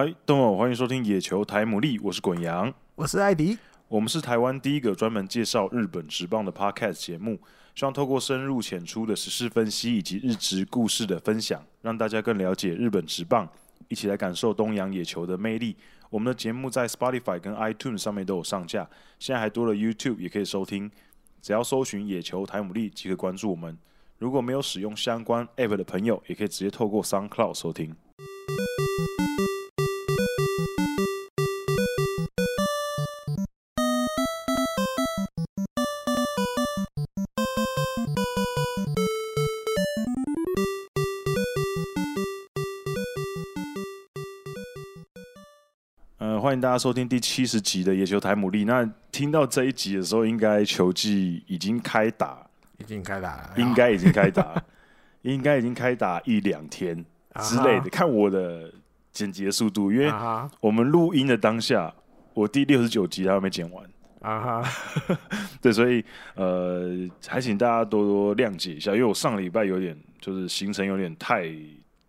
嗨，各位欢迎收听野球台牡蛎，我是滚羊，我是艾迪，我们是台湾第一个专门介绍日本职棒的 Podcast 节目，希望透过深入浅出的时事分析以及日职故事的分享，让大家更了解日本职棒，一起来感受东洋野球的魅力。我们的节目在 Spotify 跟 iTunes 上面都有上架，现在还多了 YouTube 也可以收听，只要搜寻野球台牡蛎即可关注我们。如果没有使用相关 App 的朋友，也可以直接透过 SoundCloud 收听。欢迎大家收听第七十集的野球台姆利。那听到这一集的时候，应该球季已经开打。已经开打了，应该已经开打，应该已经开打一两天之类的。Uh. 看我的剪辑的速度，因为我们录音的当下，我第六十九集还没剪完啊哈。对，所以呃，还请大家多多谅解一下，因为我上个礼拜有点就是行程有点太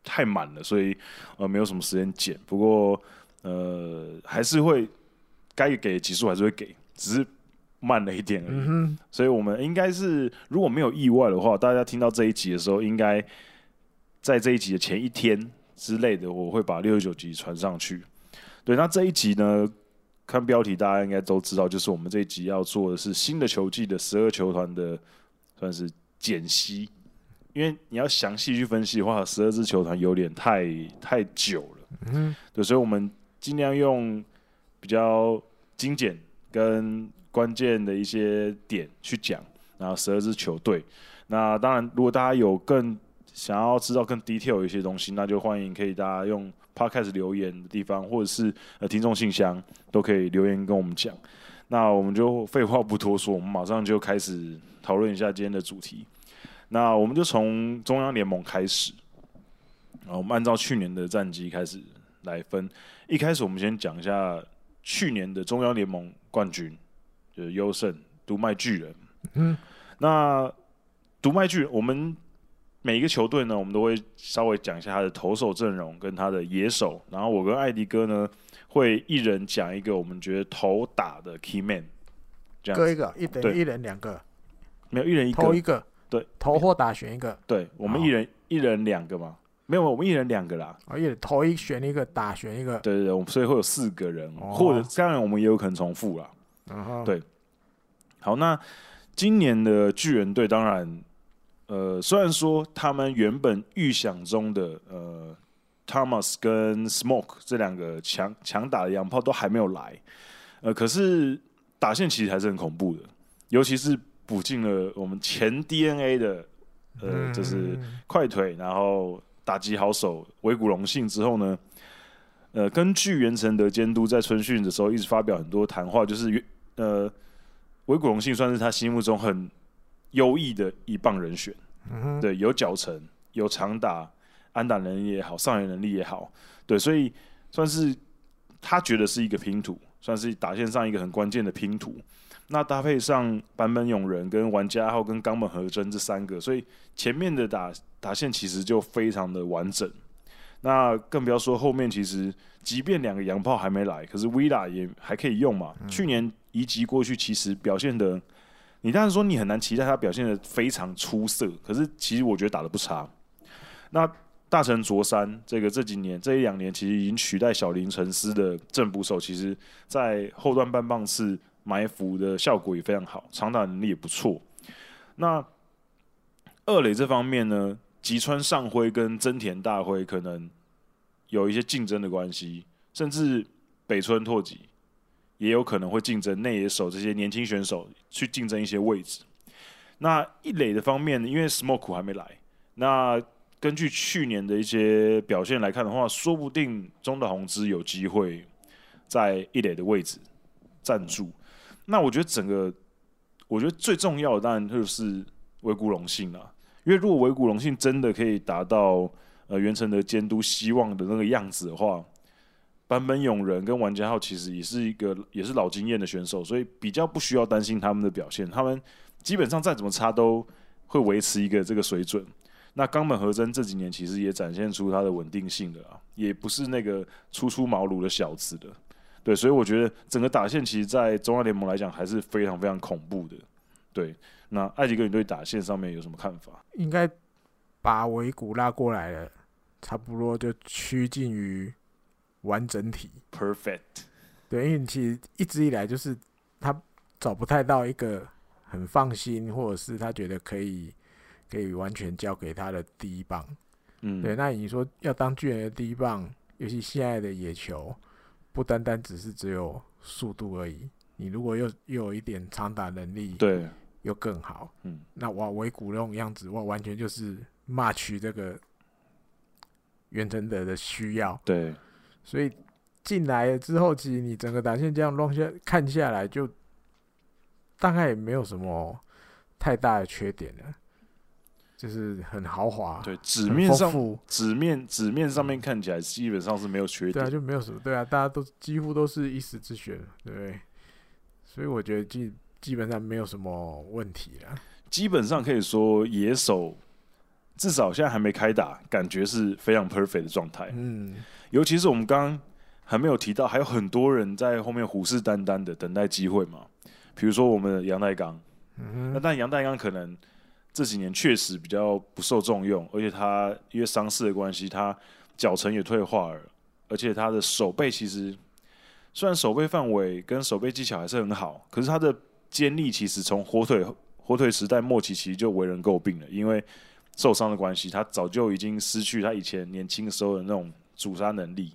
太满了，所以呃没有什么时间剪。不过呃还是会该给的集数还是会给，只是。慢了一点而已，嗯，所以我们应该是如果没有意外的话，大家听到这一集的时候，应该在这一集的前一天之类的，我会把六十九集传上去。对，那这一集呢，看标题大家应该都知道，就是我们这一集要做的是新的球季的十二球团的算是简析，因为你要详细去分析的话，十二支球团有点太太久了，嗯，对，所以我们尽量用比较精简跟关键的一些点去讲，然后十二支球队。那当然，如果大家有更想要知道更 detail 一些东西，那就欢迎可以大家用 podcast 留言的地方，或者是呃听众信箱都可以留言跟我们讲。那我们就废话不多说，我们马上就开始讨论一下今天的主题。那我们就从中央联盟开始，然后我们按照去年的战绩开始来分。一开始我们先讲一下去年的中央联盟冠军。就是优胜独卖巨人，嗯，那独卖巨人，我们每一个球队呢，我们都会稍微讲一下他的投手阵容跟他的野手，然后我跟艾迪哥呢会一人讲一个我们觉得头打的 key man，这样各一个，一等于一人两个，没有一人一个，投一个，对，投或打选一个，对，我们一人一人两个嘛，没有，我们一人两个啦，哦，一人投一选一个打选一个，对对对，我们所以会有四个人，哦、或者当然我们也有可能重复啦。Uh-huh. 对，好，那今年的巨人队当然，呃，虽然说他们原本预想中的呃，Thomas 跟 Smoke 这两个强强打的洋炮都还没有来，呃，可是打线其实还是很恐怖的，尤其是补进了我们前 DNA 的，呃，就是快腿，然后打击好手梶谷隆幸之后呢。呃，根据袁成德监督在春训的时候一直发表很多谈话，就是呃，梶谷隆幸算是他心目中很优异的一棒人选，嗯，对，有脚程，有长打，安打能力也好，上垒能力也好，对，所以算是他觉得是一个拼图，算是打线上一个很关键的拼图。那搭配上坂本勇人跟玩家号跟冈本和真这三个，所以前面的打打线其实就非常的完整。那更不要说后面，其实即便两个洋炮还没来，可是 Wheeler 也还可以用嘛。嗯、去年移籍过去，其实表现的，你当然说你很难期待他表现的非常出色，可是其实我觉得打的不差。那大成卓三这个这几年这一两年，其实已经取代小林诚司的正捕手，其实在后段半棒次埋伏的效果也非常好，长打能力也不错。那二垒这方面呢？吉川尚辉跟增田大辉可能有一些竞争的关系，甚至北村拓己也有可能会竞争内野手这些年轻选手去竞争一些位置。那一垒的方面，因为 Smoke 还没来，那根据去年的一些表现来看的话，说不定中岛宏之有机会在一垒的位置站住。那我觉得整个，我觉得最重要的当然就是维谷隆幸了。因为如果维谷隆幸真的可以达到呃源承德监督希望的那个样子的话，坂本勇人跟玩家号其实也是一个也是老经验的选手，所以比较不需要担心他们的表现。他们基本上再怎么差都会维持一个这个水准。那冈本和真这几年其实也展现出他的稳定性的啊，也不是那个初出茅庐的小子的。对，所以我觉得整个打线其实，在中华联盟来讲还是非常非常恐怖的。对，那艾迪哥，你对打线上面有什么看法？应该把尾骨拉过来了，差不多就趋近于完整体。Perfect。对，因为其实一直以来就是他找不太到一个很放心，或者是他觉得可以可以完全交给他的第一棒。嗯，对。那你说要当巨人的第一棒，尤其现在的野球，不单单只是只有速度而已。你如果又又有一点长打能力，对，又更好。嗯，那哇，维古那种样子，哇，完全就是 match 这个袁成德的需要。对，所以进来了之后，其实你整个打线这样弄下看下来，就大概也没有什么太大的缺点了。就是很豪华，对，纸面上纸面纸面上面看起来基本上是没有缺点，对啊，就没有什么，对啊，大家都几乎都是一时之选，对不对？所以我觉得基基本上没有什么问题啊。基本上可以说野手至少现在还没开打，感觉是非常 perfect 的状态。嗯，尤其是我们刚刚还没有提到，还有很多人在后面虎视眈眈的等待机会嘛。比如说我们的阳岱钢，嗯，那但杨代刚可能。这几年确实比较不受重用，而且他因为伤势的关系，他脚程也退化了，而且他的守备其实虽然守备范围跟守备技巧还是很好，可是他的肩力其实从火腿 火腿时代末期其实就为人诟病了，因为受伤的关系，他早就已经失去他以前年轻时候的那种阻杀能力。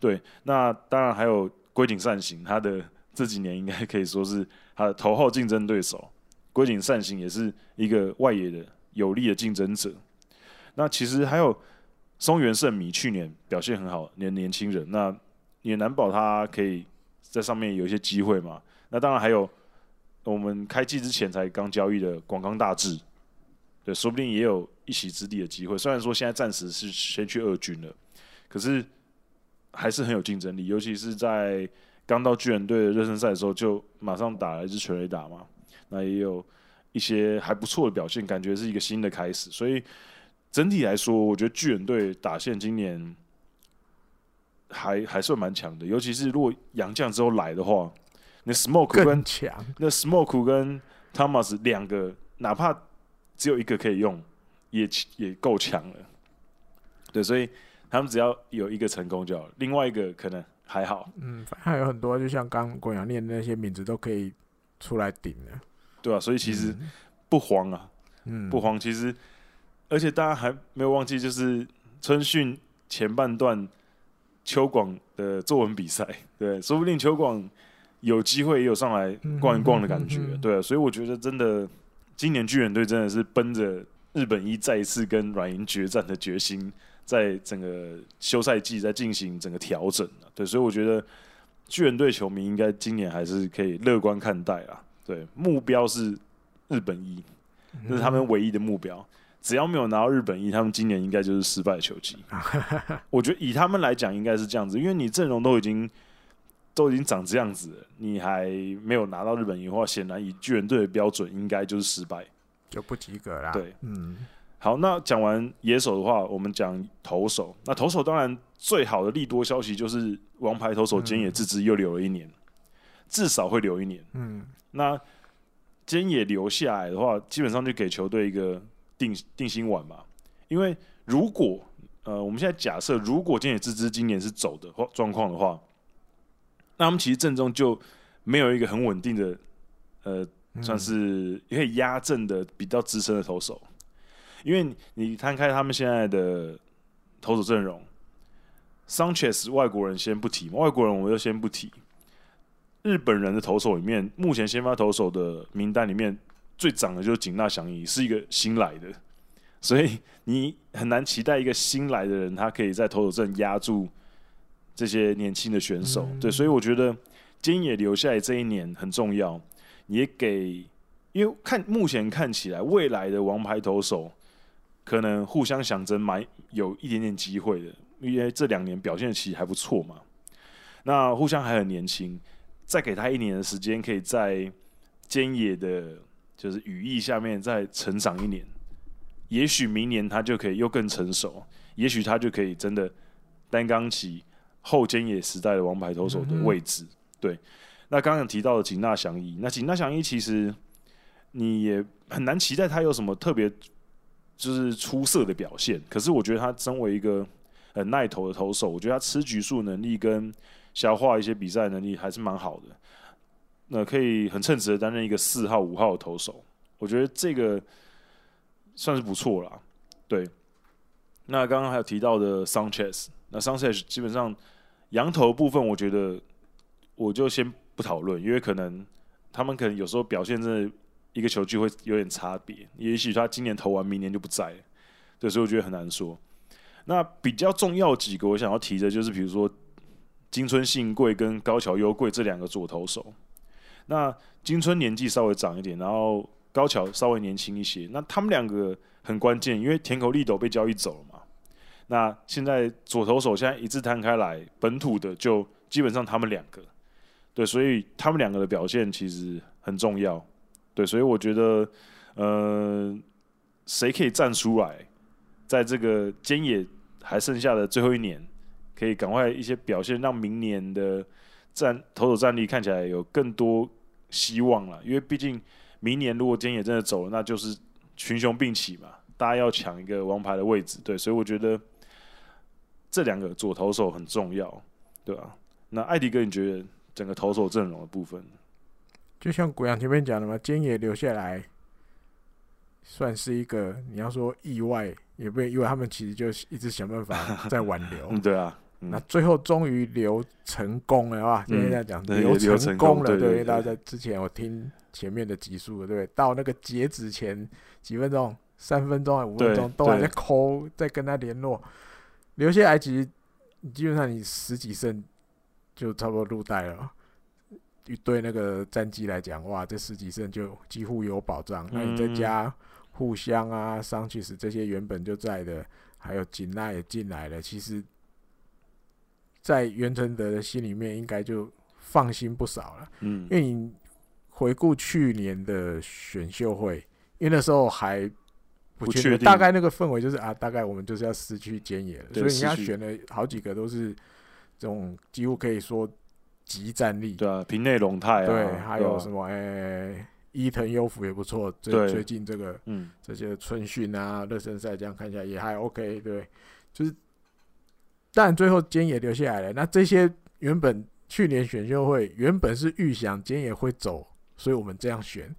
对，那当然还有龟井善行，他的这几年应该可以说是他的头号竞争对手。龟井善行也是一个外野的有力的竞争者。那其实还有松原圣弥，去年表现很好，年年轻人，那也难保他可以在上面有一些机会嘛。那当然还有我们开季之前才刚交易的广冈大志，对，说不定也有一席之地的机会。虽然说现在暂时是先去二军了，可是还是很有竞争力。尤其是在刚到巨人队的热身赛的时候，就马上打了一支全垒打嘛。那也有一些还不错的表现，感觉是一个新的开始。所以整体来说，我觉得巨人队打线今年还还算蛮强的。尤其是如果杨将之后来的话，那 Smoke 跟强，那 Smoke 跟 Thomas 两个，哪怕只有一个可以用，也也够强了。对，所以他们只要有一个成功就好，另外一个可能还好。嗯，还有很多，就像刚国阳念的那些名字都可以出来顶了。对啊，所以其实不慌啊，嗯，不慌。其实，而且大家还没有忘记，就是春训前半段秋广的作文比赛，对，说不定秋广有机会也有上来逛一逛的感觉，对啊。所以我觉得真的，今年巨人队真的是奔着日本一再一次跟软银决战的决心，在整个休赛季在进行整个调整，对，所以我觉得巨人队球迷应该今年还是可以乐观看待啊。对，目标是日本一，这是他们唯一的目标。只要没有拿到日本一，他们今年应该就是失败的球季。我觉得以他们来讲，应该是这样子，因为你阵容都已经都已经长这样子了，你还没有拿到日本一的话，显然以巨人队的标准，应该就是失败，就不及格啦。对，嗯，好，那讲完野手的话，我们讲投手。那投手当然最好的利多消息就是王牌投手菅野智之又留了一年，嗯、至少会留一年。嗯。那菅野留下来的话，基本上就给球队一个定定心丸嘛。因为如果呃，我们现在假设如果菅野智之今年是走的状况的话，那他们其实阵中就没有一个很稳定的呃，算是可以压阵的比较资深的投手。因为你摊开他们现在的投手阵容，Sanchez 外国人先不提嘛，外国人我们就先不提。日本人的投手里面，目前先发投手的名单里面最长的就是井纳翔一，是一个新来的，所以你很难期待一个新来的人，他可以在投手阵压住这些年轻的选手。对，所以我觉得金野留下来这一年很重要，也给，因为看目前看起来未来的王牌投手可能互相想着蛮有一点点机会的，因为这两年表现其实还不错嘛，那互相还很年轻。再给他一年的时间，可以在坚野的，就是羽翼下面再成长一年。也许明年他就可以又更成熟，也许他就可以真的担纲起后坚野时代的王牌投手的位置。对，那刚刚提到的井纳翔一，那井纳翔一其实你也很难期待他有什么特别就是出色的表现。可是我觉得他身为一个很耐投的投手，我觉得他吃局数能力跟消化一些比赛能力还是蛮好的。那可以很称职的担任一个四号、五号投手，我觉得这个。算是不错啦，对。那刚刚还有提到的 Sanchez，那 Sanchez 基本上洋投部分，我觉得我就先不讨论，因为可能他们可能有时候表现真的一个球季会有点差别，也许他今年投完，明年就不在了，对，所以我觉得很难说。那比较重要几个我想要提的，就是比如说金村信贵跟高桥优贵这两个左投手。那金村年纪稍微长一点，然后。高桥稍微年轻一些，那他们两个很关键，因为田口利斗被交易走了嘛。那现在左投手现在一字摊开来，本土的就基本上他们两个，对，所以他们两个的表现其实很重要，对，所以我觉得，呃，谁可以站出来，在这个菅野还剩下的最后一年，可以赶快一些表现，让明年的战投手战力看起来有更多希望了，因为毕竟。明年如果菅野真的走了，那就是群雄并起嘛，大家要抢一个王牌的位置，对，所以我觉得这两个左投手很重要，对吧？那艾迪哥，你觉得整个投手阵容的部分，就像古阳前面讲的嘛，菅野留下来算是一个你要说意外，也不意外，他们其实就一直想办法在挽留，对啊。嗯、那最后终于留成功了，哇！现在讲留成功了，对，对，对，大家在之前我听前面的集数，对，到那个截止前几分钟，三分钟还五分钟，都还在抠，在跟他联络。留下来其实基本上你十几胜就差不多入袋了。对那个战绩来讲，哇，这十几胜就几乎有保障。嗯、那你再加互相啊，上去时这些原本就在的，还有锦纳也进来了，其实。在袁成德的心里面，应该就放心不少了。嗯，因为你回顾去年的选秀会，因为那时候还不确定，大概那个氛围就是啊，大概我们就是要失去菅野了，所以人家选了好几个都是这种几乎可以说极战力。对啊，平内龙太啊，对，还有什么哎，伊藤优辅也不错。最最近这个，嗯，这些春训啊、热身赛这样看起来也还 OK，对，就是。但最后菅野留下来了，那这些原本去年选秀会原本是预想菅野会走，所以我们这样选，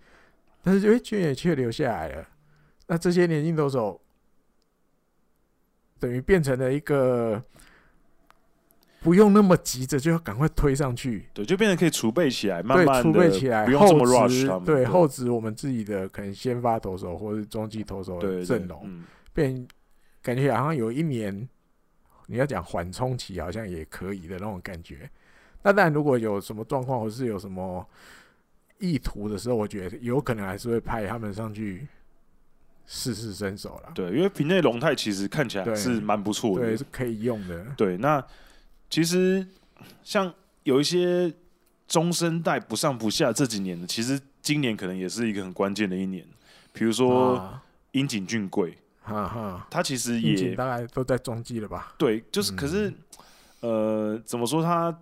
但是因为菅野却留下来了，那这些年轻投手等于变成了一个不用那么急着就要赶快推上去，对，就变成可以储备起来，慢慢储备起来，不用这么 rush，对，后置我们自己的可能先发投手或者是中继投手的阵容，嗯、变感觉好像有一年。你要讲缓冲期，好像也可以的那种感觉。那当然，如果有什么状况或是有什么意图的时候，我觉得有可能还是会派他们上去试试身手了。对，因为平内龙太其实看起来是蛮不错的，对，是可以用的。对，那其实像有一些中生代不上不下这几年的，其实今年可能也是一个很关键的一年。比如说樱井俊贵。哈哈，他其实也大概都在中继了吧？对，就是可是，嗯、呃，怎么说他？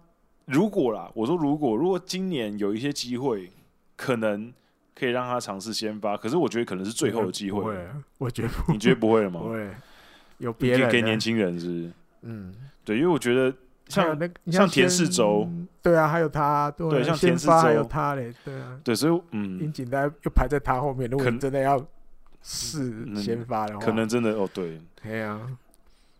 如果啦，我说如果如果今年有一些机会，可能可以让他尝试先发，可是我觉得可能是最后的机会。不会，我觉得你觉得不会了吗？不会，有别人给年轻人是不是？嗯，对，因为我觉得像那像田四周，对啊，还有他，对，对像田士周还有他嘞，对啊，对，所以嗯，樱井大家又排在他后面，如果你真的要。是先发的话，可能真的哦，对，对啊，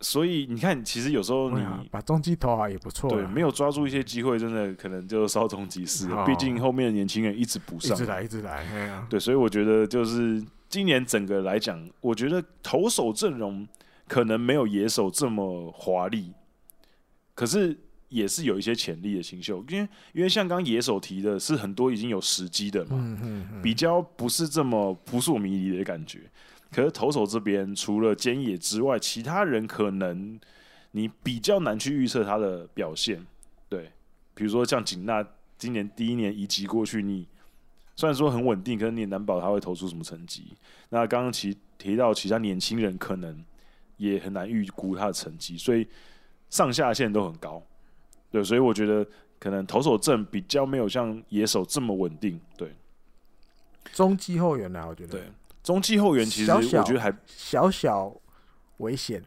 所以你看，其实有时候你把中继投好也不错，对，没有抓住一些机会，真的可能就稍纵即逝。毕竟后面的年轻人一直补上，一直来，一直来，对啊，对，所以我觉得就是今年整个来讲，我觉得投手阵容可能没有野手这么华丽，可是。也是有一些潜力的新秀，因为因为像刚野手提的是很多已经有时机的嘛，嗯嗯嗯、比较不是这么扑朔迷离的感觉。可是投手这边除了菅野之外，其他人可能你比较难去预测他的表现。对，比如说像井纳今年第一年移籍过去，你虽然说很稳定，可是你也难保他会投出什么成绩。那刚刚提提到其他年轻人，可能也很难预估他的成绩，所以上下限都很高。对，所以我觉得可能投手阵比较没有像野手这么稳定。对，中继后援呢、啊？我觉得对，中继后援其实我觉得还小小危险。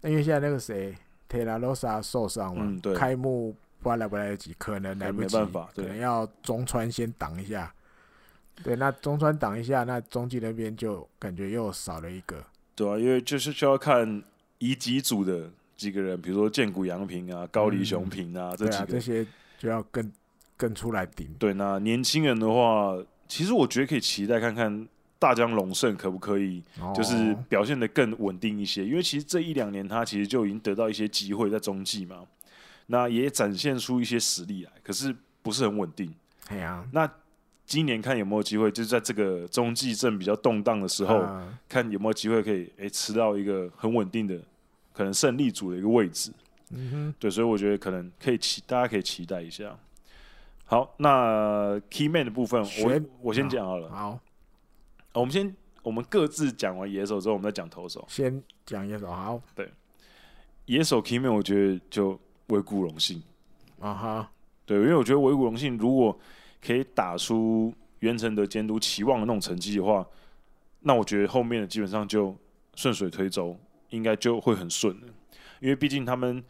那因为现在那个谁，特拉罗萨受伤嘛，对，开幕不来不来得及，可能来不及，可能要中川先挡一下。对，那中川挡一下，那中继那边就感觉又少了一个。对啊，因为就是需要看乙级组的几个人，比如说建谷杨平啊、高梨雄平啊、嗯、这几个、啊，这些就要更更出来顶。对，那年轻人的话，其实我觉得可以期待看看大江龙胜可不可以，就是表现的更稳定一些。哦、因为其实这一两年他其实就已经得到一些机会在中继嘛，那也展现出一些实力来，可是不是很稳定。对啊，那。今年看有没有机会，就是在这个中继阵比较动荡的时候，啊、看有没有机会可以诶、欸、吃到一个很稳定的可能胜利组的一个位置。嗯哼，对，所以我觉得可能可以期，大家可以期待一下。好，那 Key Man 的部分，我我先讲好了。好，我们先我们各自讲完野手之后，我们再讲投手。先讲野手，好。对，野手 Key Man，我觉得就维谷荣幸。啊哈，对，因为我觉得维谷荣幸如果。可以打出袁成德监督期望的那种成绩的话，那我觉得后面的基本上就顺水推舟，应该就会很顺了。因为毕竟他们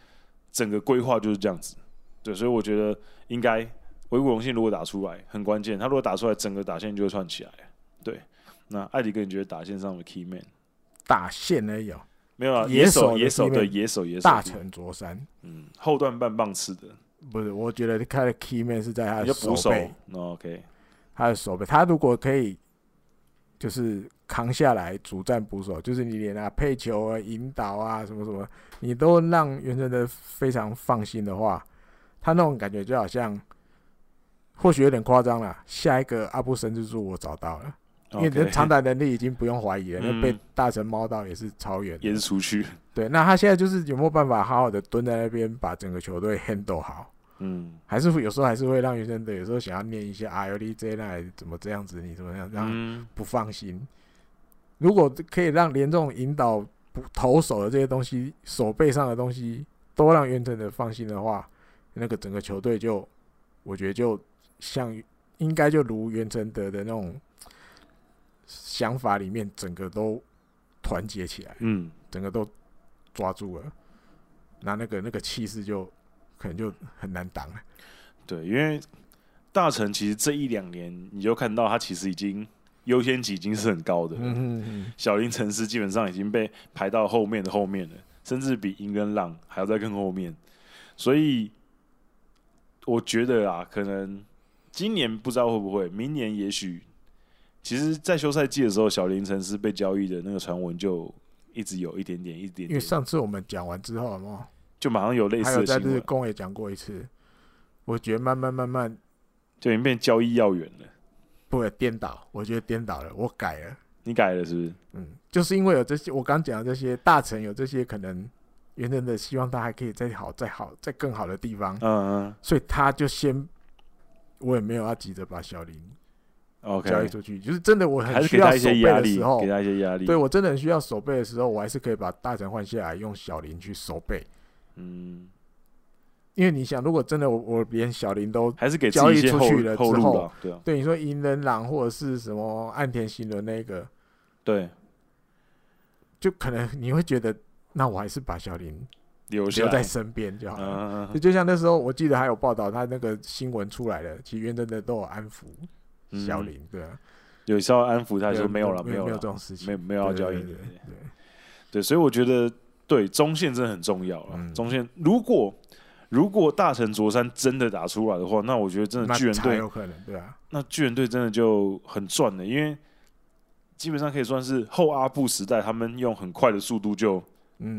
整个规划就是这样子，对，所以我觉得应该维谷荣信如果打出来很关键，他如果打出来，整个打线就会串起来。对，那艾迪哥，你觉得打线上的 key man？打线呢有没有啊？野手野手对野手野手大成卓山，嗯，后段半棒次的。不是，我觉得他的 key man 是在他的手背。OK，他的手背，他如果可以，就是扛下来主战捕手，就是你连啊配球啊、引导啊什么什么，你都让袁成德非常放心的话，他那种感觉就好像，或许有点夸张了。下一个阿布神之助我找到了因为这长打能力已经不用怀疑了，那、嗯、被大神猫到也是超远，也是出去。对，那他现在就是有没有办法好好的蹲在那边，把整个球队 handle 好？嗯，还是会有时候还是会让原生的有时候想要念一些 I O D J 那怎么这样子，你怎么样，这样不放心。嗯、如果可以让连这种引导投手的这些东西，手背上的东西都让袁成的放心的话，那个整个球队就我觉得就像应该就如袁成德的那种想法里面，整个都团结起来，嗯，整个都抓住了，那那个那个气势就。可能就很难挡了，对，因为大成其实这一两年，你就看到他其实已经优先级已经是很高的，小林城市基本上已经被排到后面的后面了，甚至比银跟浪还要在更后面，所以我觉得啊，可能今年不知道会不会，明年也许，其实，在休赛季的时候，小林城市被交易的那个传闻就一直有一点点，一点点，因为上次我们讲完之后嘛。就马上有类似的新闻，还有在日工也讲过一次，我觉得慢慢慢慢就已经变交易要员了，不会颠倒，我觉得颠倒了，我改了，你改了是不是？嗯，就是因为有这些，我刚讲的这些大臣有这些可能，原本的希望他还可以再好、再好、再更好的地方，嗯嗯，所以他就先，我也没有要急着把小林，OK。交易出去，就是真的我很需要守备的时候，给他一些压力，对我真的很需要守备的时候，我还是可以把大臣换下来，用小林去守备。嗯，因为你想，如果真的我我连小林都还是给交易出去了之后，后对啊，对你说银人朗或者是什么岸田新轮那个，对，就可能你会觉得，那我还是把小林留留在身边就好了。啊、就就像那时候，我记得还有报道，他那个新闻出来了，其实原真的都有安抚小林，嗯、对啊，有时候安抚他说没有了，没有没有这种事情，没没有要交易的，对，所以我觉得。对，中线真的很重要了。嗯、中线如果如果大城卓山真的打出来的话，那我觉得真的巨人队有可能，对啊。那巨人队真的就很赚了，因为基本上可以算是后阿布时代，他们用很快的速度就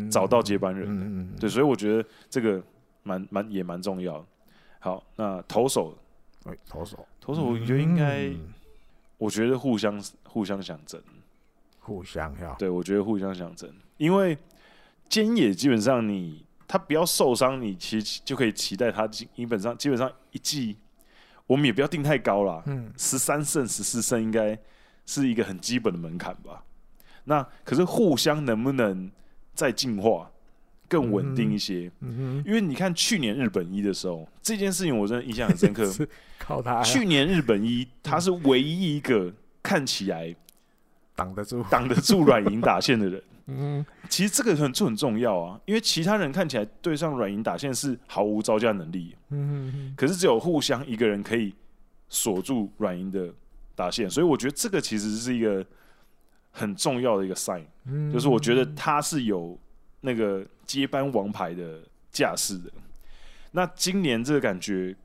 找到接班人。嗯嗯，嗯。对，所以我觉得这个蛮蛮也蛮重要的。好，那投手，对，投手，投手，我觉得应该、嗯，我觉得互相互相想争，互相要。对，我觉得互相想争，因为。菅野基本上你他不要受伤，你其实就可以期待他基本上基本上一季我们也不要定太高了。嗯，十三胜、十四胜应该是一个很基本的门槛吧。那可是互相能不能再进化，更稳定一些？嗯嗯，因为你看去年日本一的时候，这件事情我真的印象很深刻。靠他！去年日本一，他是唯一一个看起来挡得住、挡得住软银打线的人。嗯，其实这个很就很重要啊，因为其他人看起来对上软银打线是毫无招架能力。嗯，可是只有互相一个人可以锁住软银的打线，所以我觉得这个其实是一个很重要的一个 sign，就是我觉得他是有那个接班王牌的架势的。那今年这个感觉，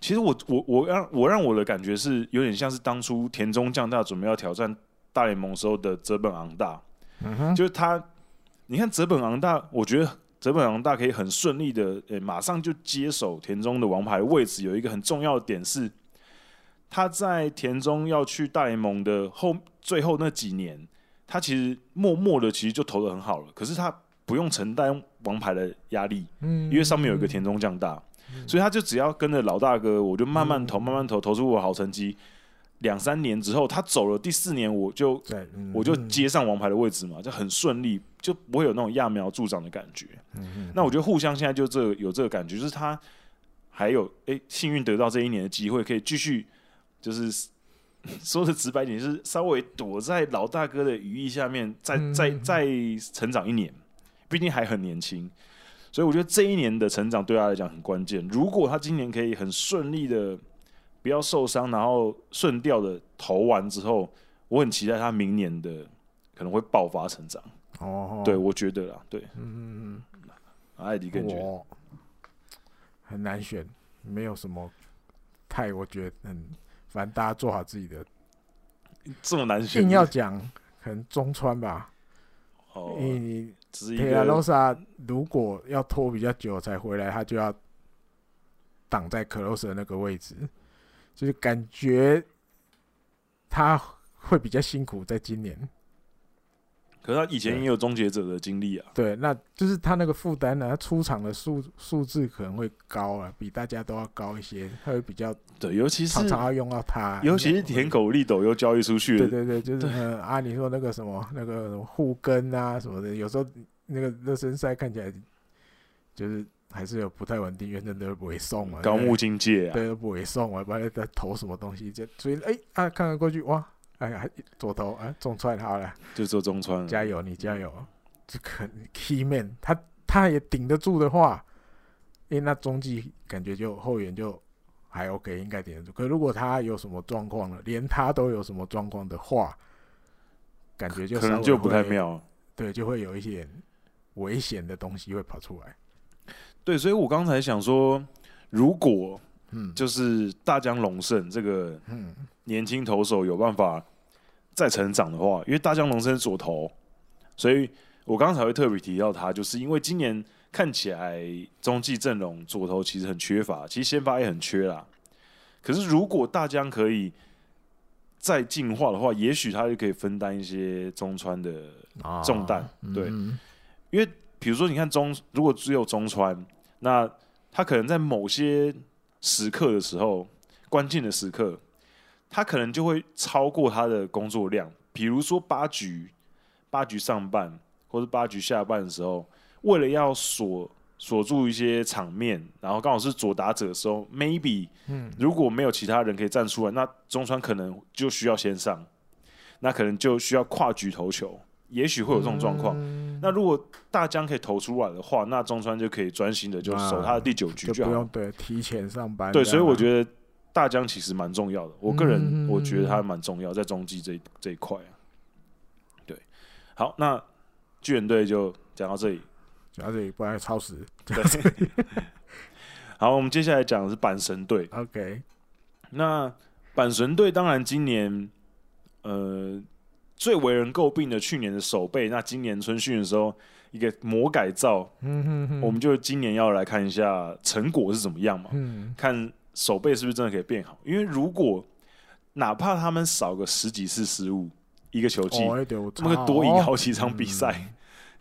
其实我我我让我让我的感觉是有点像是当初田中将大准备要挑战。大联盟时候的泽本昂大，嗯哼，就是他，你看泽本昂大，我觉得泽本昂大可以很顺利的，诶、欸，马上就接手田中的王牌位置。有一个很重要的点是，他在田中要去大联盟的后最后那几年，他其实默默的其实就投的很好了。可是他不用承担王牌的压力，嗯，因为上面有一个田中将大，嗯，所以他就只要跟着老大哥，我就慢慢投，慢慢投，投出我好成绩。两三年之后，他走了。第四年，我就、嗯、我就接上王牌的位置嘛，就很顺利，就不会有那种揠苗助长的感觉。嗯、那我觉得互相现在就这个、有这个感觉，就是他还有哎、欸、幸运得到这一年的机会，可以继续就是 说的直白点，就是稍微躲在老大哥的羽翼下面，再再再成长一年。毕竟还很年轻，所以我觉得这一年的成长对他来讲很关键。如果他今年可以很顺利的。不要受伤，然后顺调的投完之后，我很期待他明年的可能会爆发成长。哦，对，我觉得啦，对，嗯嗯嗯，艾迪更觉得很难选，没有什么太，我觉得很，反正大家做好自己的。这么难选，硬要讲，可能中川吧。哦，你佩拉罗萨如果要拖比较久才回来，他就要挡在克罗斯的那个位置。就是感觉他会比较辛苦，在今年。可是他以前也有终结者的经历啊。对，那就是他那个负担呢，他出场的数数字可能会高啊，比大家都要高一些。他会比较对，尤其是常常要用到他，尤其是舔狗利斗又交易出去。对对对，就是啊，你说那个什么那个护根啊什么的，有时候那个热身赛看起来就是。还是有不太稳定，因为真的不会送嘛。高木金界啊，对，都不会送，我不知道在投什么东西，就所以哎啊，看看过去哇，哎呀，左投啊，中川好了，就做中穿，加油，你加油，这可 key man，他他也顶得住的话，因为那中继感觉就后援就还 OK，应该顶得住。可如果他有什么状况了，连他都有什么状况的话，感觉就可能就不太妙，对，就会有一些危险的东西会跑出来。对，所以我刚才想说，如果嗯，就是大江龙胜这个嗯年轻投手有办法再成长的话，因为大江龙胜是左投，所以我刚才会特别提到他，就是因为今年看起来中继阵容左投其实很缺乏，其实先发也很缺啦。可是如果大江可以再进化的话，也许他就可以分担一些中川的重担，对，因为。比如说，你看中，如果只有中川，那他可能在某些时刻的时候，关键的时刻，他可能就会超过他的工作量。比如说八局，八局上半或者八局下半的时候，为了要锁锁住一些场面，然后刚好是左打者的时候，maybe，嗯，如果没有其他人可以站出来，那中川可能就需要先上，那可能就需要跨局投球。也许会有这种状况。嗯、那如果大江可以投出来的话，那中川就可以专心的就守他的第九局就好，就不用对提前上班。对，所以我觉得大江其实蛮重要的。我个人我觉得他蛮重要，在中继这这一块啊。对，好，那巨人队就讲到这里，讲到这里，不然超时。对，好，我们接下来讲的是阪神队。OK，那阪神队当然今年呃。最为人诟病的去年的守备，那今年春训的时候一个魔改造，嗯哼哼，我们就今年要来看一下成果是怎么样嘛，嗯，看守备是不是真的可以变好。因为如果哪怕他们少个十几次失误，一个球季，那么多赢好几场比赛，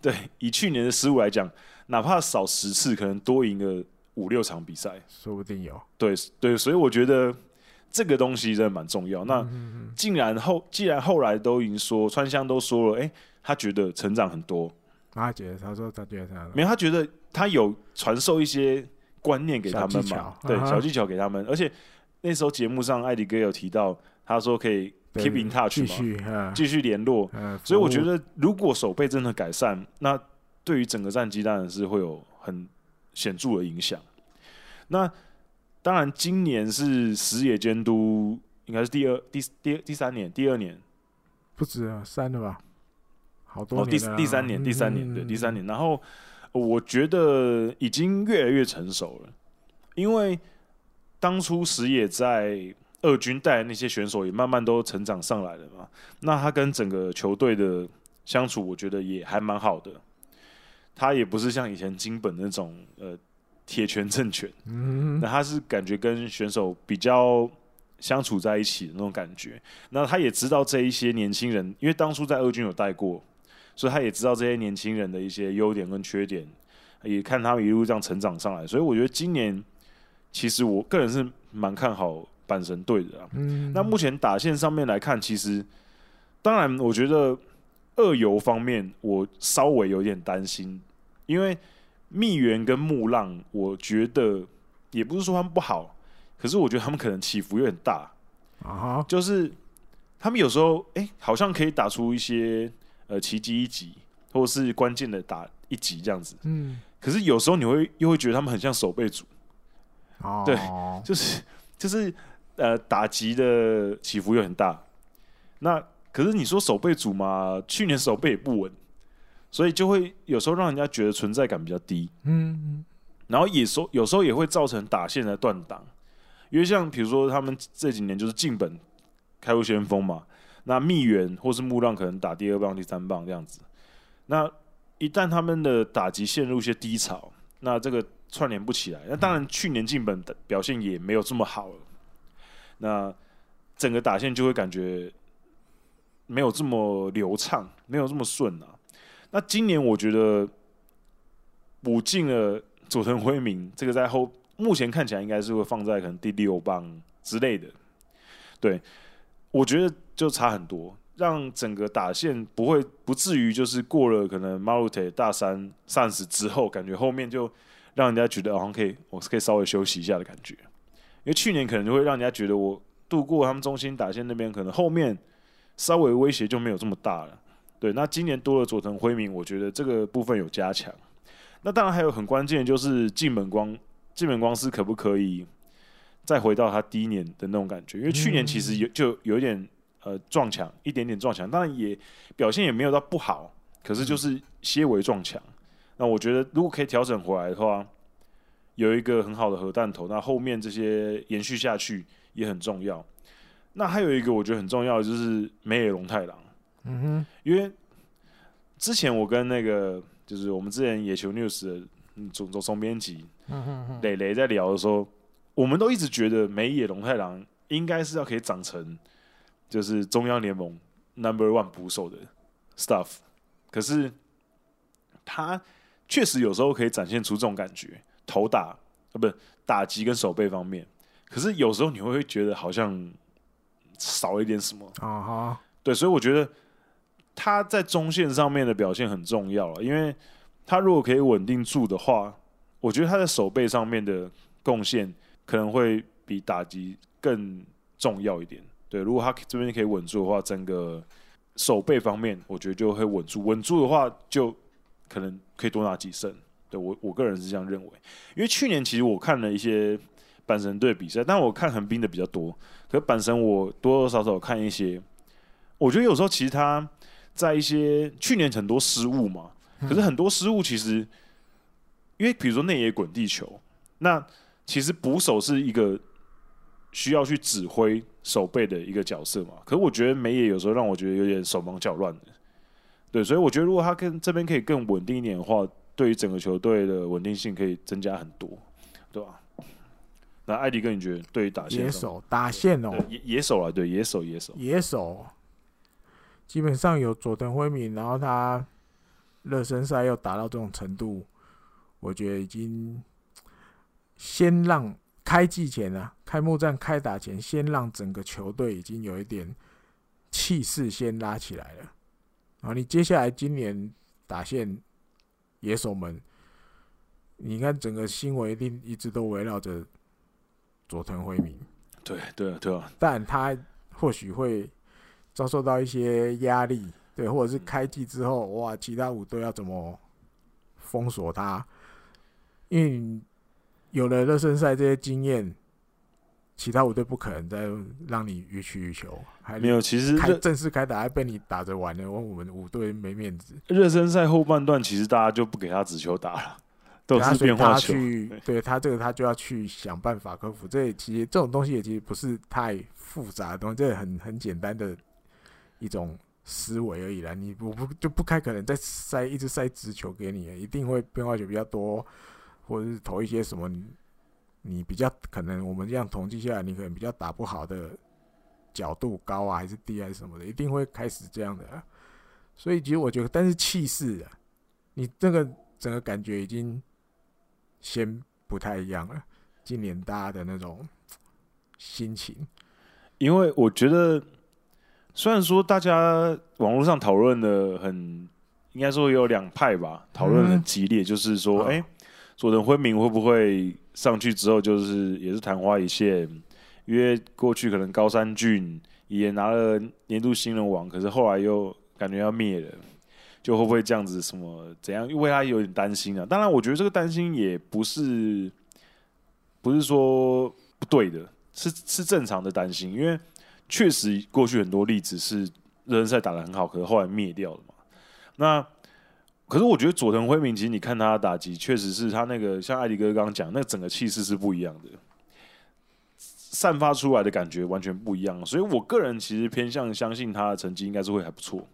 对，以去年的失误来讲，哪怕少十次，可能多赢个五六场比赛，说不定有。对对，所以我觉得这个东西真的蛮重要。那竟然后既然后来都已经说川香都说了，哎、欸，他觉得成长很多。他觉得他说他觉得他没有，他觉得他有传授一些观念给他们嘛，对，小技巧给他们。而且那时候节目上艾迪哥有提到，他说可以 keep in touch 嘛，继续联络。所以我觉得如果手背真的改善，那对于整个战绩当然是会有很显著的影响。那当然，今年是石野监督，应该是第二、第第第三年，第二年不止啊，三了吧？好多哦，第第三年，第三年，对，第三年。然后我觉得已经越来越成熟了，因为当初石野在二军带的那些选手也慢慢都成长上来了嘛。那他跟整个球队的相处，我觉得也还蛮好的。他也不是像以前金本那种呃铁拳正拳，嗯，那他是感觉跟选手比较相处在一起的那种感觉。那他也知道这一些年轻人，因为当初在二军有带过，所以他也知道这些年轻人的一些优点跟缺点，也看他们一路这样成长上来。所以我觉得今年其实我个人是蛮看好阪神队的啊。嗯，那目前打线上面来看，其实当然我觉得。二游方面，我稍微有点担心，因为蜜源跟木浪，我觉得也不是说他们不好，可是我觉得他们可能起伏有点大啊。Uh-huh. 就是他们有时候，哎、欸，好像可以打出一些呃奇迹一级，或者是关键的打一级这样子。嗯。可是有时候你会又会觉得他们很像守备组。哦、uh-huh.。对，就是就是呃打击的起伏又很大。那。可是你说守备组嘛，去年守备也不稳，所以就会有时候让人家觉得存在感比较低。嗯，然后也说有时候也会造成打线的断档，因为像比如说他们这几年就是进本开路先锋嘛，那蜜源或是木浪可能打第二棒、第三棒这样子。那一旦他们的打击陷入一些低潮，那这个串联不起来。那当然去年进本的表现也没有这么好了，那整个打线就会感觉。没有这么流畅，没有这么顺啊。那今年我觉得补进了佐藤辉明，这个在后目前看起来应该是会放在可能第六棒之类的。对，我觉得就差很多，让整个打线不会不至于就是过了可能马鲁特大三上市之后，感觉后面就 让人家觉得好像可以，我是可以稍微休息一下的感觉。因为去年可能就会让人家觉得我度过他们中心打线那边，可能后面。稍微威胁就没有这么大了，对。那今年多了佐藤辉明，我觉得这个部分有加强。那当然还有很关键的就是进本光，进本光司可不可以再回到他第一年的那种感觉？因为去年其实有就有一点呃撞墙，一点点撞墙，当然也表现也没有到不好，可是就是些微撞墙。那我觉得如果可以调整回来的话，有一个很好的核弹头，那后面这些延续下去也很重要。那还有一个我觉得很重要的就是梅野龙太郎，嗯哼，因为之前我跟那个就是我们之前野球 news 的总总总编辑，嗯哼，磊磊在聊的时候，我们都一直觉得美野龙太郎应该是要可以长成就是中央联盟 number one 捕手的 stuff，可是他确实有时候可以展现出这种感觉，投打啊不打击跟守备方面，可是有时候你会会觉得好像。少一点什么啊？哈，对，所以我觉得他在中线上面的表现很重要了，因为他如果可以稳定住的话，我觉得他在守备上面的贡献可能会比打击更重要一点。对，如果他这边可以稳住的话，整个守备方面，我觉得就会稳住。稳住的话，就可能可以多拿几胜。对，我我个人是这样认为，因为去年其实我看了一些。阪神队比赛，但我看横滨的比较多。可是阪神我多多少少看一些，我觉得有时候其实他在一些去年很多失误嘛，可是很多失误其实，因为比如说内野滚地球，那其实捕手是一个需要去指挥守备的一个角色嘛。可是我觉得梅野有时候让我觉得有点手忙脚乱的，对，所以我觉得如果他跟这边可以更稳定一点的话，对于整个球队的稳定性可以增加很多，对吧？那艾迪哥，你觉得对于打线野手打线哦，野野手啊，对野手野手。野手，基本上有佐藤辉明，然后他热身赛又打到这种程度，我觉得已经先让开季前啊，开幕战开打前，先让整个球队已经有一点气势先拉起来了。然后，你接下来今年打线野手们，你看整个新闻一定一直都围绕着佐藤辉明。对对对啊，但他或许会遭受到一些压力，对，或者是开季之后，哇，其他五队要怎么封锁他？因为有了热身赛这些经验，其他五队不可能再让你予取予求。还没有，其实开正式开打还被你打着玩了，我我们五队没面子。热身赛后半段，其实大家就不给他直球打了。都是变化球，对他这个他就要去想办法克服。这其实这种东西也其实不是太复杂的东西，这很很简单的一种思维而已啦。你我不就不开可能再塞一直塞直球给你，一定会变化球比较多，或者是投一些什么你你比较可能我们这样统计下来，你可能比较打不好的角度高啊还是低还是什么的，一定会开始这样的。所以其实我觉得，但是气势啊，你这个整个感觉已经。先不太一样了，今年大家的那种心情，因为我觉得，虽然说大家网络上讨论的很，应该说有两派吧，讨论很激烈，就是说，哎、嗯，佐藤辉明会不会上去之后就是也是昙花一现？因为过去可能高山俊也拿了年度新人王，可是后来又感觉要灭了。就会不会这样子？什么怎样？因为他有点担心啊。当然，我觉得这个担心也不是不是说不对的，是是正常的担心。因为确实过去很多例子是热身赛打得很好，可是后来灭掉了嘛。那可是我觉得佐藤辉明，其实你看他的打击，确实是他那个像艾迪哥刚刚讲，那整个气势是不一样的，散发出来的感觉完全不一样。所以我个人其实偏向相信他的成绩应该是会还不错。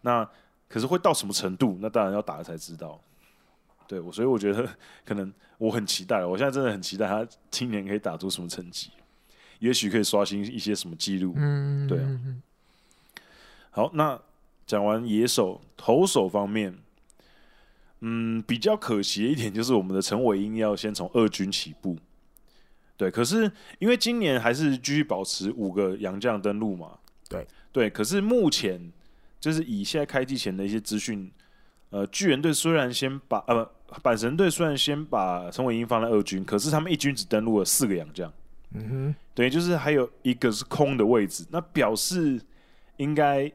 那可是会到什么程度？那当然要打了才知道。对，我所以我觉得可能我很期待，我现在真的很期待他今年可以打出什么成绩，也许可以刷新一些什么记录。嗯，对啊。好，那讲完野手投手方面，嗯，比较可惜的一点就是我们的陈伟英要先从二军起步。对，可是因为今年还是继续保持五个洋将登陆嘛。对对，可是目前。就是以现在开季前的一些资讯，呃，巨人队虽然先把呃不，阪神队虽然先把陈伟英放在二军，可是他们一军只登陆了四个洋将，嗯哼，等于就是还有一个是空的位置，那表示应该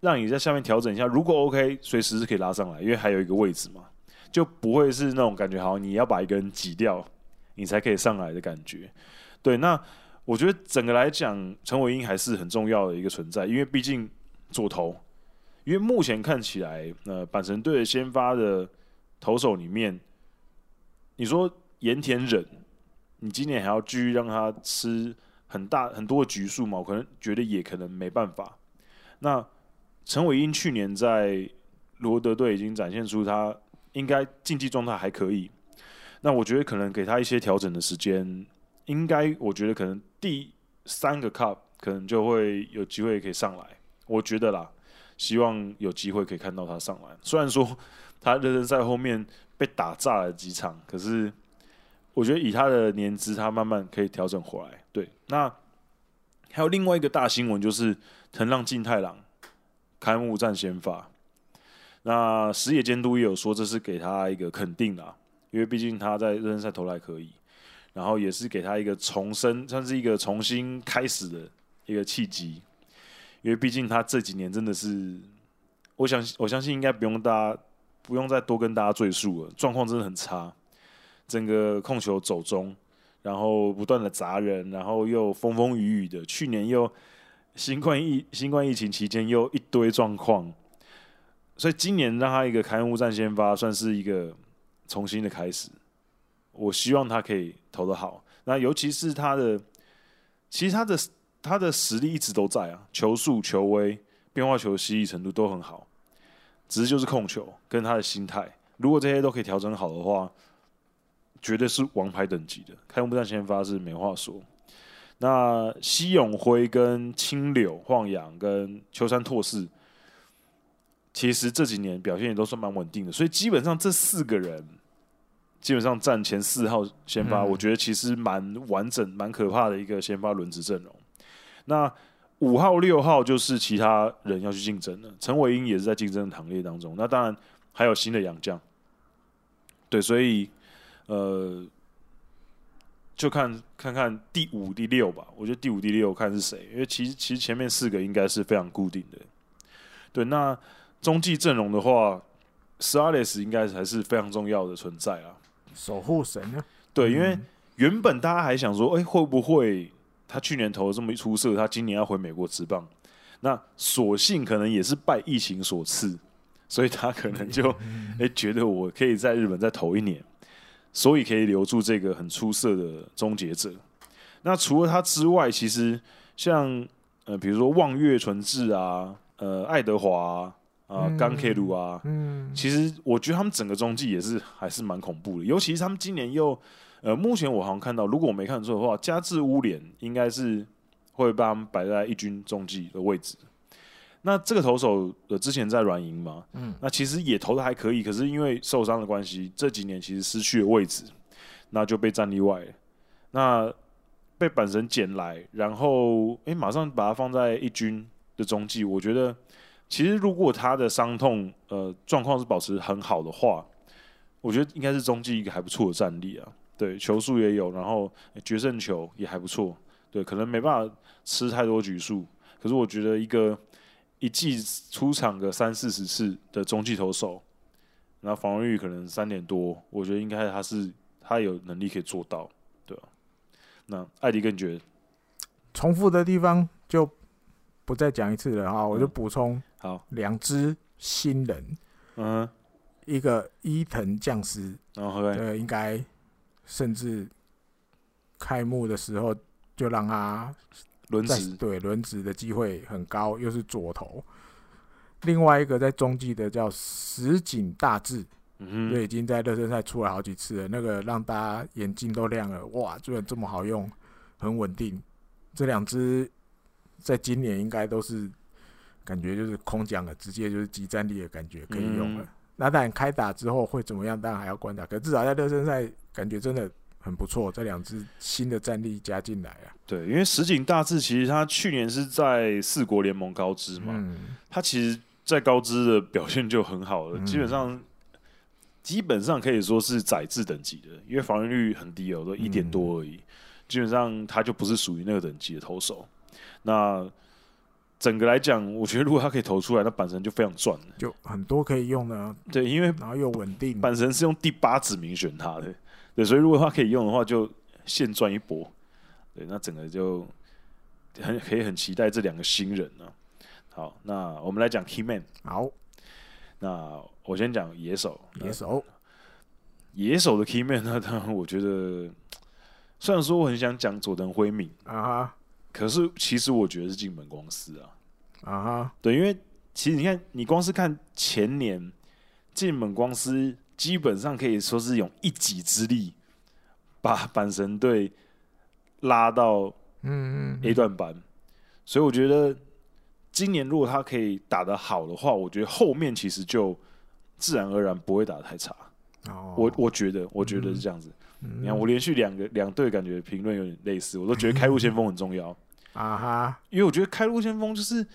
让你在下面调整一下，如果 OK，随时是可以拉上来，因为还有一个位置嘛，就不会是那种感觉，好，你要把一个人挤掉，你才可以上来的感觉。对，那我觉得整个来讲，陈伟英还是很重要的一个存在，因为毕竟。左投，因为目前看起来，呃，阪神队先发的投手里面，你说盐田忍，你今年还要继续让他吃很大很多的局数吗？我可能觉得也可能没办法。那陈伟英去年在罗德队已经展现出他应该竞技状态还可以，那我觉得可能给他一些调整的时间，应该我觉得可能第三个 Cup 可能就会有机会可以上来。我觉得啦，希望有机会可以看到他上来。虽然说他热身赛后面被打炸了几场，可是我觉得以他的年资，他慢慢可以调整回来。对，那还有另外一个大新闻就是藤浪晋太郎开幕战先发。那石野监督也有说这是给他一个肯定啦，因为毕竟他在热身赛投来可以，然后也是给他一个重生，算是一个重新开始的一个契机。因为毕竟他这几年真的是，我想我相信应该不用大家不用再多跟大家赘述了，状况真的很差，整个控球走中，然后不断的砸人，然后又风风雨雨的，去年又新冠疫新冠疫情期间又一堆状况，所以今年让他一个开幕战先发，算是一个重新的开始。我希望他可以投得好，那尤其是他的，其实他的。他的实力一直都在啊，球速、球威、变化球犀利程度都很好，只是就是控球跟他的心态，如果这些都可以调整好的话，绝对是王牌等级的。开幕战先发是没话说。那西永辉跟青柳晃洋跟秋山拓士，其实这几年表现也都算蛮稳定的，所以基本上这四个人基本上占前四号先发，我觉得其实蛮完整、蛮可怕的一个先发轮值阵容。那五号、六号就是其他人要去竞争了，陈伟英也是在竞争的行列当中。那当然还有新的洋将，对，所以呃，就看看看第五、第六吧。我觉得第五、第六看是谁，因为其实其实前面四个应该是非常固定的。对，那中继阵容的话，Suarez 应该还是非常重要的存在啊。守护神呢？对，因为原本大家还想说，哎、欸，会不会他去年投的这么一出色，他今年要回美国职棒？那所幸可能也是拜疫情所赐，所以他可能就 哎、欸、觉得我可以在日本再投一年，所以可以留住这个很出色的终结者。那除了他之外，其实像呃，比如说望月纯志啊，呃，爱德华、啊。啊，刚 K 鲁啊，嗯，其实我觉得他们整个中继也是还是蛮恐怖的，尤其是他们今年又，呃，目前我好像看到，如果我没看错的话，加治乌连应该是会把他们摆在一军中继的位置。那这个投手呃之前在软银嘛，嗯，那其实也投的还可以，可是因为受伤的关系，这几年其实失去了位置，那就被战例外了，那被板神捡来，然后哎、欸，马上把它放在一军的中继，我觉得。其实，如果他的伤痛呃状况是保持很好的话，我觉得应该是中继一个还不错的战力啊。对，球速也有，然后决胜球也还不错。对，可能没办法吃太多局数，可是我觉得一个一季出场个三四十次的中继投手，然后防御率可能三点多，我觉得应该他是他有能力可以做到，对吧？那艾迪更觉得重复的地方就不再讲一次了哈，我就补充。好，两只新人，嗯，一个伊藤将司，哦，对，应该甚至开幕的时候就让他轮值，对，轮值的机会很高，又是左投。另外一个在中继的叫石井大志，嗯，就已经在热身赛出来好几次了，那个让大家眼睛都亮了，哇，居然这么好用，很稳定。这两只在今年应该都是。感觉就是空降了，直接就是即战力的感觉可以用了。嗯、那当然开打之后会怎么样，当然还要观察。可至少在热身赛，感觉真的很不错。这两支新的战力加进来啊，对，因为石井大志其实他去年是在四国联盟高知嘛，嗯、他其实在高知的表现就很好了，嗯、基本上基本上可以说是宰制等级的，因为防御率很低哦，都一点多而已。嗯、基本上他就不是属于那个等级的投手。那整个来讲，我觉得如果他可以投出来，那板神就非常赚了，就很多可以用的。对，因为然后又稳定，板神是用第八指名选他的，对，所以如果他可以用的话，就现赚一波。对，那整个就很可以很期待这两个新人呢、啊。好，那我们来讲 Key Man。好，那我先讲野手，野手，野手的 Key Man 呢？当然，我觉得虽然说我很想讲佐藤辉明啊。可是，其实我觉得是进本光司啊，啊哈，对，因为其实你看，你光是看前年，进本光司基本上可以说是用一己之力把阪神队拉到嗯 A 段班，所以我觉得今年如果他可以打得好的话，我觉得后面其实就自然而然不会打得太差。哦，我我觉得，我觉得是这样子。你看，我连续两个两队感觉评论有点类似，我都觉得开路先锋很重要。啊哈，因为我觉得开路先锋就是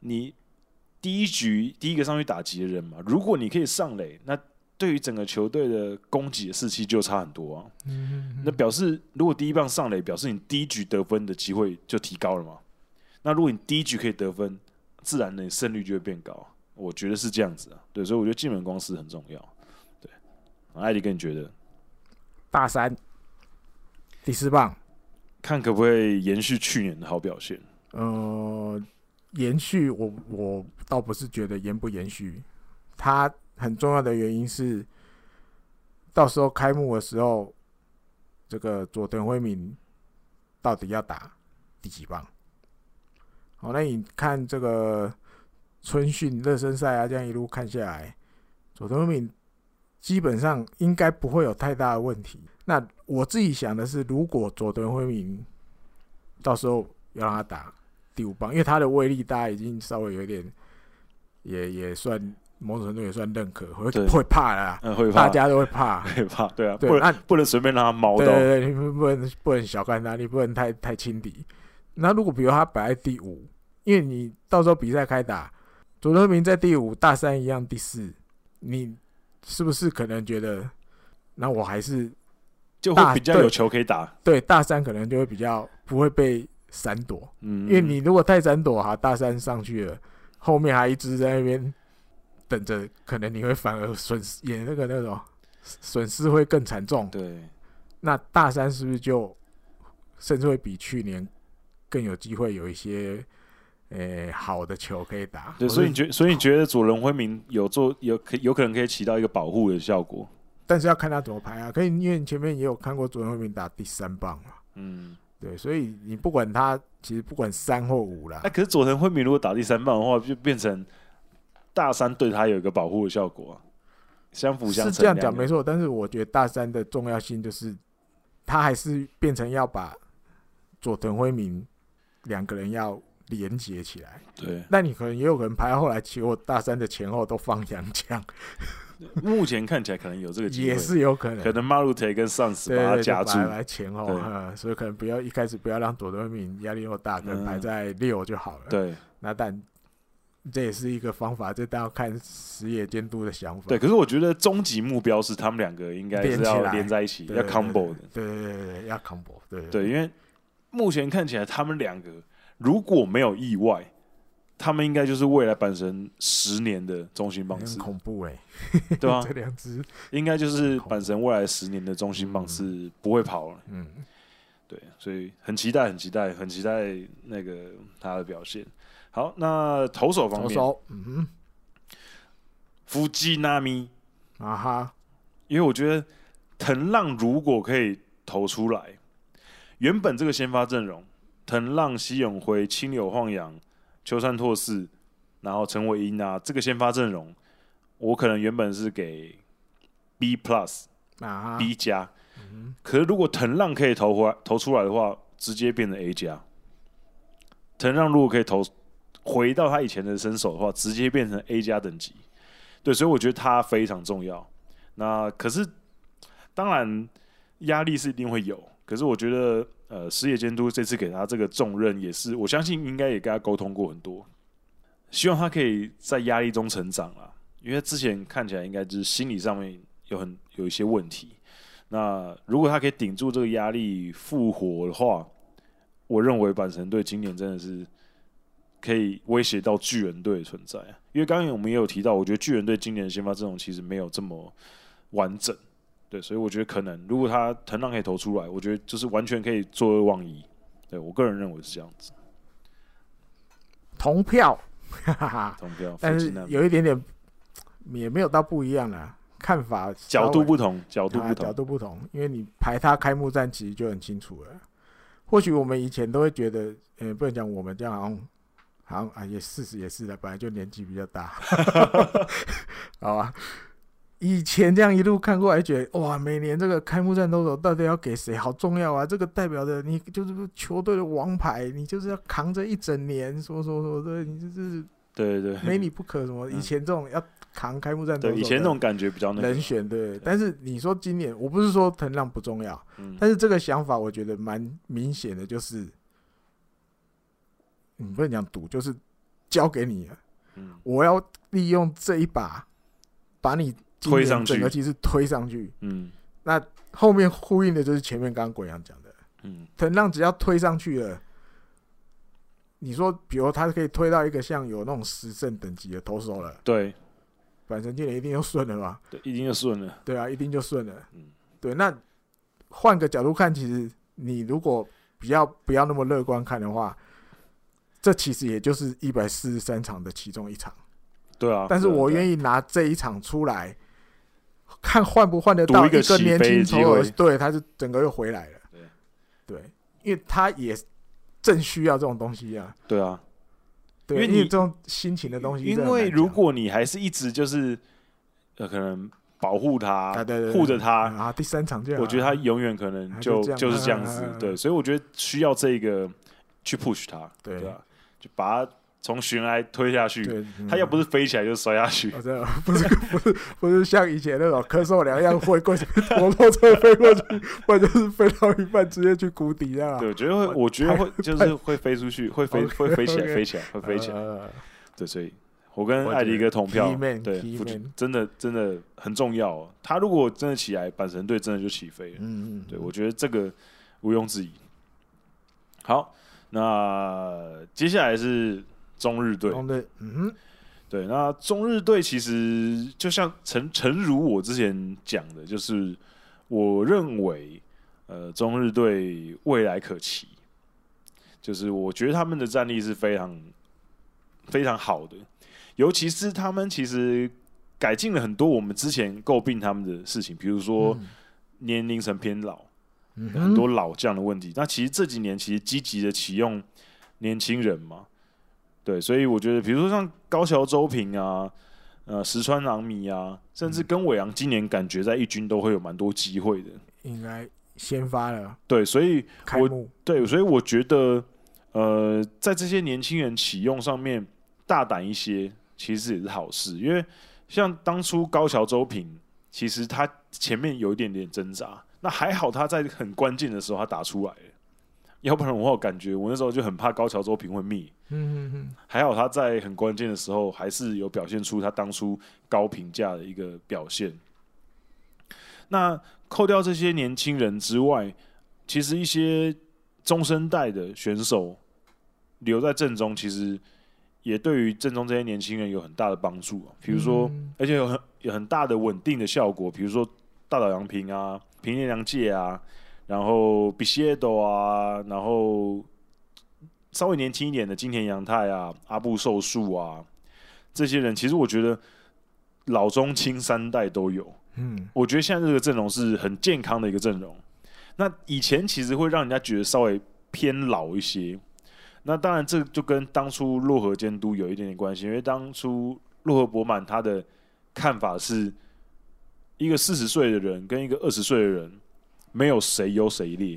你第一局第一个上去打击的人嘛。如果你可以上垒，那对于整个球队的攻击的士气就差很多啊。那表示如果第一棒上垒，表示你第一局得分的机会就提高了嘛。那如果你第一局可以得分，自然的胜率就会变高。我觉得是这样子啊。对，所以我觉得进门光司很重要。对，艾迪，跟你觉得大三第四棒。看可不可以延续去年的好表现？呃，延续我我倒不是觉得延不延续，它很重要的原因是，到时候开幕的时候，这个佐藤辉明到底要打第几棒？好，那你看这个春训热身赛啊，这样一路看下来，佐藤辉明基本上应该不会有太大的问题。那我自己想的是，如果佐藤辉明到时候要让他打第五棒，因为他的威力大家已经稍微有点，也也算某种程度也算认可，会会怕啦，嗯，会怕，大家都会怕，会怕，对啊，对，不能不能随便让他猫到，对对对，你不能不能小看他，你不能太太轻敌。那如果比如他摆在第五，因为你到时候比赛开打，佐德明在第五，大三一样第四，你是不是可能觉得，那我还是就会比较有球可以打？对，大三可能就会比较不会被闪躲，嗯，因为你如果太闪躲哈，大三上去了，后面还一直在那边等着，可能你会反而损失，也那个那种损失会更惨重。对，那大三是不是就甚至会比去年？更有机会有一些诶、欸、好的球可以打，对，所以你觉所以你觉得佐藤辉明有做有可有可能可以起到一个保护的效果，但是要看他怎么排啊。可以，因为你前面也有看过佐藤辉明打第三棒嘛，嗯，对，所以你不管他，其实不管三或五啦，那、啊，可是佐藤惠明如果打第三棒的话，就变成大三对他有一个保护的效果、啊，相辅相成。是这样讲没错，但是我觉得大三的重要性就是他还是变成要把佐藤辉明。两个人要连接起来，对。那你可能也有可能排到后来，结果大三的前后都放洋枪。目前看起来可能有这个机会，也是有可能。可能马路特跟上司把他夹住来前后，嗯，所以可能不要一开始不要让佐藤辉明压力又大，可能排在六就好了。对。那但这也是一个方法，这都要看实野监督的想法。对，可是我觉得终极目标是他们两个应该是要连在一起，要 combo 的。对对对对，要 combo。对对，因为。目前看起来，他们两个如果没有意外，他们应该就是未来阪神十年的中心棒次。恐怖哎、欸，对吧？这两只应该就是阪神未来十年的中心棒次不会跑了。嗯，对，所以很期待，很期待，很期待那个他的表现。好，那投手方面，投手，嗯哼，藤浪啊哈，因为我觉得藤浪如果可以投出来。原本这个先发阵容，藤浪、西永辉、青柳晃洋、秋山拓四，然后陈伟英啊，这个先发阵容，我可能原本是给 B plus 啊 B 加，可是如果藤浪可以投回来投出来的话，直接变成 A 加。藤浪如果可以投回到他以前的身手的话，直接变成 A 加等级。对，所以我觉得他非常重要。那可是当然压力是一定会有。可是我觉得，呃，矢野监督这次给他这个重任，也是我相信应该也跟他沟通过很多，希望他可以在压力中成长啊。因为之前看起来应该就是心理上面有很有一些问题。那如果他可以顶住这个压力复活的话，我认为阪神队今年真的是可以威胁到巨人队的存在啊。因为刚刚我们也有提到，我觉得巨人队今年的先发阵容其实没有这么完整。对，所以我觉得可能，如果他藤浪可以投出来，我觉得就是完全可以坐二望一。对我个人认为是这样子。同票，哈哈，同票，但是有一点点也没有到不一样啦，看法角度不同，角度不同，角度不同。因为你排他开幕战其实就很清楚了。或许我们以前都会觉得，呃，不能讲我们这样好像，好像啊，也事实也是的，本来就年纪比较大，好吧。以前这样一路看过来，觉得哇，每年这个开幕战投手到底要给谁，好重要啊！这个代表着你就是球队的王牌，你就是要扛着一整年，说说说的，你就是对对，没你不可什么。以前这种要扛开幕战投手，以前那种感觉比较人选，对。但是你说今年，我不是说藤浪不重要，但是这个想法我觉得蛮明显的，就是你不能讲赌，就是交给你了。我要利用这一把把你。推上去，整个其实推上去，嗯，那后面呼应的就是前面刚刚鬼阳讲的，嗯，藤浪只要推上去了，你说，比如他可以推到一个像有那种十胜等级的投手了，对，反正今年一定就顺了吧？对，一定就顺了，对啊，一定就顺了，嗯，对。那换个角度看，其实你如果比较不要那么乐观看的话，这其实也就是一百四十三场的其中一场，对啊。但是我愿意拿这一场出来。看换不换得到一个年轻球员，对，他就整个又回来了。对，对，因为他也正需要这种东西啊。对啊，对，因为你这种心情的东西。因为如果你还是一直就是呃，可能保护他，护着他啊，第三场这样，我觉得他永远可能就就是这样子。对，所以我觉得需要这个去 push 他，对啊，就把他从悬崖推下去，嗯、他要不是飞起来就摔下去。哦、不是不是不是像以前那种柯受良一样会过去摩托车飞过去，或者就是飞到一半直接去谷底啊。对，我觉得会，我觉得会就是会飞出去，会飞会飞起来飞起来会飞起来。Uh, 对，所以我跟艾迪哥同票，对，真的真的很重要、哦。他如果真的起来，阪神队真的就起飞了。嗯嗯，对，我觉得这个毋庸置疑。好，那接下来是。中日队，嗯哼，对，那中日队其实就像诚诚如我之前讲的，就是我认为，呃，中日队未来可期，就是我觉得他们的战力是非常非常好的，尤其是他们其实改进了很多我们之前诟病他们的事情，比如说年龄层偏老，嗯、很多老将的问题。那其实这几年其实积极的启用年轻人嘛。对，所以我觉得，比如说像高桥周平啊，呃，石川昂米啊，甚至跟伟阳今年感觉在一军都会有蛮多机会的，应该先发了。对，所以我对，所以我觉得，呃，在这些年轻人启用上面大胆一些，其实也是好事。因为像当初高桥周平，其实他前面有一点点挣扎，那还好他在很关键的时候他打出来了。要不然我有感觉，我那时候就很怕高桥周平会灭。嗯嗯嗯，还好他在很关键的时候，还是有表现出他当初高评价的一个表现。那扣掉这些年轻人之外，其实一些中生代的选手留在正中，其实也对于正中这些年轻人有很大的帮助。比如说，而且有很有很大的稳定的效果。比如说大岛洋平啊，平野良介啊。然后比谢多啊，然后稍微年轻一点的金田阳太啊，阿部寿树啊，这些人其实我觉得老中青三代都有。嗯，我觉得现在这个阵容是很健康的一个阵容。那以前其实会让人家觉得稍微偏老一些。那当然这就跟当初洛河监督有一点点关系，因为当初洛河博满他的看法是一个四十岁的人跟一个二十岁的人。没有谁优谁劣，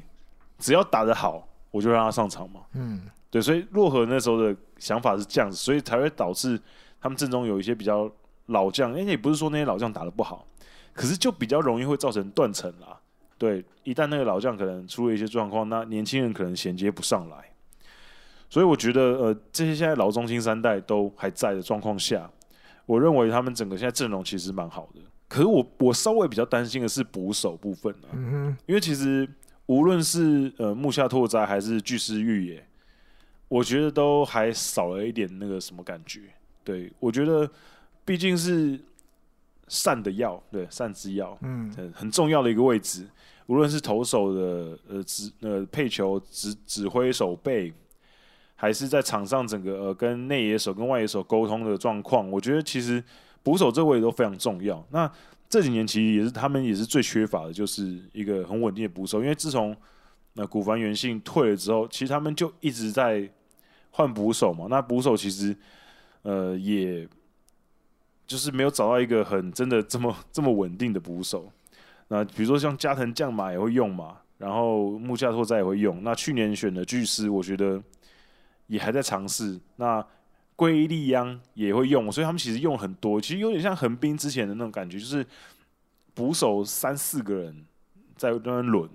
只要打得好，我就让他上场嘛。嗯，对，所以洛河那时候的想法是这样子，所以才会导致他们阵中有一些比较老将，因为也不是说那些老将打得不好，可是就比较容易会造成断层啦。对，一旦那个老将可能出了一些状况，那年轻人可能衔接不上来。所以我觉得，呃，这些现在老中青三代都还在的状况下，我认为他们整个现在阵容其实蛮好的。可是我我稍微比较担心的是捕手部分啊，因为其实无论是呃木下拓哉还是巨师裕也，我觉得都还少了一点那个什么感觉。对，我觉得毕竟是善的药，对，善之药，嗯，很重要的一个位置。无论是投手的呃指呃配球指指挥手背，还是在场上整个呃跟内野手跟外野手沟通的状况，我觉得其实。捕手这位都非常重要。那这几年其实也是他们也是最缺乏的，就是一个很稳定的捕手。因为自从那古凡元信退了之后，其实他们就一直在换捕手嘛。那捕手其实呃，也就是没有找到一个很真的这么这么稳定的捕手。那比如说像加藤将马也会用嘛，然后木下拓哉也会用。那去年选的巨师，我觉得也还在尝试。那龟利央也会用，所以他们其实用很多，其实有点像横滨之前的那种感觉，就是捕手三四个人在那边轮，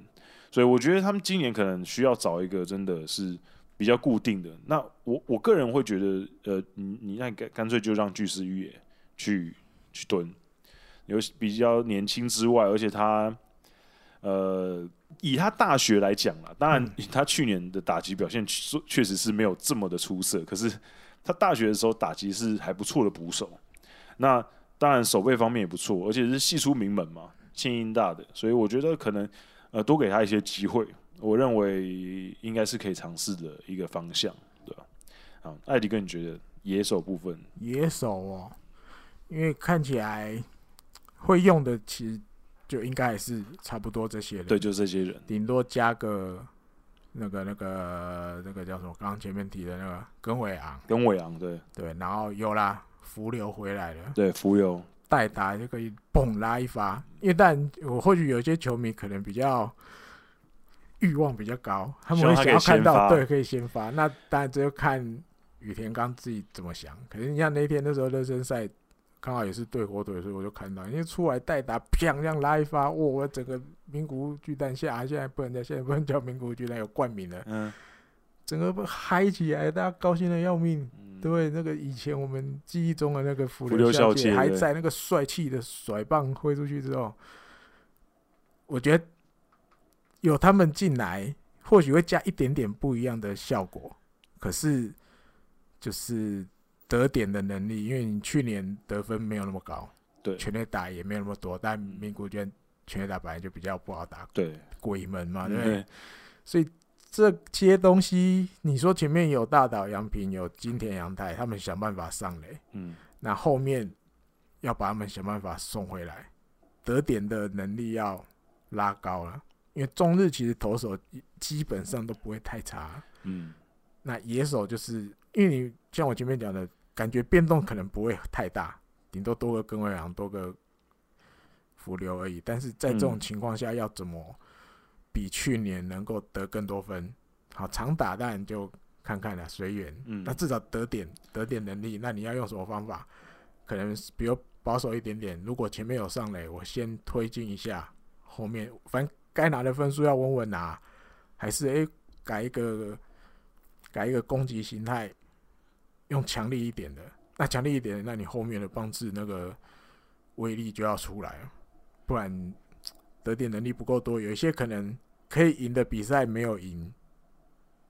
所以我觉得他们今年可能需要找一个真的是比较固定的。那我我个人会觉得，呃，你你那干干脆就让巨师裕也去去蹲，有比较年轻之外，而且他呃以他大学来讲啦，当然他去年的打击表现确确实是没有这么的出色，可是。他大学的时候打击是还不错的捕手，那当然守备方面也不错，而且是系出名门嘛，庆应大的，所以我觉得可能呃多给他一些机会，我认为应该是可以尝试的一个方向，对吧？啊，艾迪哥，你觉得野手部分？野手哦，因为看起来会用的其实就应该也是差不多这些人，对，就这些人，顶多加个。那个、那个、那个叫什么？刚刚前面提的那个根尾昂，根尾昂，对对，然后有啦，浮流回来了，对，浮流代打就可以蹦拉一发。因为但我或许有些球迷可能比较欲望比较高，他们会想要看到，对，可以先发。那当然只有看雨田刚自己怎么想。可是你像那天那时候热身赛，刚好也是对火腿，所以我就看到，因为出来代打，砰这样拉一发，哇！我整个名古屋巨蛋下，现在不能叫现在不能叫名古屋巨蛋，有冠名了，嗯，整个嗨起来，大家高兴的要命。嗯、对，那个以前我们记忆中的那个福留小姐还在那个帅气的甩棒挥出去之后，我觉得有他们进来，或许会加一点点不一样的效果。可是就是。得点的能力，因为你去年得分没有那么高，对，全垒打也没有那么多，但名古卷全垒打本来就比较不好打，对，鬼门嘛，对不对？所以这些东西，你说前面有大岛洋平，有金田阳太，他们想办法上垒，嗯，那后面要把他们想办法送回来，得点的能力要拉高了，因为中日其实投手基本上都不会太差，嗯，那野手就是因为你像我前面讲的。感觉变动可能不会太大，顶多多个跟位行，多个浮流而已。但是在这种情况下，要怎么比去年能够得更多分？好，长打当然就看看了，随缘。嗯，那至少得点得点能力，那你要用什么方法？可能比如保守一点点。如果前面有上垒，我先推进一下，后面反正该拿的分数要稳稳拿，还是诶、欸、改一个改一个攻击形态。用强力一点的，那强力一点的，那你后面的棒次那个威力就要出来了，不然得点能力不够多，有一些可能可以赢的比赛没有赢，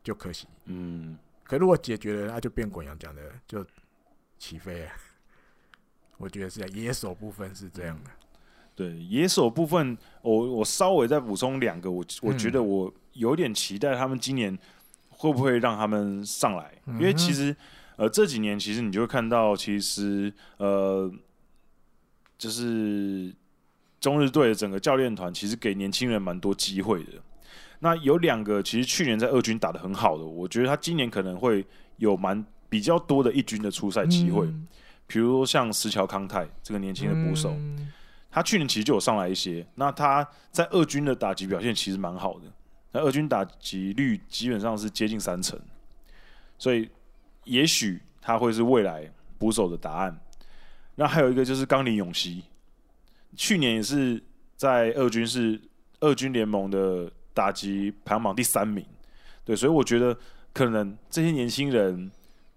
就可惜。嗯，可如果解决了，那就变滚阳讲的就起飞了。我觉得是野手部分是这样的。对，野手部分，我我稍微再补充两个，我我觉得我有点期待他们今年会不会让他们上来，嗯、因为其实。呃，这几年其实你就会看到，其实呃，就是中日队的整个教练团其实给年轻人蛮多机会的。那有两个其实去年在二军打得很好的，我觉得他今年可能会有蛮比较多的一军的出赛机会。嗯、比如说像石桥康泰这个年轻的捕手，嗯、他去年其实就有上来一些。那他在二军的打击表现其实蛮好的，那二军打击率基本上是接近三成，所以。也许他会是未来捕手的答案。那还有一个就是冈林勇希，去年也是在二军是二军联盟的打击排行榜第三名。对，所以我觉得可能这些年轻人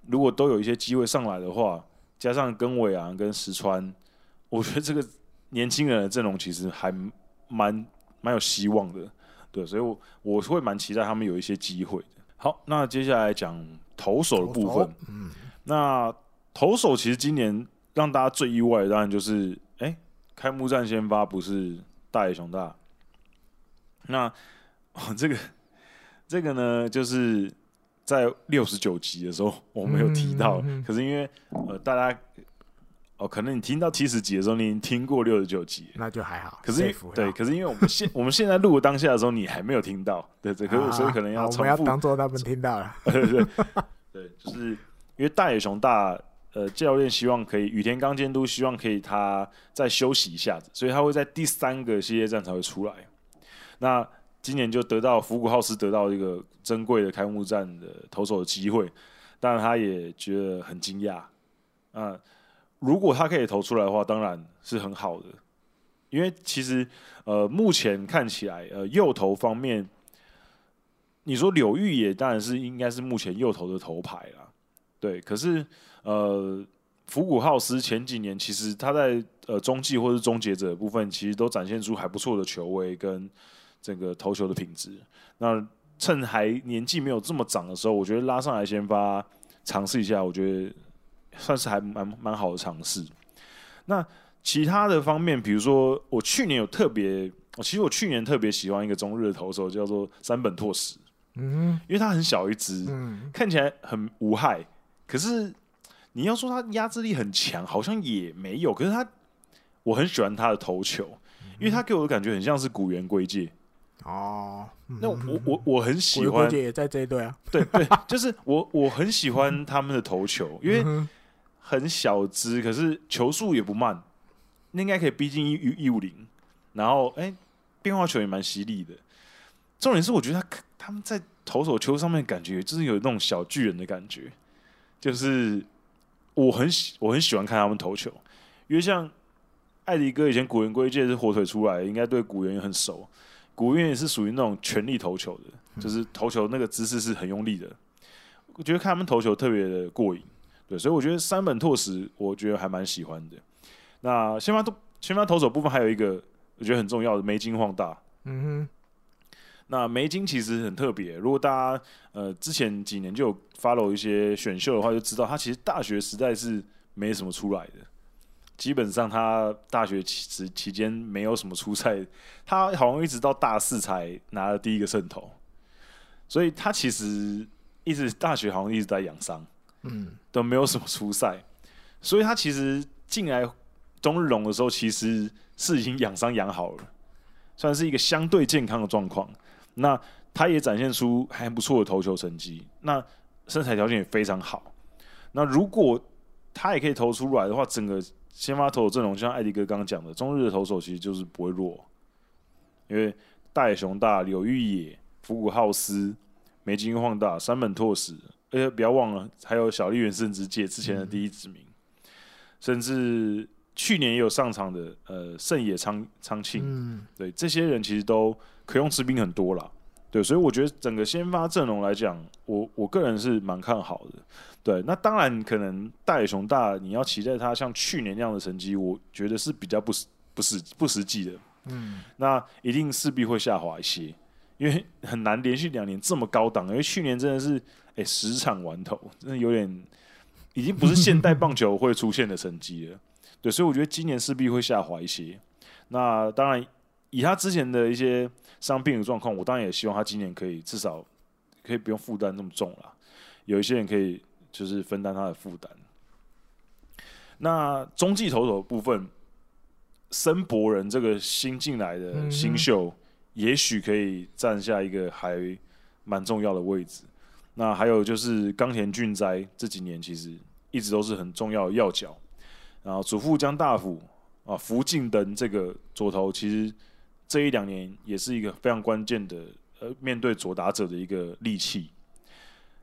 如果都有一些机会上来的话，加上根尾昂跟石川，我觉得这个年轻人的阵容其实还蛮蛮有希望的。对，所以我我会蛮期待他们有一些机会。好，那接下来讲。投手的部分，嗯，那投手其实今年让大家最意外的，当然就是，哎、欸，开幕战先发不是大野熊大，那哦，这个这个呢，就是在六十九集的时候我们有提到，嗯嗯嗯、可是因为呃大家哦，可能你听到七十集的时候，你已经听过六十九集，那就还好。可是对，可是因为我们现我们现在录当下的时候，你还没有听到，对对，可是所以可能要重复，我们要当做他们听到了，对对。对，就是因为大野熊大，呃，教练希望可以雨田刚监督希望可以他再休息一下子，所以他会在第三个系列战才会出来。那今年就得到福谷浩司得到一个珍贵的开幕战的投手的机会，当然他也觉得很惊讶。啊，如果他可以投出来的话，当然是很好的，因为其实呃，目前看起来呃，右投方面。你说柳玉也当然是应该是目前右投的头牌啦，对。可是呃，福谷浩司前几年其实他在呃中继或是终结者部分，其实都展现出还不错的球威跟整个投球的品质。那趁还年纪没有这么长的时候，我觉得拉上来先发尝试一下，我觉得算是还蛮蛮好的尝试。那其他的方面，比如说我去年有特别，我其实我去年特别喜欢一个中日的投手，叫做山本拓实。嗯，因为他很小一只，嗯，看起来很无害。可是你要说他压制力很强，好像也没有。可是他，我很喜欢他的投球，因为他给我的感觉很像是古原圭介。哦，那我我我很喜欢，也在这一队啊。对对，就是我我很喜欢他们的投球，因为很小只，可是球速也不慢，那应该可以逼近一一五零。然后哎、变化球也蛮犀利的。重点是，我觉得他他们在投手球上面感觉就是有那种小巨人的感觉，就是我很喜我很喜欢看他们投球，因为像艾迪哥以前古元圭介是火腿出来，应该对古元也很熟。古元也是属于那种全力投球的，就是投球那个姿势是很用力的。我觉得看他们投球特别的过瘾，对，所以我觉得山本拓实，我觉得还蛮喜欢的。那先发投先发投手部分还有一个我觉得很重要的梅金晃大，嗯哼。那梅金其实很特别，如果大家呃之前几年就有 follow 一些选秀的话，就知道他其实大学时代是没什么出来的，基本上他大学期期间没有什么出赛，他好像一直到大四才拿了第一个胜投，所以他其实一直大学好像一直在养伤，嗯，都没有什么出赛，所以他其实进来中日龙的时候，其实是已经养伤养好了，算是一个相对健康的状况。那他也展现出还不错的投球成绩，那身材条件也非常好。那如果他也可以投出来的话，整个先发投手阵容，就像艾迪哥刚刚讲的，中日的投手其实就是不会弱，因为大野雄大、柳玉野、福谷浩司、梅津晃大、山本拓史，而且不要忘了还有小笠原圣之介之前的第一指名，嗯、甚至去年也有上场的呃胜野昌昌庆，嗯、对这些人其实都。可用之兵很多啦，对，所以我觉得整个先发阵容来讲，我我个人是蛮看好的。对，那当然可能大野雄大，你要期待他像去年那样的成绩，我觉得是比较不实不实不实际的。嗯，那一定势必会下滑一些，因为很难连续两年这么高档，因为去年真的是哎、欸、十场完投，真的有点已经不是现代棒球会出现的成绩了。对，所以我觉得今年势必会下滑一些。那当然以他之前的一些。伤病的状况，我当然也希望他今年可以至少可以不用负担那么重了。有一些人可以就是分担他的负担。那中继投手的部分，森博人这个新进来的新秀，也许可以占下一个还蛮重要的位置。那还有就是冈田俊哉这几年其实一直都是很重要的要角。然后祖父江大辅啊，福晋等这个左投其实。这一两年也是一个非常关键的，呃，面对左打者的一个利器。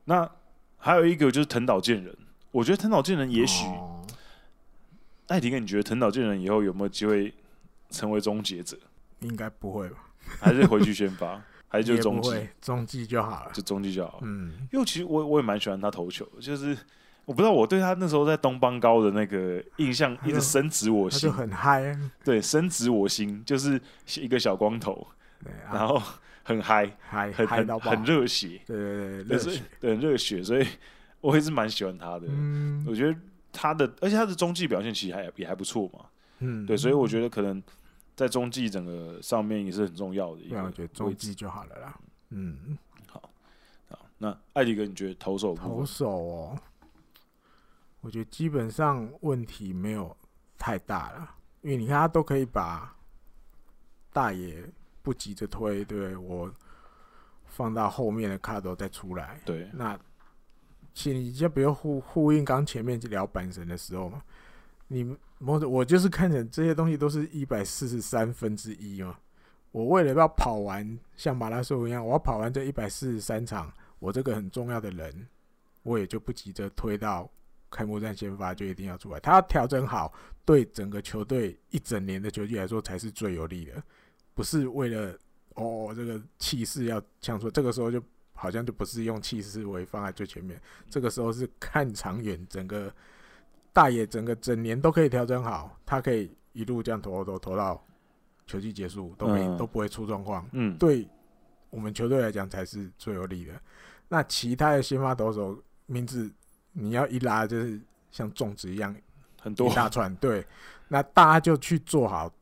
那还有一个就是藤岛健人，我觉得藤岛健人也许，艾迪哥，你觉得藤岛健人以后有没有机会成为终结者？应该不会吧？还是回去先发，还是就中继？中继就好了，就中继就好了。嗯，因为其实我我也蛮喜欢他投球，就是。我不知道我对他那时候在东邦高的那个印象一直深植我心，就很嗨，对，深植我心，就是一个小光头，然后很嗨，嗨，很很很热血，对对对，热血，对热血，所以我也是蛮喜欢他的。嗯，我觉得他的，而且他的中继表现其实还也还不错嘛。嗯，对，所以我觉得可能在中继整个上面也是很重要的一个。我觉得中继就好了啦。嗯，好，好，那艾迪哥，你觉得投手？投手哦。我觉得基本上问题没有太大了，因为你看他都可以把大爷不急着推，对，对我放到后面的卡都再出来。对，那其实你就不要呼呼应刚前面聊阪神的时候嘛，你我我就是看着这些东西都是一百四十三分之一嘛，我为了要跑完像马拉松一样，我要跑完这一百四十三场，我这个很重要的人，我也就不急着推到。开幕战先发就一定要出来，他要调整好，对整个球队一整年的球季来说才是最有利的，不是为了哦这个气势要抢出，这个时候就好像就不是用气势为放在最前面，这个时候是看长远，整个大爷整个整年都可以调整好，他可以一路这样投投投到球季结束都没、嗯、都不会出状况，嗯，对我们球队来讲才是最有利的。那其他的先发投手名字。你要一拉就是像种子一样，很多一大串，对，那大家就去做好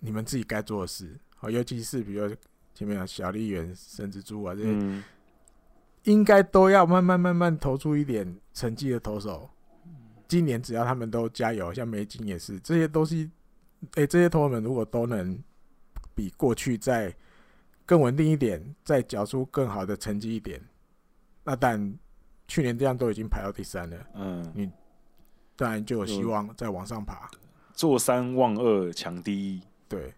你们自己该做的事，好，尤其是比如前面有小笠原、甚至猪啊这些，嗯、应该都要慢慢慢慢投出一点成绩的投手。今年只要他们都加油，像梅金也是，这些东西，哎、欸，这些投手们如果都能比过去再更稳定一点，再缴出更好的成绩一点，那但。去年这样都已经排到第三了，嗯，你当然就有希望再往上爬。坐三望二，强第一。对，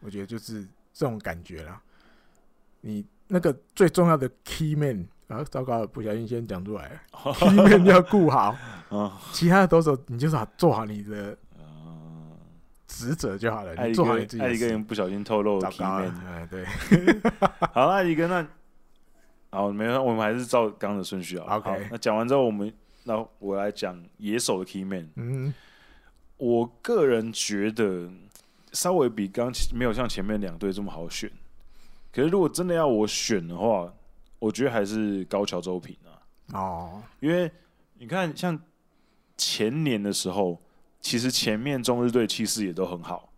我觉得就是这种感觉啦。你那个最重要的 key man 啊，糟糕了，不小心先讲出来了。key man 要顾好，其他的都手你就是做好你的职责就好了。你做好你自己。艾一个人不小心透露 key man，哎，对。好，艾迪哥，那好，没有，我们还是照刚刚的顺序啊。OK，那讲完之后，我们那我来讲野手的 key man。嗯，我个人觉得稍微比刚没有像前面两队这么好选。可是如果真的要我选的话，我觉得还是高桥周平啊。哦，因为你看，像前年的时候，其实前面中日队气势也都很好。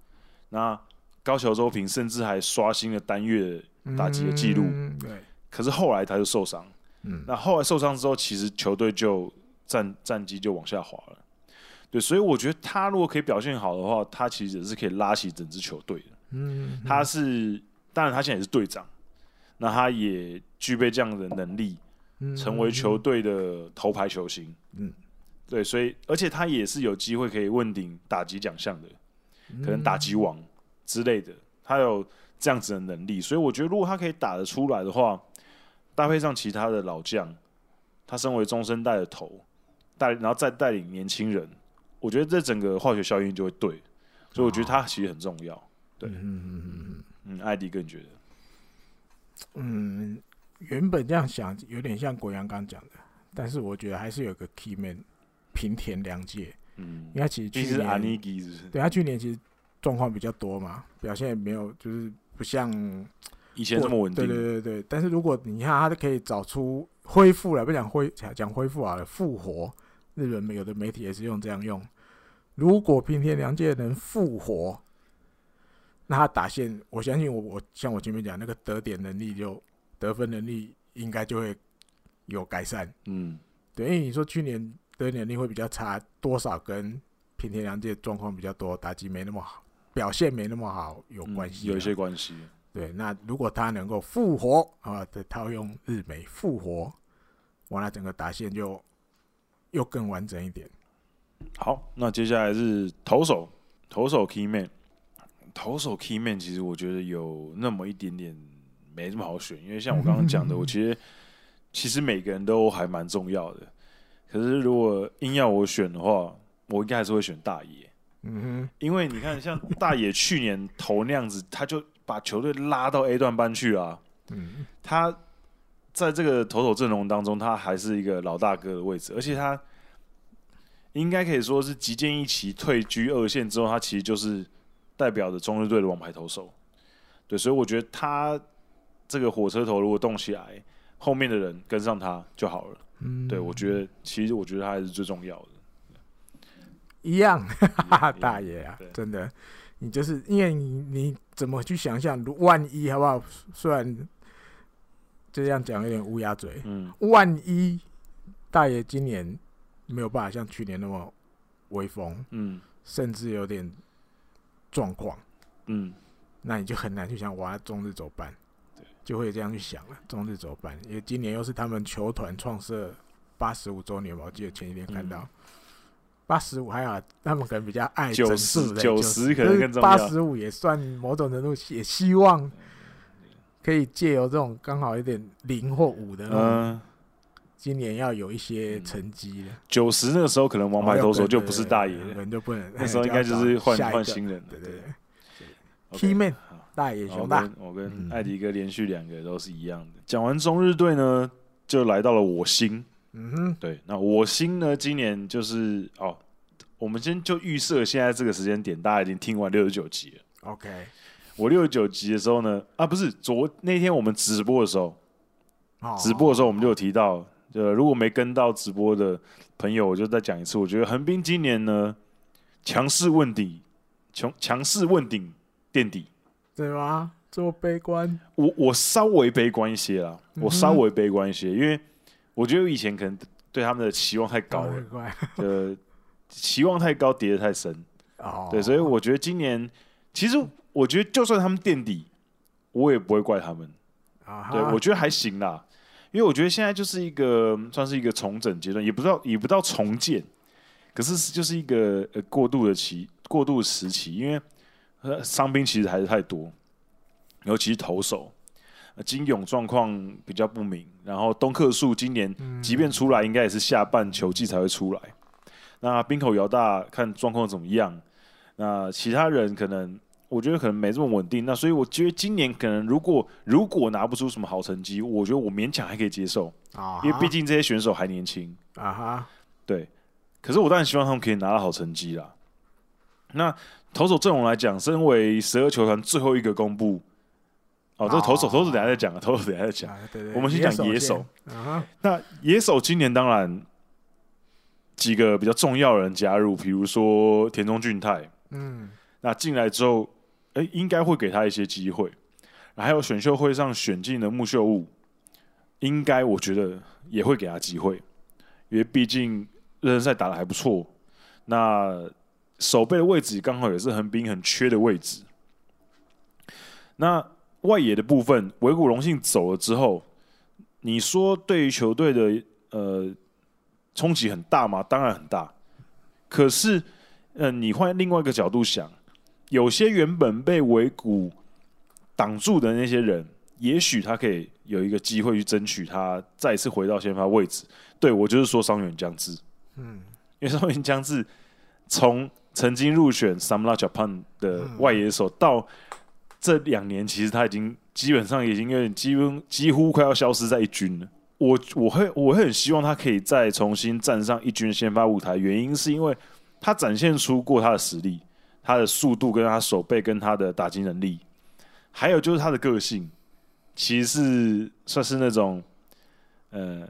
那高桥周平甚至还刷新了单月打击的记录。嗯，对。可是后来他就受伤。嗯。那后来受伤之后，其实球队就战战绩就往下滑了。对，所以我觉得他如果可以表现好的话，他其实也是可以拉起整支球队的。嗯。他是。当然，他现在也是队长，那他也具备这样的能力，成为球队的头牌球星。嗯，对，所以而且他也是有机会可以问鼎打击奖项的，可能打击王之类的，他有这样子的能力。所以我觉得，如果他可以打得出来的话，搭配上其他的老将，他身为中生代的头，带然后再带领年轻人，我觉得这整个化学效应就会对。所以我觉得他其实很重要。对，嗯嗯嗯嗯。嗯，艾迪更觉得，嗯，原本这样想有点像国阳刚讲的，但是我觉得还是有个 key man 平田良介，嗯，因为他其实去年，对他去年其实状况比较多嘛，表现也没有就是不像以前这么稳定，对对对对。但是如果你看他可以找出恢复了，不讲恢讲恢复啊，复活，日本有的媒体也是用这样用，如果平田良介能复活。那他打线，我相信我我像我前面讲那个得点能力就得分能力应该就会有改善。嗯，对，因为你说去年得点能力会比较差，多少跟平田良介状况比较多，打击没那么好，表现没那么好有关系，嗯，有一些关系。对，那如果他能够复活啊，对套用日美复活，完了整个打线就又更完整一点。好，那接下来是投手，投手 key man。投手 key man 其实我觉得有那么一点点没这么好选，因为像我刚刚讲的，我其实其实每个人都还蛮重要的。可是如果硬要我选的话，我应该还是会选大野。嗯哼，因为你看，像大野去年投那样子，他就把球队拉到 A 段班去啊。嗯，他在这个投手阵容当中，他还是一个老大哥的位置，而且他应该可以说是集建一起退居二线之后，他其实就是。代表着中日队的王牌投手，对，所以我觉得他这个火车头如果动起来，后面的人跟上他就好了。嗯，对，我觉得其实我觉得他还是最重要的。一样，哈哈，大爷啊，真的，你就是因为你你怎么去想象，万一好不好？虽然这样讲有点乌鸦嘴，嗯，万一大爷今年没有办法像去年那么威风，嗯，甚至有点。状况，嗯，那你就很难去想，我要中日走班，对，就会这样去想了。中日走班，因为今年又是他们球团创设八十五周年嘛，我记得前几天看到。八十五，还好，他们可能比较爱九十，九十可能更重要。八十五也算某种程度，也希望可以借由这种刚好有点零或五的那种。嗯今年要有一些成绩了。九十那个时候可能王牌投手就不是大爷了，可能就不能。那时候 应该就是换换新人。对对对。Key man 大爷熊大，我跟艾迪哥连续两个都是一样的。讲完中日队呢，就来到了我心。嗯哼。对，那我心呢，今年就是哦，我们先就预设现在这个时间点，大家已经听完六十九集了。OK。我六十九集的时候呢，啊，不是昨那天我们直播的时候，直播的时候我们就有提到。呃，如果没跟到直播的朋友，我就再讲一次。我觉得横滨今年呢，强势问底，强强势问鼎垫底，对吗？这么悲观？我我稍微悲观一些啦，我稍微悲观一些，因为我觉得我以前可能对他们的期望太高了，呃，期望太高，跌得太深。哦，对，所以我觉得今年，其实我觉得就算他们垫底，我也不会怪他们。啊，对，我觉得还行啦。因为我觉得现在就是一个算是一个重整阶段，也不知道也不到重建，可是就是一个呃过渡的期，过渡时期。因为呃伤兵其实还是太多，尤其是投手，金勇状况比较不明，然后东克树今年即便出来，应该也是下半球季才会出来。那冰口遥大看状况怎么样？那其他人可能我觉得可能没这么稳定。那所以我觉得今年可能如果如果拿不出什么好成绩，我觉得我勉强还可以接受，uh huh. 因为毕竟这些选手还年轻啊哈。Uh huh. 对，可是我当然希望他们可以拿到好成绩啦。那投手阵容来讲，身为十二球团最后一个公布。哦，这投手，投手等下再讲啊，投手等下再讲。我们先讲野手。那野手今年当然几个比较重要的人加入，比如说田中俊太。嗯。那进来之后，哎，应该会给他一些机会。还有选秀会上选进的木秀悟，应该我觉得也会给他机会，因为毕竟热身赛打得还不错。那守备的位置刚好也是横滨很缺的位置。那外野的部分，尾谷隆幸走了之后，你说对于球队的呃冲击很大吗？当然很大。可是，呃，你换另外一个角度想，有些原本被尾谷挡住的那些人，也许他可以有一个机会去争取他再次回到先发位置。对，我就是说伤员将至，嗯，因为伤员将至从曾经入选 Samra Japan 的外野手到。这两年其实他已经基本上已经有点几乎几乎快要消失在一军了。我我会我会很希望他可以再重新站上一军先发舞台，原因是因为他展现出过他的实力，他的速度跟他手背跟他的打击能力。还有就是他的个性其实是算是那种呃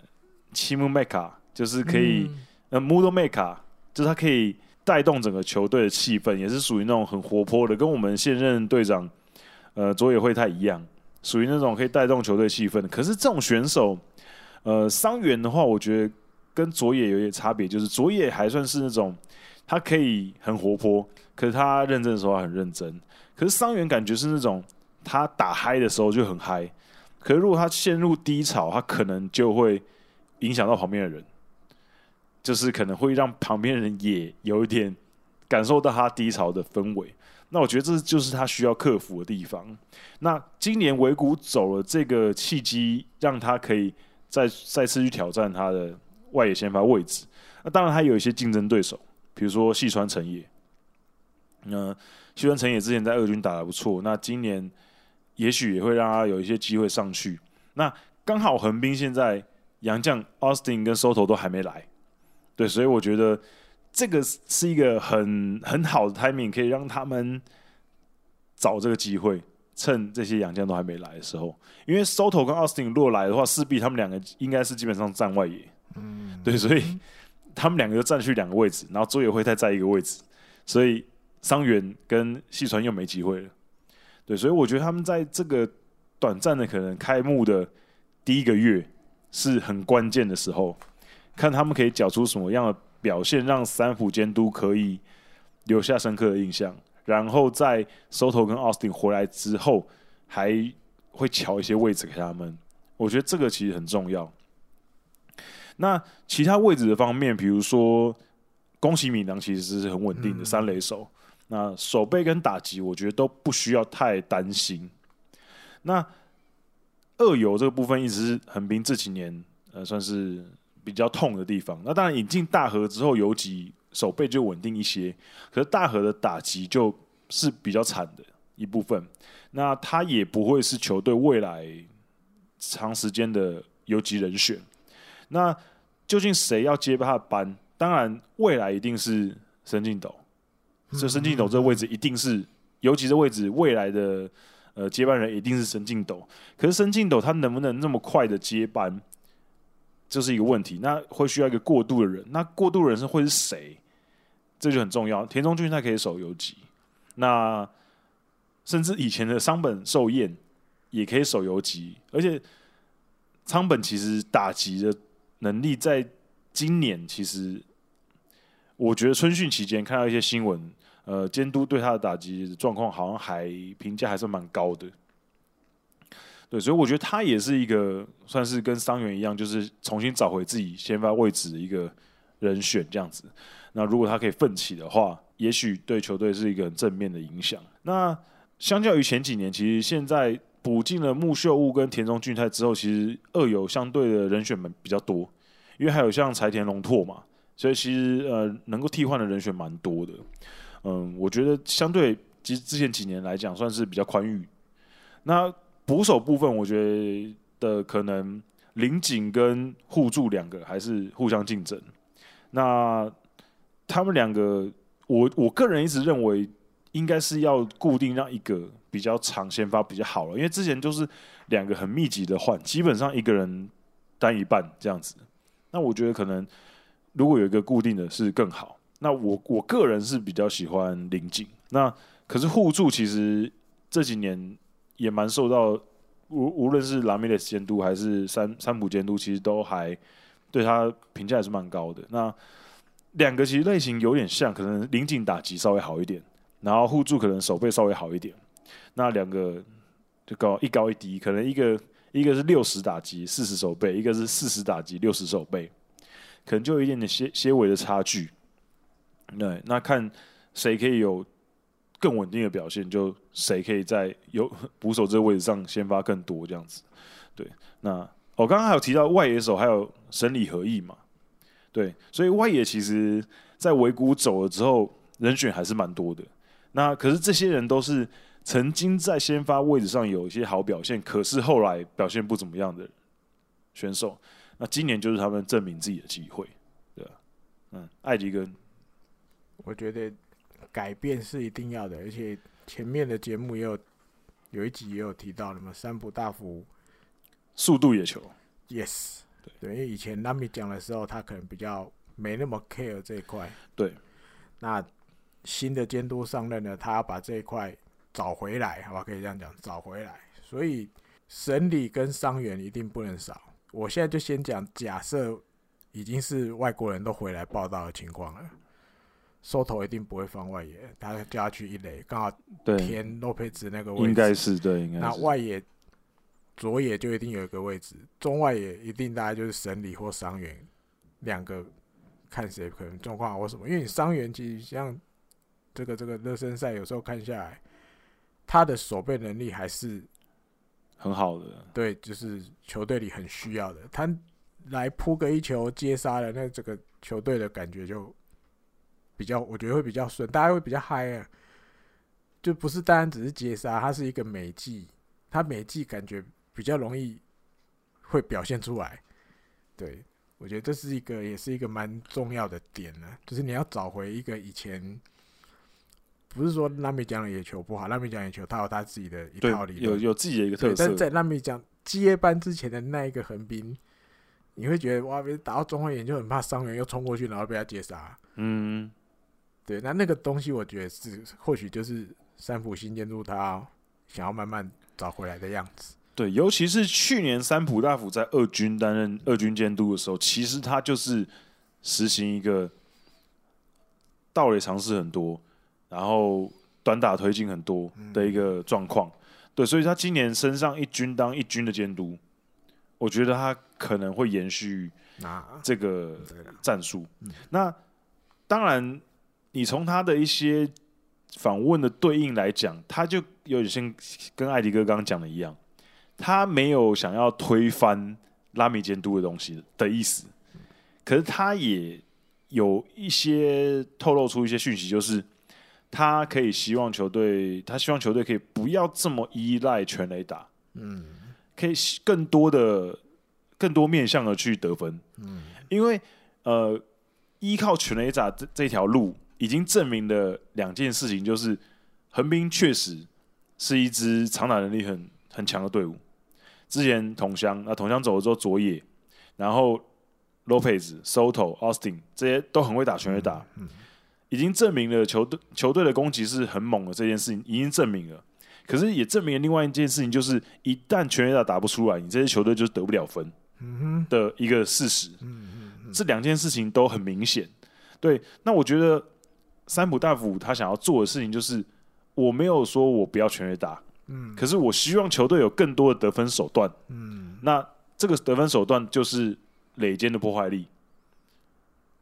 奇姆迈卡就是可以呃 modomaica 就是他可以带动整个球队的气氛也是属于那种很活泼的跟我们现任队长呃佐野惠太一样属于那种可以带动球队气氛可是这种选手呃伤员的话我觉得跟佐野有一些差别就是佐野还算是那种他可以很活泼可是他认真的时候很认真。可是桑原感觉是那种他打嗨的时候就很嗨，可是如果他陷入低潮，他可能就会影响到旁边的人，就是可能会让旁边人也有一点感受到他低潮的氛围。那我觉得这就是他需要克服的地方。那今年梶谷走了这个契机，让他可以再再次去挑战他的外野先发位置。那当然他有一些竞争对手，比如说细川成也。那西川成也之前在二军打得不错，那今年也许也会让他有一些机会上去。那刚好横滨现在杨将 Austin 跟 Soto 都还没来，对，所以我觉得。这个是一个很很好的 timing，可以让他们找这个机会，趁这些洋将都还没来的时候。因为 Soto 跟 Austin 如果来的话，势必他们两个应该是基本上站外野。嗯，对，所以他们两个就占去两个位置，然后周野会再在一个位置，所以桑原跟细川又没机会了。对，所以我觉得他们在这个短暂的可能开幕的第一个月是很关键的时候，看他们可以缴出什么样的。表现让三浦监督可以留下深刻的印象，然后在 Soto 跟 Austin 回来之后，还会瞧一些位置给他们。我觉得这个其实很重要。那其他位置的方面，比如说宫崎米良其实是很稳定的三垒手，那守备跟打击，我觉得都不需要太担心。那二游这个部分一直是横滨这几年呃算是。比较痛的地方，那当然引进大和之后，游击守备就稳定一些。可是大和的打击就是比较惨的一部分，那他也不会是球队未来长时间的游击人选。那究竟谁要接他的班？当然，未来一定是申进斗。这申进斗这个位置一定是游击的位置，未来的呃接班人一定是申进斗。可是申进斗他能不能那么快的接班？这是一个问题，那会需要一个过渡的人，那过渡人是会是谁？这就很重要。田中俊他可以守游击，那甚至以前的桑本寿彦也可以守游击，而且仓本其实打击的能力，在今年其实我觉得春训期间看到一些新闻，呃，监督对他的打击状况好像还评价还是蛮高的。对，所以我觉得他也是一个算是跟桑原一样，就是重新找回自己先发位置的一个人选这样子。那如果他可以奋起的话，也许对球队是一个很正面的影响。那相较于前几年，其实现在补进了木秀悟跟田中俊太之后，其实二游相对的人选们比较多，因为还有像柴田龙拓嘛，所以其实呃能够替换的人选蛮多的。嗯，我觉得相对其实之前几年来讲算是比较宽裕。那捕手部分，我觉得的可能林井跟户柱两个还是互相竞争。那他们两个，我我个人一直认为应该是要固定让一个比较长先发比较好了，因为之前就是两个很密集的换，基本上一个人担一半这样子。那我觉得可能如果有一个固定的是更好。那我我个人是比较喜欢林井。那可是互助其实这几年也蛮受到无无论是拉米雷斯监督还是三三浦监督，其实都还对他评价还是蛮高的。那两个其实类型有点像，可能林井打击稍微好一点，然后互助可能手背稍微好一点。那两个就高一高一低，可能一个一个是六十打击四十手背，一个是四十打击六十手背，可能就有一点点些些微的差距。对，那看谁可以有更稳定的表现，就谁可以在有 捕手这个位置上先发更多这样子。对，那我刚刚还有提到外野手还有审理合意嘛？对，所以外野其实，在尾谷走了之后，人选还是蛮多的。那可是这些人都是曾经在先发位置上有一些好表现，可是后来表现不怎么样的选手。那今年就是他们证明自己的机会，对吧？嗯，艾迪跟，我觉得改变是一定要的，而且前面的节目也有有一集也有提到了嘛，三浦大辅速度野球，yes。对，因为以前拉米讲的时候，他可能比较没那么 care 这一块。对，那新的监督上任呢，他要把这一块找回来，好吧？可以这样讲，找回来。所以审理跟伤员一定不能少。我现在就先讲，假设已经是外国人都回来报道的情况了，收头一定不会放外野，他叫他去一垒，刚好填洛佩兹那个位置，应该是对，应该是那外野。左野就一定有一个位置，中外野一定大概就是神里或伤员两个，看谁可能状况好或什么。因为你伤员其实像这个这个热身赛有时候看下来，他的守备能力还是很好的。对，就是球队里很需要的。他来扑个一球接杀了，那这个球队的感觉就比较，我觉得会比较顺，大家会比较嗨啊。就不是单单只是接杀，它是一个美技，它美技感觉。比较容易会表现出来，对，我觉得这是一个也是一个蛮重要的点呢，就是你要找回一个以前，不是说拉米讲的野球不好，拉米讲野球他有他自己的一套理论，有有自己的一个特色。但在拉米讲接班之前的那一个横滨，你会觉得哇，别打到中后野就很怕伤员又冲过去，然后被他接杀。嗯，对，那那个东西我觉得是或许就是三浦新监督他想要慢慢找回来的样子。对，尤其是去年三浦大辅在二军担任二军监督的时候，其实他就是实行一个道垒尝试很多，然后短打推进很多的一个状况。嗯、对，所以他今年升上一军当一军的监督，我觉得他可能会延续这个战术。嗯、那当然，你从他的一些访问的对应来讲，他就有点像跟艾迪哥刚刚讲的一样。他没有想要推翻拉米监督的东西的意思，可是他也有一些透露出一些讯息，就是他可以希望球队，他希望球队可以不要这么依赖全垒打，嗯，可以更多的、更多面向的去得分，嗯，因为呃，依靠全垒打这这条路已经证明了两件事情，就是横滨确实是一支长打能力很很强的队伍。之前同乡，那同乡走了之后，佐野，然后 Lopez、Soto、Austin 这些都很会打全垒打，嗯嗯、已经证明了球队球队的攻击是很猛的这件事情已经证明了。可是也证明了另外一件事情，就是一旦全垒打打不出来，你这些球队就是得不了分的一个事实。这两件事情都很明显。对，那我觉得三浦大辅他想要做的事情就是，我没有说我不要全垒打。嗯，可是我希望球队有更多的得分手段。嗯，那这个得分手段就是垒间的破坏力。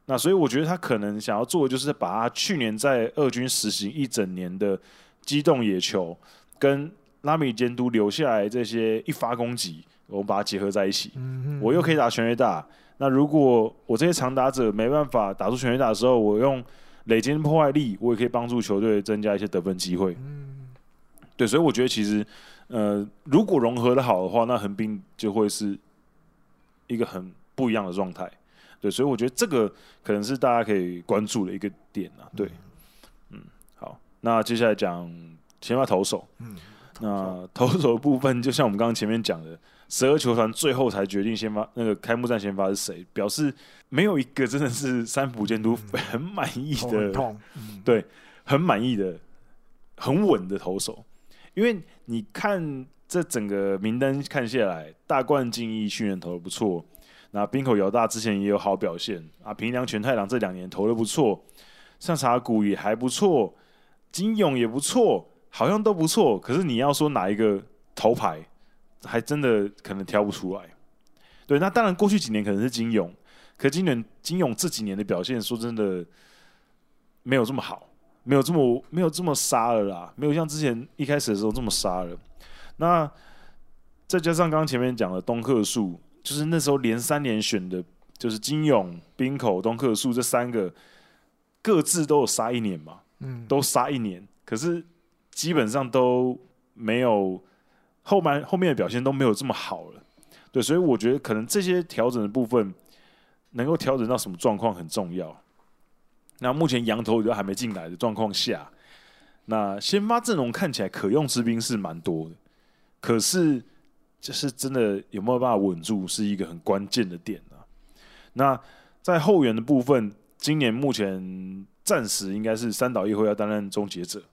那所以我觉得他可能想要做的就是把他去年在二军实行一整年的机动野球跟拉米监督留下来这些一发攻击，我们把它结合在一起，嗯哼，我又可以打全垒打。那如果我这些长打者没办法打出全垒打的时候，我用垒间破坏力，我也可以帮助球队增加一些得分机会。嗯，对，所以我觉得其实，呃，如果融合的好的话，那横滨就会是一个很不一样的状态。对，所以我觉得这个可能是大家可以关注的一个点啊。对，嗯，好，那接下来讲先发投手。嗯，那投手的部分，就像我们刚刚前面讲的。十二球团最后才决定先发那个开幕战先发是谁，表示没有一个真的是三浦监督很满意的，对，很满意的，很稳的投手。因为你看这整个名单看下来，大冠进一去年投的不错，那滨口遥大之前也有好表现啊，平良全太郎这两年投的不错，上茶谷也还不错，金勇也不错，好像都不错。可是你要说哪一个头牌？还真的可能挑不出来，对，那当然过去几年可能是金勇，可今年金勇这几年的表现，说真的没有这么好，没有这么没有这么杀了啦，没有像之前一开始的时候这么杀了。那再加上刚刚前面讲的东克树，就是那时候连三连选的，就是金勇、冰口、东克树这三个各自都有杀一年嘛，嗯，都杀一年，可是基本上都没有。后面后面的表现都没有这么好了，对，所以我觉得可能这些调整的部分能够调整到什么状况很重要。那目前羊头都还没进来的状况下，那先发阵容看起来可用之兵是蛮多的，可是就是真的有没有办法稳住，是一个很关键的点啊。那在后援的部分，今年目前暂时应该是三岛一辉要担任终结者。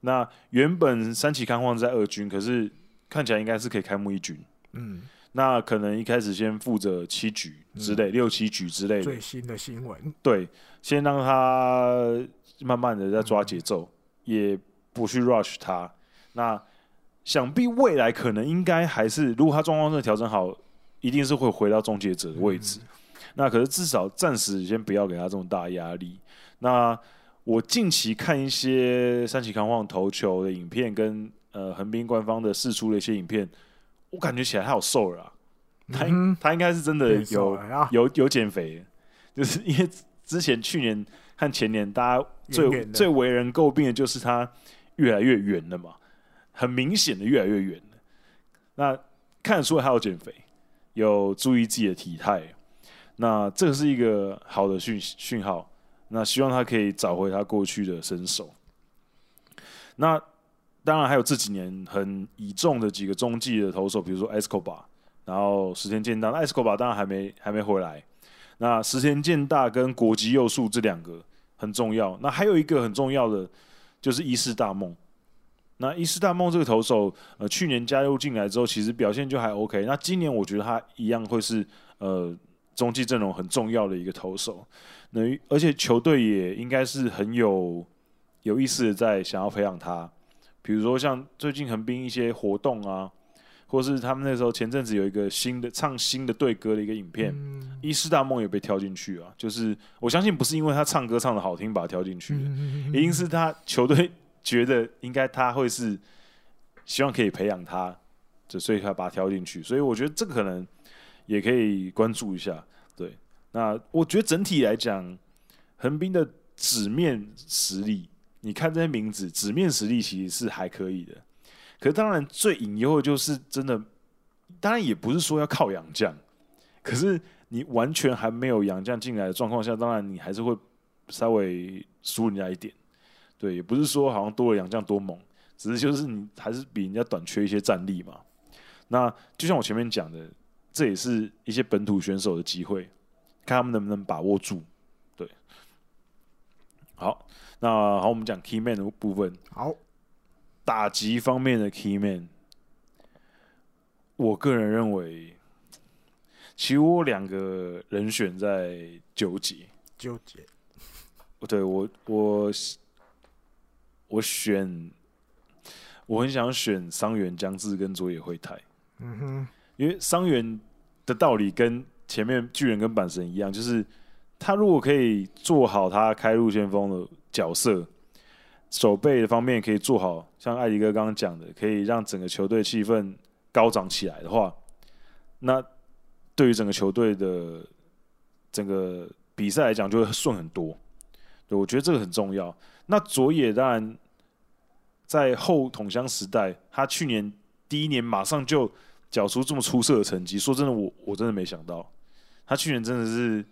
那原本三崎康晃在二军，可是。看起来应该是可以开幕一军，嗯，那可能一开始先负责七局之类，嗯、六七局之类的。最新的新闻，对，先让他慢慢的在抓节奏，嗯、也不去 rush 他。那想必未来可能应该还是，如果他状况真的调整好，一定是会回到终结者的位置。嗯、那可是至少暂时先不要给他这么大压力。那我近期看一些三崎康晃投球的影片跟。呃，横滨官方的释出的一些影片，我感觉起来他好瘦了，啊，他，嗯、他应该是真的有有有减肥，就是因为之前去年和前年，大家最最为人诟病的就是他越来越圆了嘛，很明显的越来越圆了。那看得出来他有减肥，有注意自己的体态，那这个是一个好的讯讯号。那希望他可以找回他过去的身手。那。当然还有这几年很倚重的几个中继的投手，比如说 Escobar，然后石田健大。那 Escobar 当然还没还没回来。那石田健大跟国吉佑树这两个很重要。那还有一个很重要的就是伊势大梦。那伊势大梦这个投手，呃，去年加入进来之后，其实表现就还 OK。那今年我觉得他一样会是呃中继阵容很重要的一个投手。那而且球队也应该是很有有意思的在想要培养他。比如说像最近横滨一些活动啊，或是他们那时候前阵子有一个新的唱新的对歌的一个影片，嗯、伊势大梦也被挑进去啊。就是我相信不是因为他唱歌唱的好听把他挑进去的，一定是他球队觉得应该他会是希望可以培养他，就所以他把他挑进去。所以我觉得这个可能也可以关注一下。对，那我觉得整体来讲，横滨的纸面实力。你看这些名字，纸面实力其实是还可以的，可是当然最隐忧的就是真的，当然也不是说要靠洋将，可是你完全还没有洋将进来的状况下，当然你还是会稍微输人家一点，对，也不是说好像多了洋将多猛，只是就是你还是比人家短缺一些战力嘛。那就像我前面讲的，这也是一些本土选手的机会，看他们能不能把握住，对，好。那好，我们讲 key man 的部分。好，打击方面的 key man，我个人认为，其实我两个人选在纠结，纠结。对我，我我选，我很想选桑原将志跟佐野惠太。嗯哼，因为桑原的道理跟前面巨人跟阪神一样，就是他如果可以做好他开路先锋的角色，守备方面可以做好，像艾迪哥刚刚讲的，可以让整个球队气氛高涨起来的话，那对于整个球队的整个比赛来讲，就会顺很多。对，我觉得这个很重要。那佐野当然在后桶箱时代，他去年第一年马上就缴出这么出色的成绩。说真的，我我真的没想到，他去年真的是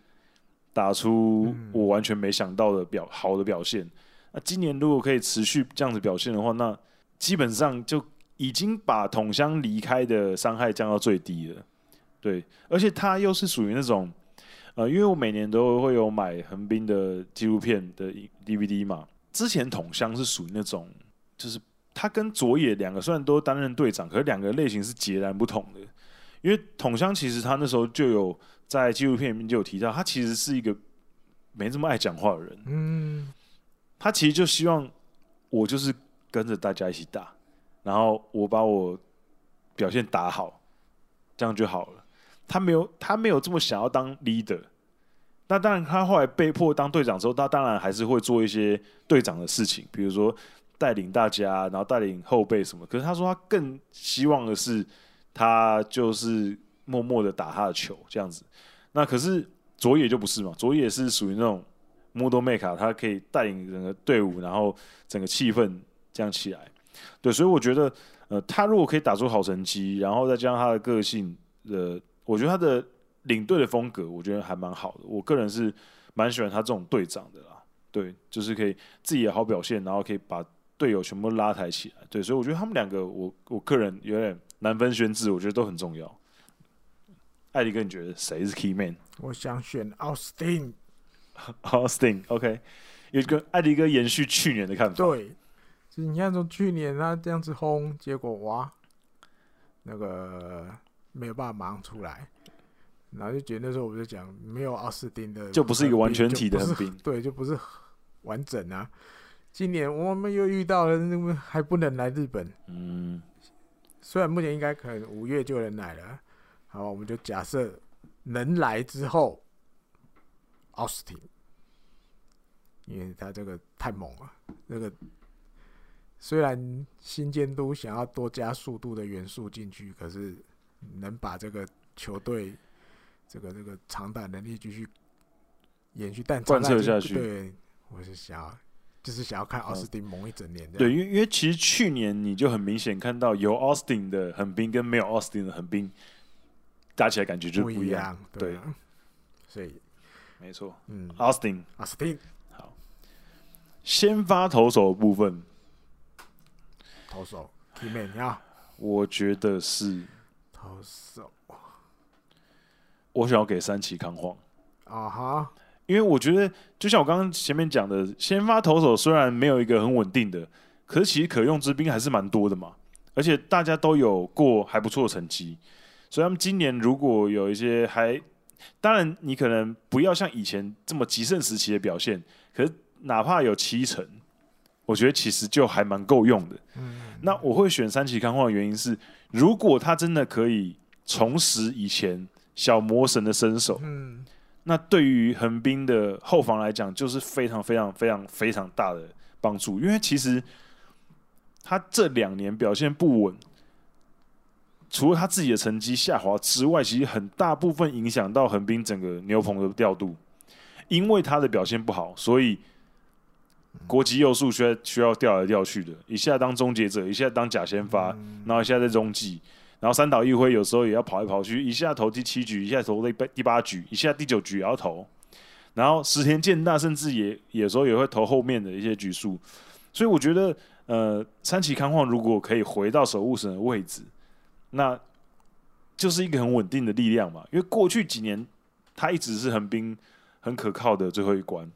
打出我完全没想到的表好的表现。那今年如果可以持续这样子表现的话，那基本上就已经把桶箱离开的伤害降到最低了。对，而且他又是属于那种。呃，因为我每年都会有买横滨的纪录片的 DVD 嘛。之前桶箱是属于那种，就是他跟佐野两个虽然都担任队长，可是两个类型是截然不同的。因为桶箱其实他那时候就有在纪录片里面就有提到，他其实是一个没这么爱讲话的人。嗯，他其实就希望我就是跟着大家一起打，然后我把我表现打好，这样就好了。他没有，他没有这么想要当 leader。那当然，他后来被迫当队长之后，他当然还是会做一些队长的事情，比如说带领大家，然后带领后辈什么。可是他说，他更希望的是，他就是默默的打他的球这样子。那可是佐野就不是嘛，佐野是属于那种 model maker，他可以带领整个队伍，然后整个气氛这样起来。对，所以我觉得，呃，他如果可以打出好成绩，然后再加上他的个性，呃。我觉得他的领队的风格，我觉得还蛮好的。我个人是蛮喜欢他这种队长的啦。对，就是可以自己也好表现，然后可以把队友全部拉抬起来。对，所以我觉得他们两个，我我个人有点难分轩輊，我觉得都很重要。艾迪哥，你觉得谁是 key man？我想选奥斯汀。奥斯汀，OK，有一个艾迪哥延续去年的看法。对，就是你看从去年他这样子轰，结果哇，那个。没有办法马上出来，然后就觉得那时候我就讲，没有奥斯汀的，就不是一个完全体的横滨，对，就不是完整啊。今年我们又遇到了，那么还不能来日本。嗯，虽然目前应该可能五月就能来了，好，我们就假设能来之后，奥斯汀，因为他这个太猛了，那个虽然新监督想要多加速度的元素进去，可是。能把这个球队这个这个长打能力继续延续，但贯彻下去。对，我是想要，就是想要看奥斯汀猛一整年。对，因为因为其实去年你就很明显看到有奥斯汀的横滨跟没有奥斯汀的横滨打起来感觉就不一样。一样对，啊，所以没错，嗯，，Austin，Austin，，好，先发投手的部分，投手里面你好，我觉得是。投手，我想要给三崎康晃。啊哈，因为我觉得就像我刚刚前面讲的，先发投手虽然没有一个很稳定的，可是其实可用之兵还是蛮多的嘛，而且大家都有过还不错的成绩，所以他们今年如果有一些还，当然你可能不要像以前这么极盛时期的表现，可是哪怕有七成，我觉得其实就还蛮够用的。嗯，那我会选三崎康晃的原因是。如果他真的可以重拾以前小魔神的身手，嗯，那对于横滨的后防来讲，就是非常非常非常非常大的帮助。因为其实他这两年表现不稳，除了他自己的成绩下滑之外，其实很大部分影响到横滨整个牛棚的调度。因为他的表现不好，所以国籍右数需要需要调来调去的，一下当终结者，一下当假先发，然后一下在中继，然后三岛一辉有时候也要跑来跑去，一下投第七局，一下投第八第八局，一下第九局也要投，然后石田健大甚至也有时候也会投后面的一些局数，所以我觉得，呃，三崎康晃如果可以回到守护神的位置，那就是一个很稳定的力量嘛，因为过去几年他一直是横滨很可靠的最后一关。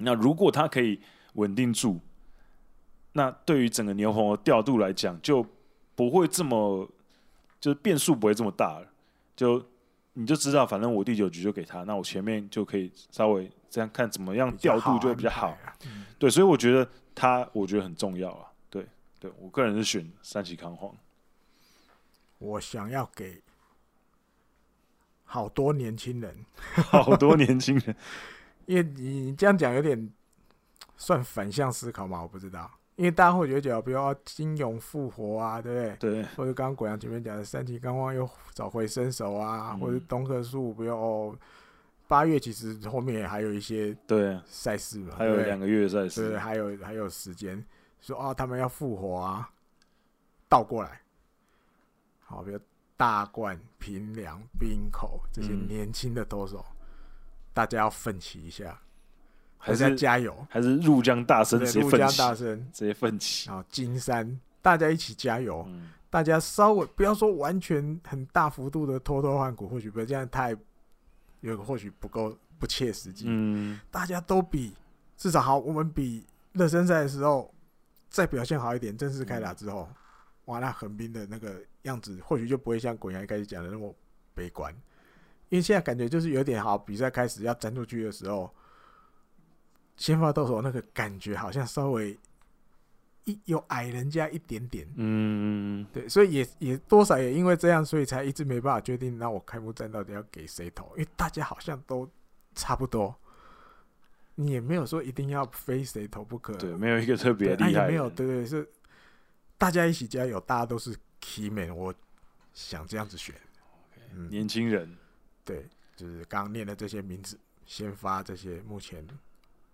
那如果他可以稳定住，那对于整个牛棚的调度来讲，就不会这么，就是变数不会这么大了。就你就知道，反正我第九局就给他，那我前面就可以稍微这样看怎么样调度就会比较好。对，所以我觉得他，我觉得很重要啊。对，对我个人是选三崎康晃。我想要给好多年轻人，好多年轻人。因为你这样讲有点算反向思考嘛？我不知道，因为大家会觉得，比如说金融复活啊，对不对？对。或者刚刚国阳前面讲的三崎刚旺又找回身手啊，嗯、或者东克树，不要哦。八月其实后面还有一些对赛事嘛，还有两个月赛事，对，还有还有时间说啊，他们要复活啊，倒过来，好，比如大冠、平良、冰口这些年轻的投手，嗯、大家要奋起一下，还是要加油，还是入江大声，入江大声，直接奋起好！金山，大家一起加油，嗯、大家稍微不要说完全很大幅度的脱脱换骨，或许不要这样太。有个或许不够不切实际，嗯，大家都比至少好，我们比热身赛的时候再表现好一点。正式开打之后，嗯、哇，那横滨的那个样子或许就不会像滚阳一开始讲的那么悲观，因为现在感觉就是有点好，比赛开始要站出去的时候，先发到手那个感觉好像稍微。一有矮人家一点点，嗯，对，所以也也多少也因为这样，所以才一直没办法决定，那我开幕战到底要给谁投？因为大家好像都差不多，你也没有说一定要非谁投不可，对，没有一个特别厉害，也没有，对对，是大家一起加油，大家都是 key man，我想这样子选年轻人，对，就是刚刚念的这些名字，先发这些目前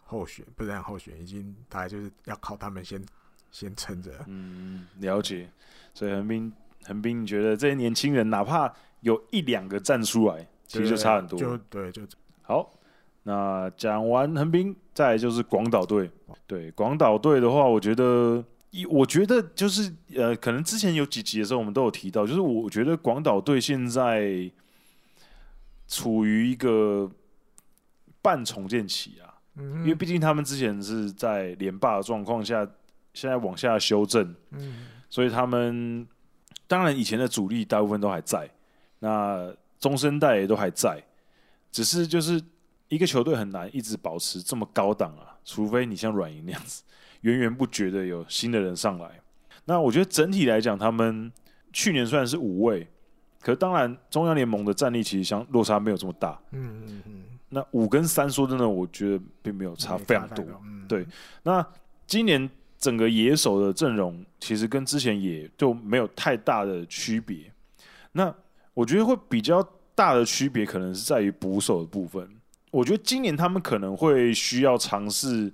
候选，不然候选已经大概就是要靠他们先。先撑着，嗯，了解。所以横滨，横滨，你觉得这些年轻人，哪怕有一两个站出来，其实就差很多。就对，就好。那讲完横滨，再来就是广岛队。对，广岛队的话，我觉得，我觉得就是呃，可能之前有几集的时候，我们都有提到，就是我觉得广岛队现在处于一个半重建期啊，嗯、因为毕竟他们之前是在连霸的状况下。现在往下修正，嗯，所以他们当然以前的主力大部分都还在，那中生代也都还在，只是就是一个球队很难一直保持这么高档啊，除非你像软银那样子源源不绝的有新的人上来。那我觉得整体来讲，他们去年虽然是五位，可是当然中央联盟的战力其实相落差没有这么大，嗯嗯嗯。那五跟三说真的，我觉得并没有差非常多，对。那今年。整个野手的阵容其实跟之前也就没有太大的区别。那我觉得会比较大的区别，可能是在于捕手的部分。我觉得今年他们可能会需要尝试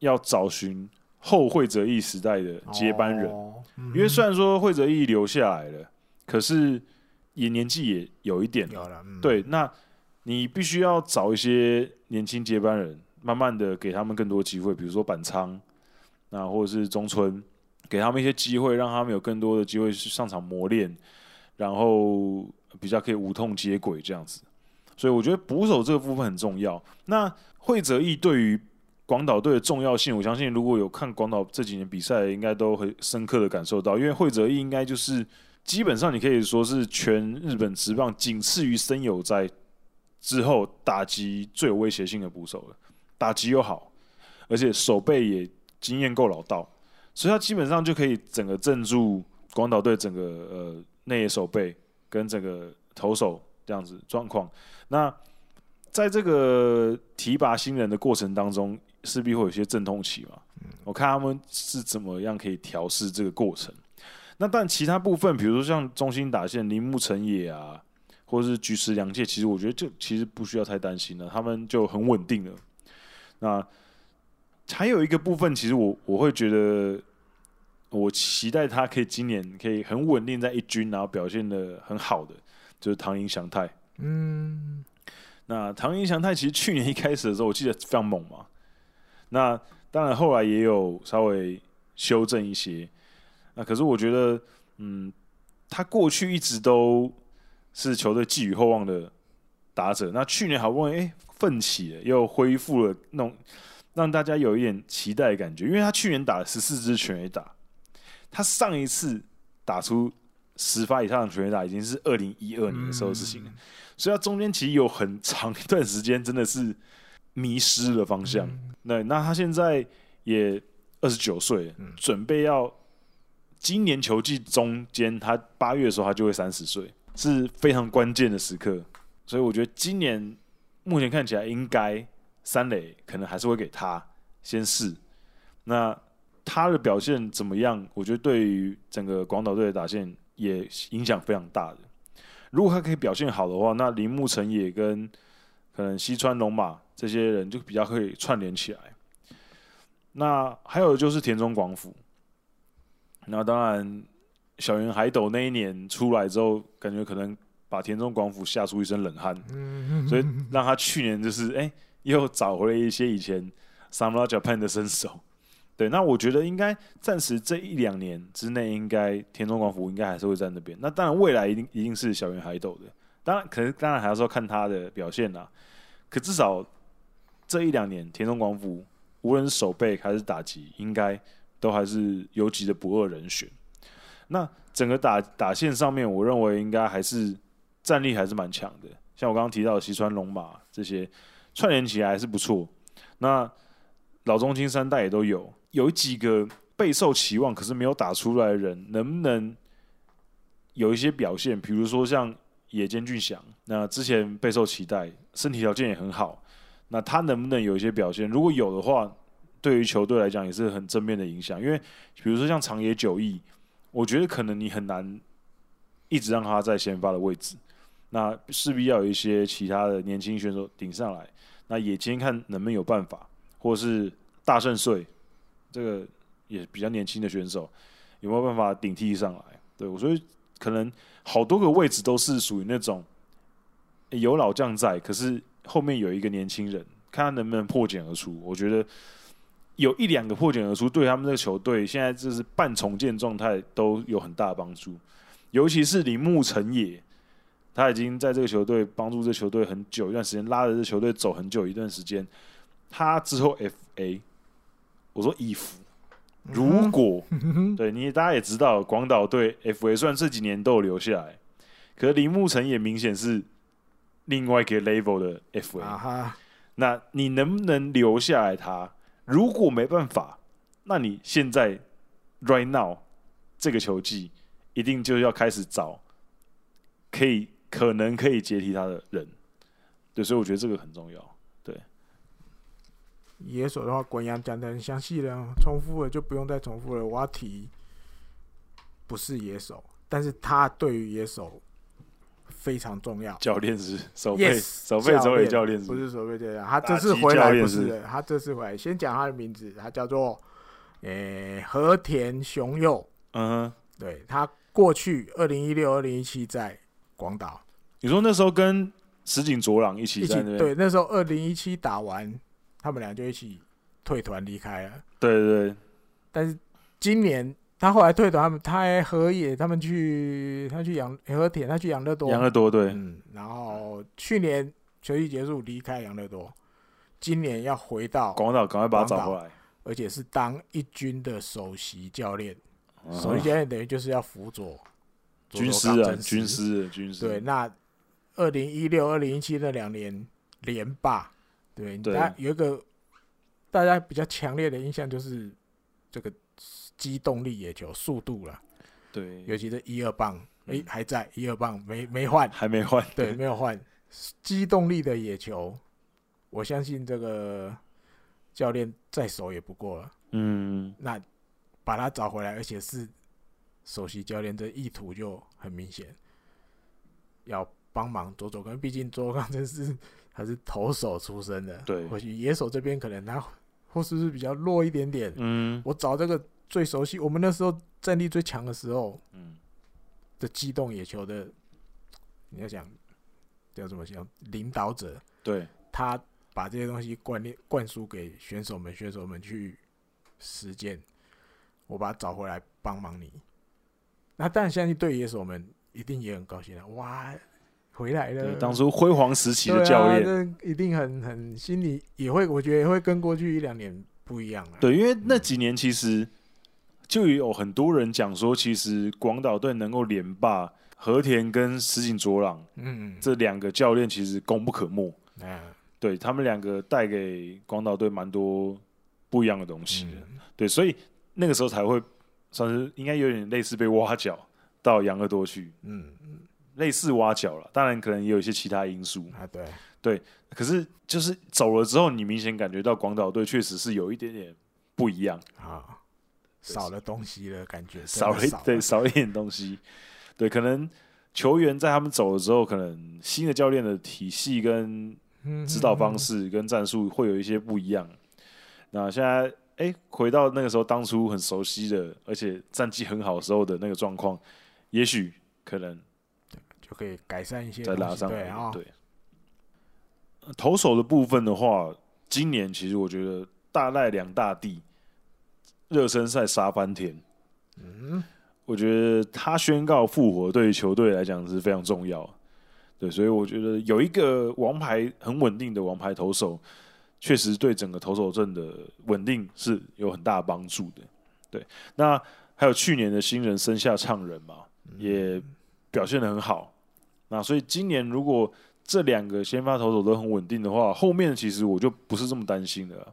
要找寻后惠泽义时代的接班人，因为虽然说惠泽义留下来了，可是也年纪也有一点了。对，那你必须要找一些年轻接班人，慢慢的给他们更多机会，比如说板仓。那或者是中村，给他们一些机会，让他们有更多的机会去上场磨练，然后比较可以无痛接轨这样子。所以我觉得捕手这个部分很重要。那惠泽义对于广岛队的重要性，我相信如果有看广岛这几年比赛，应该都会深刻的感受到。因为会泽义应该就是基本上你可以说是全日本职棒仅次于森友在之后打击最有威胁性的捕手了。打击又好，而且守备也。经验够老道，所以他基本上就可以整个镇住广岛队整个呃内野守备跟整个投手这样子状况。那在这个提拔新人的过程当中，势必会有一些阵痛期嘛。我看他们是怎么样可以调试这个过程。那但其他部分，比如说像中心打线铃木成也啊，或者是菊池良介，其实我觉得就其实不需要太担心了，他们就很稳定了。那还有一个部分，其实我我会觉得，我期待他可以今年可以很稳定在一军，然后表现的很好的，就是唐英祥太。嗯，那唐英祥太其实去年一开始的时候，我记得非常猛嘛。那当然后来也有稍微修正一些。那可是我觉得，嗯，他过去一直都是球队寄予厚望的打者。那去年好不容易哎奋起了，又恢复了那种。让大家有一点期待的感觉，因为他去年打了十四支全垒打，他上一次打出十发以上的全垒打已经是二零一二年的时候的事情了，嗯、所以他中间其实有很长一段时间真的是迷失了方向。那、嗯、那他现在也二十九岁，准备要今年球季中间，他八月的时候他就会三十岁，是非常关键的时刻。所以我觉得今年目前看起来应该。三垒可能还是会给他先试，那他的表现怎么样？我觉得对于整个广岛队的打线也影响非常大的。如果他可以表现好的话，那铃木成也跟可能西川龙马这些人就比较可以串联起来。那还有就是田中广辅，那当然小圆海斗那一年出来之后，感觉可能把田中广辅吓出一身冷汗，所以让他去年就是哎、欸、又找回了一些以前 Samurai Japan 的身手。对，那我觉得应该暂时这一两年之内，应该田中广辅应该还是会在那边。那当然未来一定一定是小圆海斗的，当然可能当然还是要看他的表现啦。可至少这一两年，田中广辅无论是守备还是打击，应该都还是游击的不二人选。那整个打打线上面，我认为应该还是战力还是蛮强的。像我刚刚提到的西川龙马这些串联起来还是不错。那老中青三代也都有。有几个备受期望可是没有打出来的人，能不能有一些表现？比如说像野间俊祥，那之前备受期待，身体条件也很好，那他能不能有一些表现？如果有的话，对于球队来讲也是很正面的影响。因为比如说像长野久义，我觉得可能你很难一直让他在先发的位置，那势必要有一些其他的年轻选手顶上来。那野间看能不能有办法，或是大胜穗。这个也比较年轻的选手，有没有办法顶替上来？对，我所以可能好多个位置都是属于那种有老将在，可是后面有一个年轻人，看他能不能破茧而出。我觉得有一两个破茧而出，对他们这个球队现在就是半重建状态都有很大的帮助。尤其是铃木成也，他已经在这个球队帮助这个球队很久一段时间，拉着这球队走很久一段时间。他之后 FA。我说衣服，如果、嗯、对你大家也知道，广岛队 FA 虽然这几年都有留下来，可是铃木成也明显是另外一个 level 的 FA。那你能不能留下来他？如果没办法，那你现在 right now 这个球季一定就要开始找可以可能可以接替他的人。对，所以我觉得这个很重要。对野手的话，滚阳讲的很详细了，重复了就不用再重复了。我要提，不是野手，但是他对于野手非常重要。教练是守备，守备总理教练是，不是守备教练。他这次回来不是的，他这次回来，先讲他的名字，他叫做诶、欸、和田雄佑。嗯哼，对，他过去二零一六、二零一七在广岛。你说那时候跟石井卓朗一起在？对，那时候二零一七打完。他们俩就一起退团离开了。对对对，但是今年他后来退团，他们他还和野他们去，他去养和田，他去养乐多。养乐多对。嗯，然后去年球季结束离开养乐多，今年要回到广岛，赶快把他找回来，而且是当一军的首席教练。嗯、首席教练等于就是要辅佐军师啊，军师，军师。对，那二零一六、二零一七那两年连霸。对，大家有一个大家比较强烈的印象就是这个机动力野球速度了。对，尤其是一二棒，哎、欸，还在一二棒没没换，还没换，对，没有换。机动力的野球，我相信这个教练再熟也不过了。嗯，那把他找回来，而且是首席教练，这意图就很明显，要帮忙佐佐冈，毕竟佐佐冈真是。还是投手出身的，对，或许野手这边可能他或是是比较弱一点点。嗯，我找这个最熟悉，我们那时候战力最强的时候，嗯，的机动野球的，你要想叫怎么讲？领导者，对，他把这些东西灌练灌输给选手们，选手们去实践。我把他找回来帮忙你，那当然相信对野手们一定也很高兴了，哇！回来了，当初辉煌时期的教练，啊，一定很很心里也会，我觉得也会跟过去一两年不一样了。对，因为那几年其实就有很多人讲说，其实广岛队能够连霸和田跟石井卓朗，嗯，这两个教练其实功不可没。嗯，对他们两个带给广岛队蛮多不一样的东西的。嗯，对，所以那个时候才会算是应该有点类似被挖角到养乐多去。嗯。类似挖角了，当然可能也有一些其他因素啊。对对，可是就是走了之后，你明显感觉到广岛队确实是有一点点不一样啊，少了东西了，感觉少了，少了对，少了一点东西，对，可能球员在他们走了之后，可能新的教练的体系跟指导方式跟战术会有一些不一样。那现在哎、欸，回到那个时候当初很熟悉的，而且战绩很好的时候的那个状况，也许可能就可以改善一些，再拉上来。对啊，对。投手的部分的话，今年其实我觉得大赖两大帝热身赛杀翻天。嗯，我觉得他宣告复活对于球队来讲是非常重要。对，所以我觉得有一个王牌很稳定的王牌投手，确实对整个投手阵的稳定是有很大帮助的。对，那还有去年的新人生下唱人嘛，也表现的很好。那所以今年如果这两个先发投手都很稳定的话，后面其实我就不是这么担心了。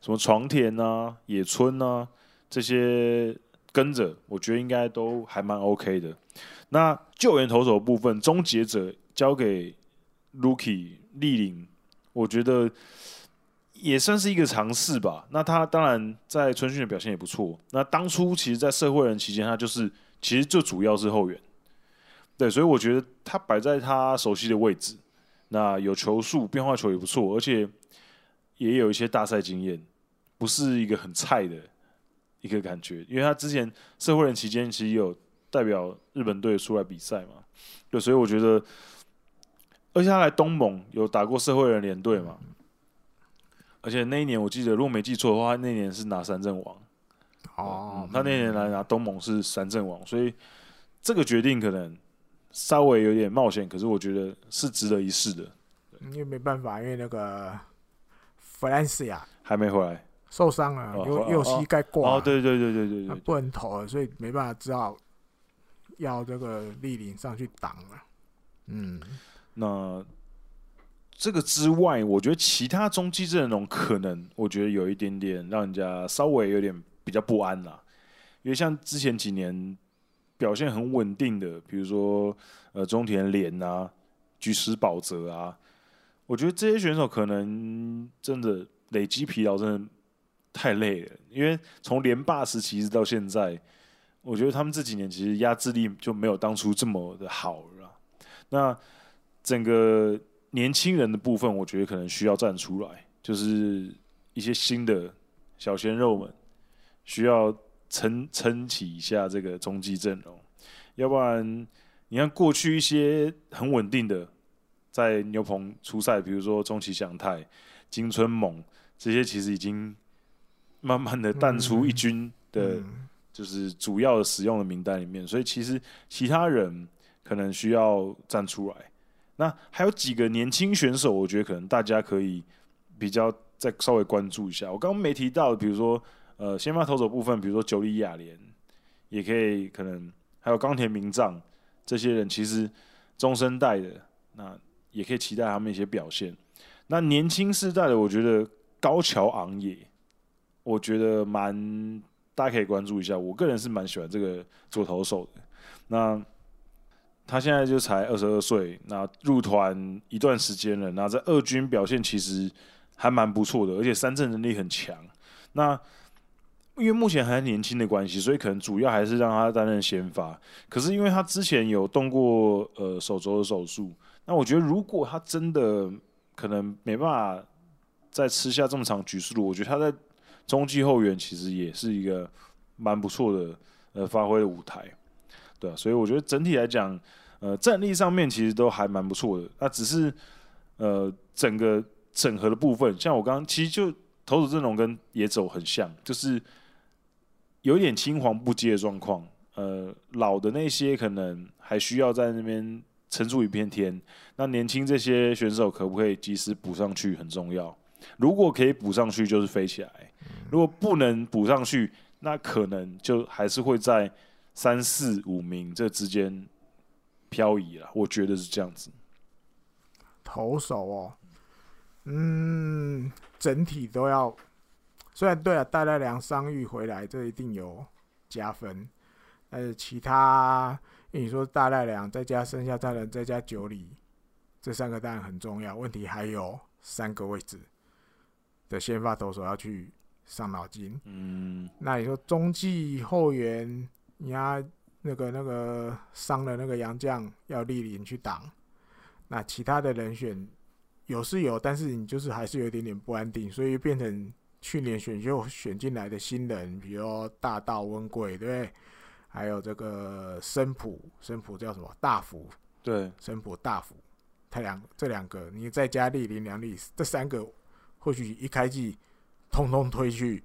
什么床田啊、野村啊这些跟着，我觉得应该都还蛮 OK 的。那救援投手部分，终结者交给 Luki 立领，我觉得也算是一个尝试吧。那他当然在春训的表现也不错。那当初其实，在社会人期间，他就是其实就主要是后援。对，所以我觉得他摆在他熟悉的位置。那有球速，变化球也不错，而且也有一些大赛经验，不是一个很菜的一个感觉。因为他之前社会人期间其实有代表日本队出来比赛嘛，对，所以我觉得，而且他来东盟有打过社会人联队嘛，而且那一年我记得，如果没记错的话，那年是拿三阵王。哦、嗯，他那年来拿东盟是三阵王，所以这个决定可能。稍微有点冒险，可是我觉得是值得一试的。因为没办法，因为那个弗兰西亚还没回来，受伤了，又又膝盖挂。哦，对对对对对对，不能投了，所以没办法，只好要这个立领上去挡了。嗯，那这个之外，我觉得其他中继阵容可能，我觉得有一点点让人家稍微有点比较不安啦。因为像之前几年。表现很稳定的，比如说呃中田廉啊、菊池保泽啊，我觉得这些选手可能真的累积疲劳，真的太累了。因为从连霸时期一直到现在，我觉得他们这几年其实压制力就没有当初这么的好了。那整个年轻人的部分，我觉得可能需要站出来，就是一些新的小鲜肉们需要。撑撑起一下这个中继阵容，要不然你看过去一些很稳定的在牛棚出赛，比如说中崎祥太、金春猛这些，其实已经慢慢的淡出一军的，就是主要的使用的名单里面。所以其实其他人可能需要站出来。那还有几个年轻选手，我觉得可能大家可以比较再稍微关注一下。我刚刚没提到，比如说。呃，先发投手部分，比如说九里亚莲，也可以可能还有冈田明藏这些人，其实中生代的，那也可以期待他们一些表现。那年轻世代的，我觉得高桥昂也，我觉得蛮大家可以关注一下。我个人是蛮喜欢这个左投手的。那他现在就才二十二岁，那入团一段时间了，那在二军表现其实还蛮不错的，而且三振能力很强。那因为目前还年轻的关系，所以可能主要还是让他担任先发。可是因为他之前有动过呃手肘的手术，那我觉得如果他真的可能没办法再吃下这么长局数，我觉得他在中继后援其实也是一个蛮不错的呃发挥的舞台，对啊，所以我觉得整体来讲，呃战力上面其实都还蛮不错的。那只是呃整个整合的部分，像我刚刚其实就投手阵容跟野走很像，就是。有点青黄不接的状况，呃，老的那些可能还需要在那边撑住一片天。那年轻这些选手可不可以及时补上去很重要。如果可以补上去，就是飞起来；如果不能补上去，那可能就还是会在三四五名这之间漂移了。我觉得是这样子。投手哦，嗯，整体都要。虽然对啊，大赖良伤愈回来，这一定有加分。但是其他，因为你说大赖良再加剩下再人再加九里，这三个当然很重要。问题还有三个位置的先发投手要去伤脑筋。嗯，那你说中继后援，你要那个那个伤了那个杨将要莅临去挡，那其他的人选有是有，但是你就是还是有一点点不安定，所以变成去年选秀选进来的新人，比如大道温贵，对不对？还有这个森普，森普叫什么？大福，对，森普大福，他两这两个，你再加莅临两里，这三个或许一开季，通通推去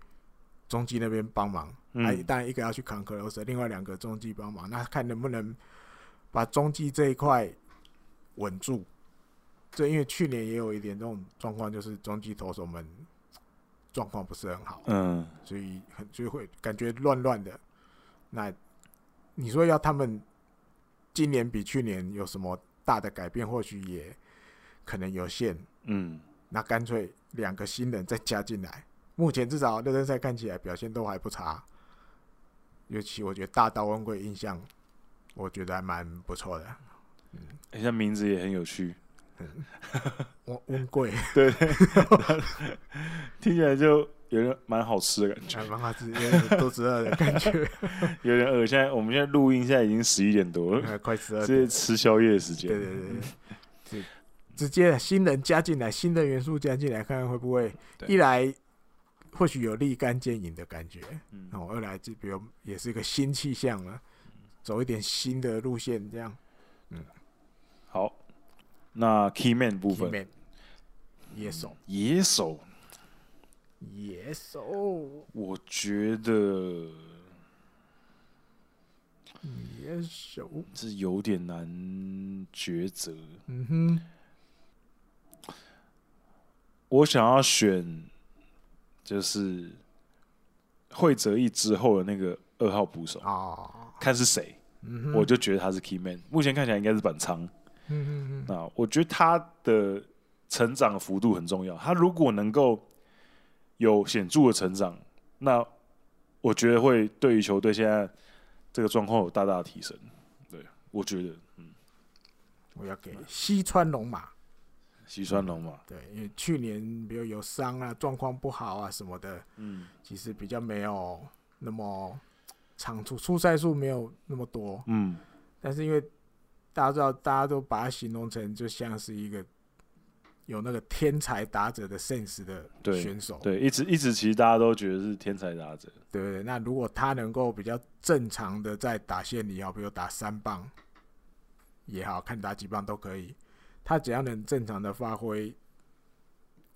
中继那边帮忙。嗯，哎，当然一个要去扛克罗斯，另外两个中继帮忙，那看能不能把中继这一块稳住。这因为去年也有一点这种状况，就是中继投手们状况不是很好，嗯，所以很就会感觉乱乱的。那你说要他们今年比去年有什么大的改变？或许也可能有限。嗯，那干脆两个新人再加进来。目前至少热身赛看起来表现都还不差，尤其我觉得大道温贵印象，我觉得还蛮不错的。嗯，人家名字也很有趣。嗯，温温贵，对，听起来就。有点蛮好吃的感觉，蛮好吃，有点肚子饿的感觉，有点饿。现在我们现在录音，现在已经十一点多了，快十二这，是吃宵夜的时间。对对对，是直接新人加进来，新的元素加进来，看看会不会一来或许有立竿见影的感觉，然后二来就比如也是一个新气象了，走一点新的路线，这样。嗯，好，那 key man 部分，野手，野手。野手，我觉得野手是有点难抉择。嗯哼，我想要选就是会泽一之后的那个二号捕手啊，看是谁，我就觉得他是 key man。目前看起来应该是板仓。那我觉得他的成长幅度很重要。他如果能够有显著的成长，那我觉得会对于球队现在这个状况有大大的提升。对，我觉得，嗯，我要给西川龙马，西川龙马，嗯，对，因为去年比如有伤啊，状况不好啊什么的，嗯，其实比较没有那么长出出赛数没有那么多，嗯，但是因为大家知道，大家都把它形容成就像是一个。有那个天才打者的 sense 的选手，对，对，一直一直其实大家都觉得是天才打者，对不对？那如果他能够比较正常的在打线里，好，比如打三棒也好，看打几棒都可以，他只要能正常的发挥，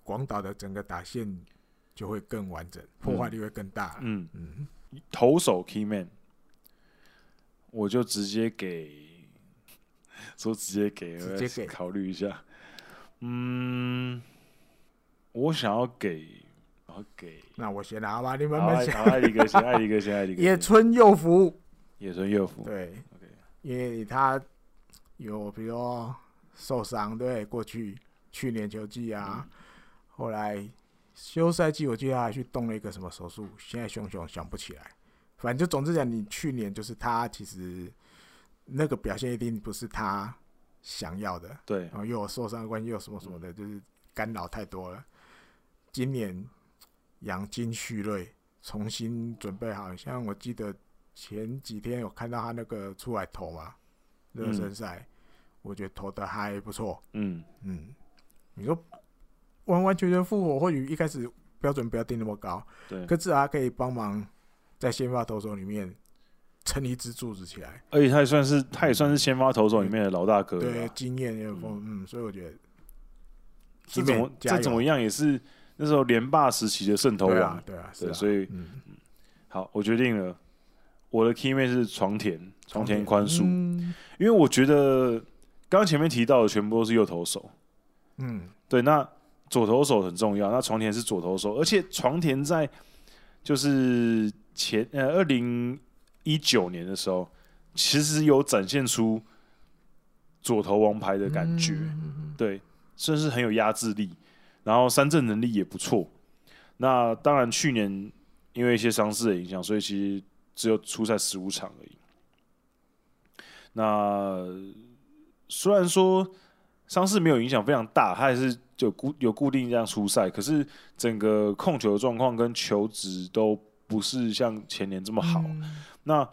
广岛的整个打线就会更完整，破坏力会更大。嗯嗯，嗯，投手 key man，我就直接给，说直接给，直接给，考虑一下。嗯，我想要给，我要给，那我先拿吧，你慢慢想。爱一个先，爱一个先，爱一个。野村佑辅，野村佑辅，对，okay. 因为他有比如说受伤，对，过去去年球季啊，嗯、后来休赛季，我记得他还去动了一个什么手术，现在熊熊想不起来。反正就总之讲，你去年就是他，其实那个表现一定不是他。想要的，对，然后又有受伤的关系，又什么什么的，就是干扰太多了。今年养精蓄锐，重新准备好，像我记得前几天有看到他那个出来投嘛，热身赛，我觉得投的还不错。嗯嗯，你说完完全全复活，或许一开始标准不要定那么高，对，可是他可以帮忙在先发投手里面。撑一支柱子起来，而且他也算是，他也算是先发投手里面的老大哥，对，经验也有丰，嗯，所以我觉得这怎么这怎么样也是那时候连霸时期的圣投王，对啊，对，所以嗯，好，我决定了，我的 key man 是床田，床田宽恕，因为我觉得刚刚前面提到的全部都是右投手，嗯，对，那左投手很重要，那床田是左投手，而且床田在就是前呃二零。一九年的时候，其实有展现出左投王牌的感觉，嗯、对，甚至很有压制力，然后三振能力也不错。那当然，去年因为一些伤势的影响，所以其实只有出赛十五场而已。那虽然说伤势没有影响非常大，他还是就固有固定这样出赛，可是整个控球的状况跟球值都不是像前年这么好。嗯、那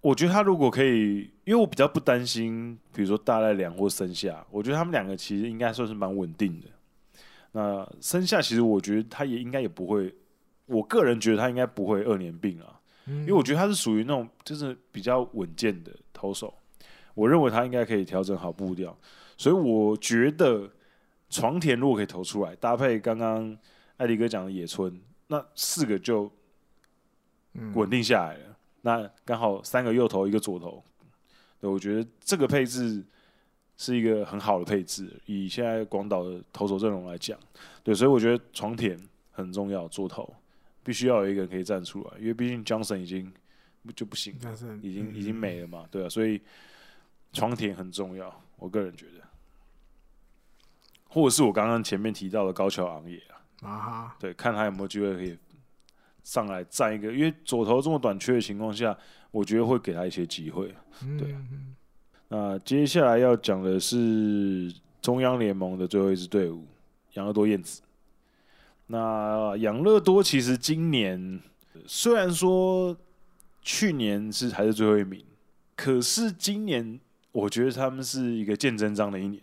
我觉得他如果可以，因为我比较不担心，比如说大濑良或森下，我觉得他们两个其实应该算是蛮稳定的。那森下其实我觉得他也应该也不会，我个人觉得他应该不会二年病啊，嗯、因为我觉得他是属于那种就是比较稳健的投手，我认为他应该可以调整好步调。所以我觉得床田如果可以投出来，搭配刚刚艾迪哥讲的野村，那四个就稳定下来了。嗯、那刚好三个右投，一个左投，对，我觉得这个配置是一个很好的配置。以现在广岛的投手阵容来讲，对，所以我觉得床田很重要，左投必须要有一个人可以站出来，因为毕竟 Johnson 已经就不行了，已经已经没了嘛，对啊，所以床田很重要，我个人觉得。或者是我刚刚前面提到的高桥昂也啊，对，看他有没有机会可以上来站一个，因为左投这么短缺的情况下，我觉得会给他一些机会。对，那接下来要讲的是中央联盟的最后一支队伍——养乐多燕子。那养乐多其实今年虽然说去年是还是最后一名，可是今年我觉得他们是一个见真章的一年。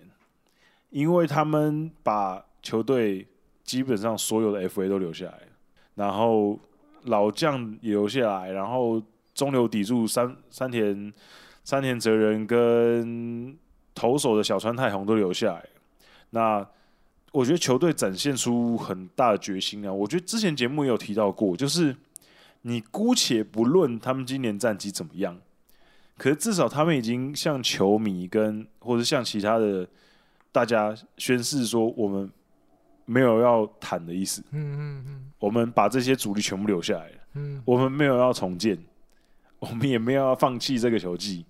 因为他们把球队基本上所有的 FA 都留下来，然后老将也留下来，然后中流砥柱山山田山田哲人跟投手的小川泰弘都留下来。那我觉得球队展现出很大的决心啊！我觉得之前节目也有提到过，就是你姑且不论他们今年战绩怎么样，可是至少他们已经向球迷跟或者向其他的。大家宣誓说，我们没有要谈的意思。嗯嗯嗯，我们把这些主力全部留下来了。嗯，我们没有要重建，我们也没有要放弃这个球技。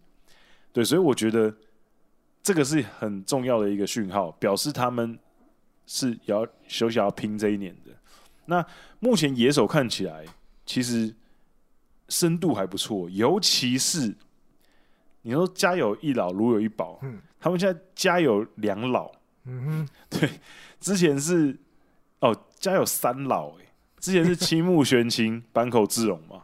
对，所以我觉得这个是很重要的一个讯号，表示他们是要休息要拼这一年的。那目前野手看起来其实深度还不错，尤其是你说家有一老，如有一宝。嗯。他们现在家有两老，嗯哼，对，之前是哦家有三老哎，之前是青木玄清、坂口智荣嘛，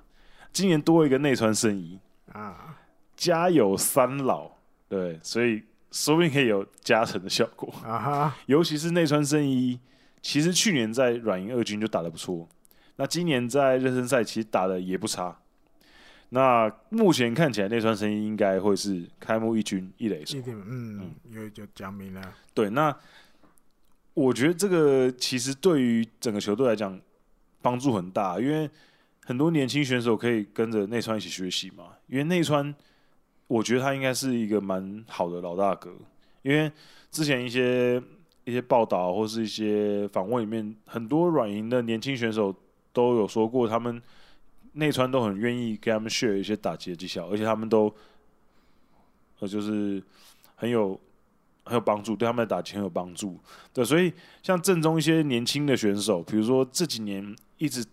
今年多一个内川圣一啊，家有三老，对，所以说不定可以有加成的效果啊哈，尤其是内川圣一，其实去年在软银二军就打得不错，那今年在热身赛其实打的也不差。那目前看起来，那串声音应该会是开幕一军一垒手。嗯，因为就讲明了。对，那我觉得这个其实对于整个球队来讲帮助很大，因为很多年轻选手可以跟着内川一起学习嘛。因为内川，我觉得他应该是一个蛮好的老大哥。因为之前一些一些报道或是一些访问里面，很多软银的年轻选手都有说过他们。内川都很愿意跟他们 share 一些打击的技巧，而且他们都呃就是很有很有帮助，对他们的打击很有帮助。对，所以像正中一些年轻的选手，比如说这几年一直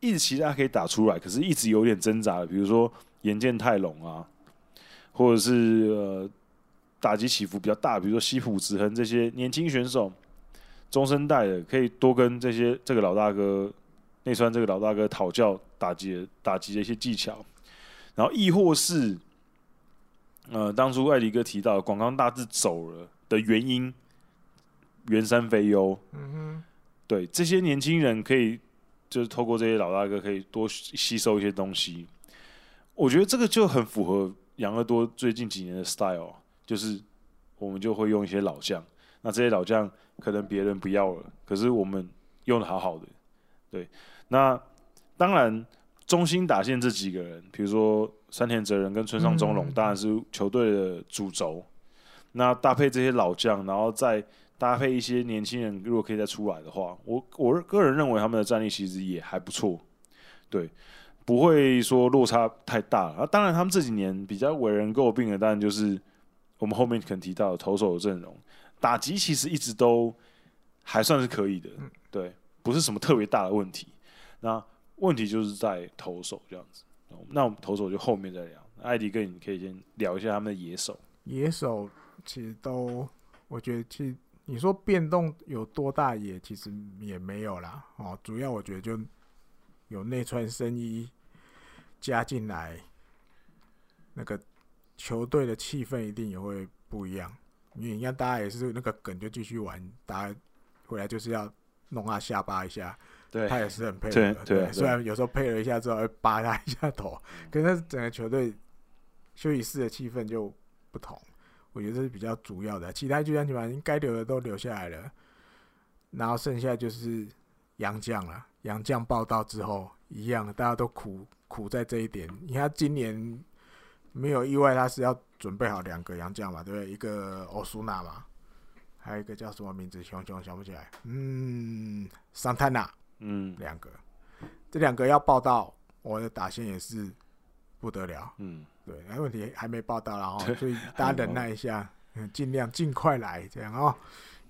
一直期待可以打出来，可是一直有点挣扎的，比如说岩见太隆啊，或者是呃打击起伏比较大，比如说西浦直亨这些年轻选手，中生代的可以多跟这些这个老大哥。内川这个老大哥讨教打击打击的一些技巧，然后亦或是，呃，当初艾迪哥提到广冈大志走了的原因，原山飞优，嗯哼，对，这些年轻人可以就是透过这些老大哥可以多吸收一些东西，我觉得这个就很符合养乐多最近几年的 style，就是我们就会用一些老将，那这些老将可能别人不要了，可是我们用的好好的，对。那当然，中心打线这几个人，比如说山田哲人跟村上宗隆，当然是球队的主轴。那搭配这些老将，然后再搭配一些年轻人，如果可以再出来的话，我我个人认为他们的战力其实也还不错，对，不会说落差太大。啊，当然他们这几年比较为人诟病的，当然就是我们后面可能提到的投手的阵容，打击其实一直都还算是可以的，对，不是什么特别大的问题。那问题就是在投手这样子，那我们投手就后面再聊。艾迪哥，你可以先聊一下他们的野手。野手其实都我觉得其实你说变动有多大，也其实也没有啦。哦，主要我觉得就有内川深一加进来，那个球队的气氛一定也会不一样。因为你看，大家也是那个梗就继续玩，大家回来就是要弄他下巴一下。对，他也是很配合的。对，虽然有时候配合一下之后会扒他一下头，可是整个球队休息室的气氛就不同。我觉得这是比较主要的，其他就像你把该留的都留下来了，然后剩下就是杨将了。杨将报道之后一样，大家都苦苦在这一点。你看今年没有意外，他是要准备好两个杨将嘛，对不对？一个欧苏纳嘛，还有一个叫什么名字？熊熊想不起来。嗯，桑塔纳。嗯，两个，这两个要报到，我的打线也是不得了。嗯。对，那问题还没报到，然后所以大家忍耐一下，尽量尽快来这样哦。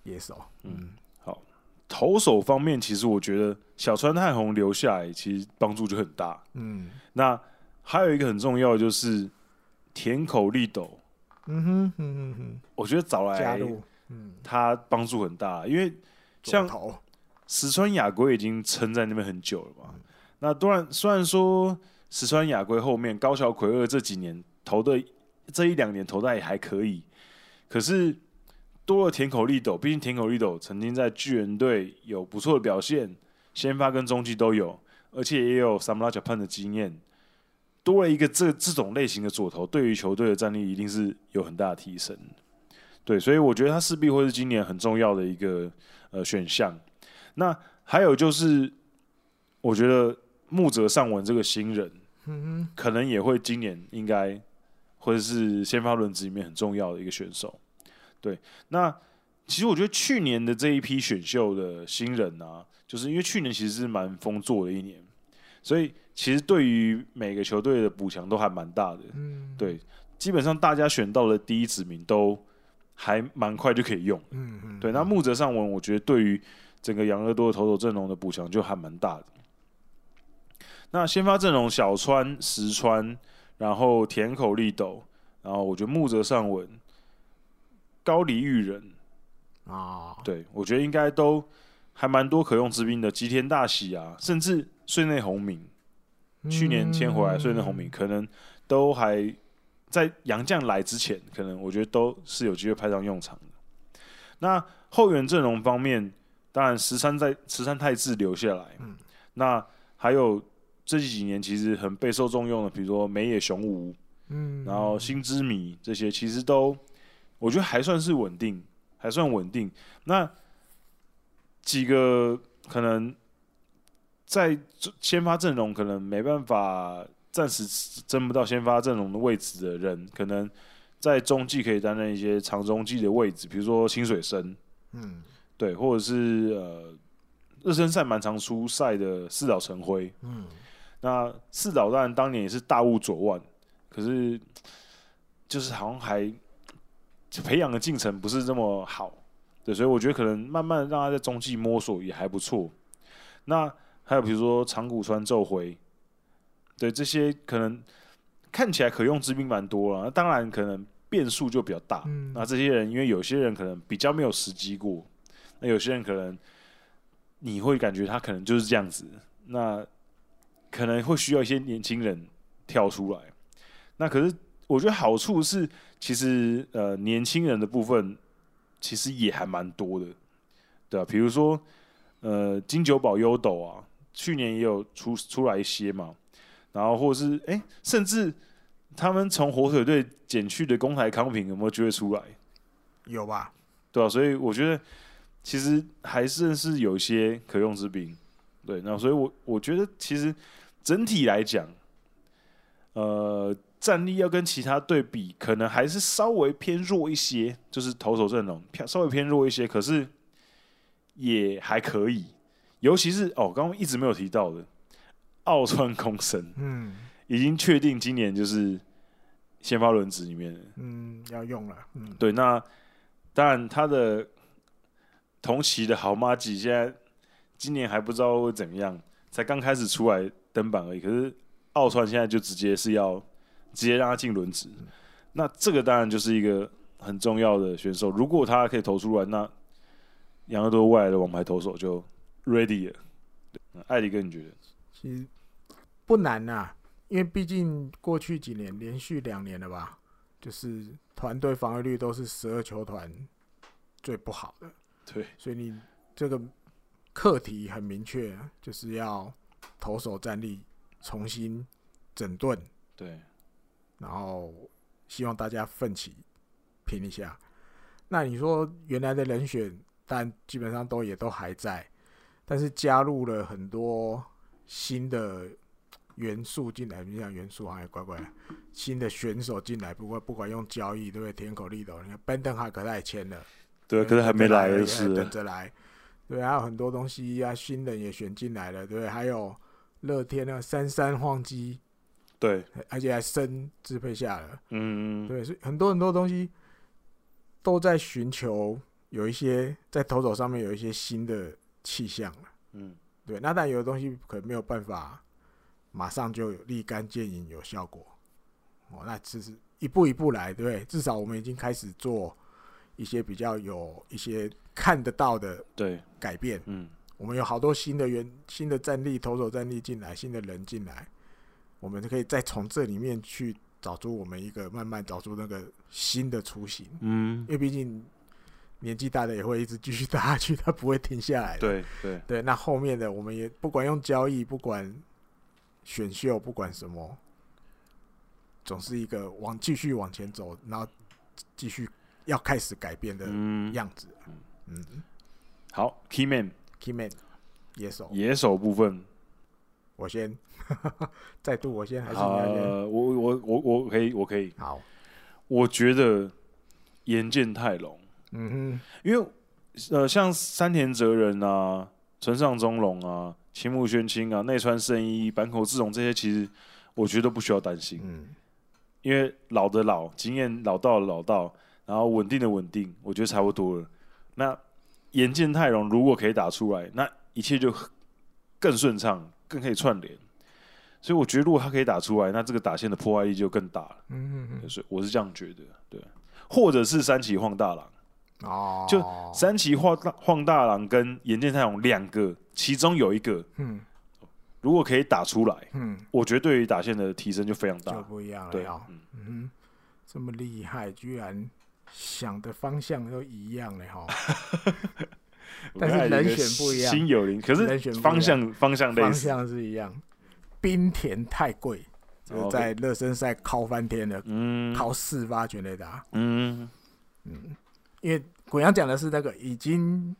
野手，嗯，好。投手方面，其实我觉得小川太宏留下来，其实帮助就很大。嗯，那还有一个很重要的就是田口丽斗。嗯哼，嗯哼哼，我觉得找来加入，嗯，他帮助很大，因为像石川雅规已经撑在那边很久了嘛。嗯、那当然，虽然说。石川雅规后面高桥奎二这几年投的这一两年投的也还可以，可是多了田口利斗，毕竟田口利斗曾经在巨人队有不错的表现，先发跟中继都有，而且也有侍 Japan 的经验，多了一个这这种类型的左投，对于球队的战力一定是有很大的提升。对，所以我觉得他势必会是今年很重要的一个呃选项。那还有就是，我觉得。木泽尚文这个新人，可能也会今年应该会是先发轮值里面很重要的一个选手。对，那其实我觉得去年的这一批选秀的新人啊，就是因为去年其实是蛮丰作的一年，所以其实对于每个球队的补强都还蛮大的。对，基本上大家选到的第一指名都还蛮快就可以用。对，那木泽尚文，我觉得对于整个养乐多的投手阵容的补强就还蛮大的。那先发阵容小川、石川，然后田口丽斗，然后我觉得木泽尚文、高梨裕人啊，对我觉得应该都还蛮多可用之兵的。吉田大喜啊，甚至穗内宏明，去年签回来穗内宏明，可能都还在杨将来之前，可能我觉得都是有机会派上用场的。那后援阵容方面，当然十三在石山泰智留下来，嗯，那还有。这几年其实很备受重用的，比如说梅野雄吾，嗯，然后新之迷这些，其实都我觉得还算是稳定，还算稳定。那几个可能在先发阵容可能没办法暂时争不到先发阵容的位置的人，可能在中继可以担任一些长中继的位置，比如说清水生，嗯，对，或者是呃热身赛蛮常出赛的四岛成辉，嗯。那四岛当然当年也是大雾左腕，可是就是好像还培养的进程不是这么好，对，所以我觉得可能慢慢让他在中继摸索也还不错。那还有比如说长谷川奏辉，对，这些可能看起来可用之兵蛮多了，那当然可能变数就比较大。嗯、那这些人因为有些人可能比较没有时机过，那有些人可能你会感觉他可能就是这样子，那。可能会需要一些年轻人跳出来，那可是我觉得好处是，其实呃年轻人的部分其实也还蛮多的，对啊，比如说呃金九保优斗啊，去年也有出出来一些嘛，然后或者是哎、欸，甚至他们从火腿队减去的公台康平有没有机会出来？有吧？对啊，所以我觉得其实还是是有一些可用之兵，对，那所以我我觉得其实。整体来讲，呃，战力要跟其他队比，可能还是稍微偏弱一些，就是投手阵容偏稍微偏弱一些，可是也还可以。尤其是哦，刚刚一直没有提到的奥川空生，嗯，已经确定今年就是先发轮值里面，嗯，要用了，嗯，对。那当然，他的同期的好麻吉现在今年还不知道会怎么样，才刚开始出来。登板而已，可是奥川现在就直接是要直接让他进轮值，那这个当然就是一个很重要的选手。如果他可以投出来，那养乐多未来的王牌投手就 ready 了。艾迪哥，你觉得？其实不难呐、啊，因为毕竟过去几年连续两年了吧，就是团队防御率都是十二球团最不好的。对，所以你这个课题很明确，就是要投手战力重新整顿。对，然后希望大家奋起拼一下。那你说原来的人选，但基本上都也都还在，但是加入了很多新的元素进来。你像元素还乖乖，新的选手进来，不过不管用交易，对不对？天口利斗，你看班登哈克他也签了，对，可是还没来的是等着来。对，还有很多东西啊，新人也选进来了，对，还有乐天那三三晃机。对，而且还升支配下了。嗯，对，所以很多很多东西都在寻求有一些在投手上面有一些新的气象。嗯，对，那但有的东西可能没有办法马上就立竿见影有效果。哦，那其实一步一步来，对？至少我们已经开始做一些比较有一些看得到的对改变。嗯，我们有好多新的员、新的战力、投手战力进来，新的人进来。我们就可以再从这里面去找出我们一个慢慢找出那个新的雏形，嗯，因为毕竟年纪大的也会一直继续打下去，他不会停下来的。对对对，那后面的我们也不管用交易，不管选秀，不管什么，总是一个往继续往前走，然后继续要开始改变的样子。嗯，嗯好，Key Man，Key Man，野手，野手部分。我先，再度我先还是你先？呃，我我我我可以，我可以。好，我觉得岩见泰隆，嗯哼，因为呃，像山田哲人啊、村上中龙啊、青木宣清啊、内川圣一、坂口智隆这些，其实我觉得都不需要担心。嗯，因为老的老，经验老道的老道，然后稳定的稳定，我觉得差不多了。那岩见泰隆如果可以打出来，那一切就更顺畅。更可以串联，所以我觉得如果他可以打出来，那这个打线的破坏力就更大了。嗯嗯，所以我是这样觉得，对。或者是三崎晃大郎，哦，就三崎晃大晃大郎跟岩见泰隆两个，其中有一个，嗯，如果可以打出来，嗯，我觉得对于打线的提升就非常大，就不一样了。对，嗯嗯，这么厉害，居然想的方向都一样了哈。但是人选不一样，心有灵，可是方向方向类似，方向是一样。冰田太贵，就在热身赛靠翻天了，嗯，靠四发全垒打，嗯。嗯，因为古阳讲的是那个已经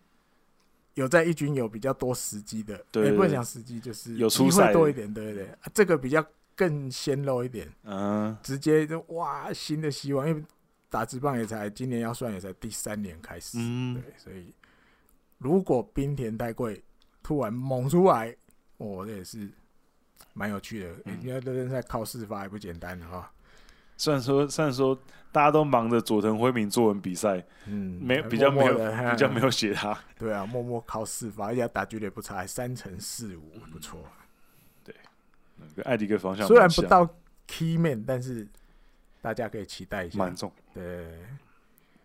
有在一军有比较多时机的，对，不会讲时机，就是有机会多一点，对对？对，这个比较更鲜肉一点，嗯，直接就哇新的希望，因为打职棒也才今年要算也才第三年开始，嗯，对，所以。如果冰田太贵突然猛出来，哦，这也是蛮有趣的。人家热身赛靠四发还不简单的哈。虽然说，虽然说大家都忙着佐藤辉明作文比赛，嗯，没比较没有比较 没有写他。对啊，默默靠四发，而且打局率不差，三乘四五，不错。对，跟艾迪哥方向虽然不到 key man，但是大家可以期待一下。蛮重。对，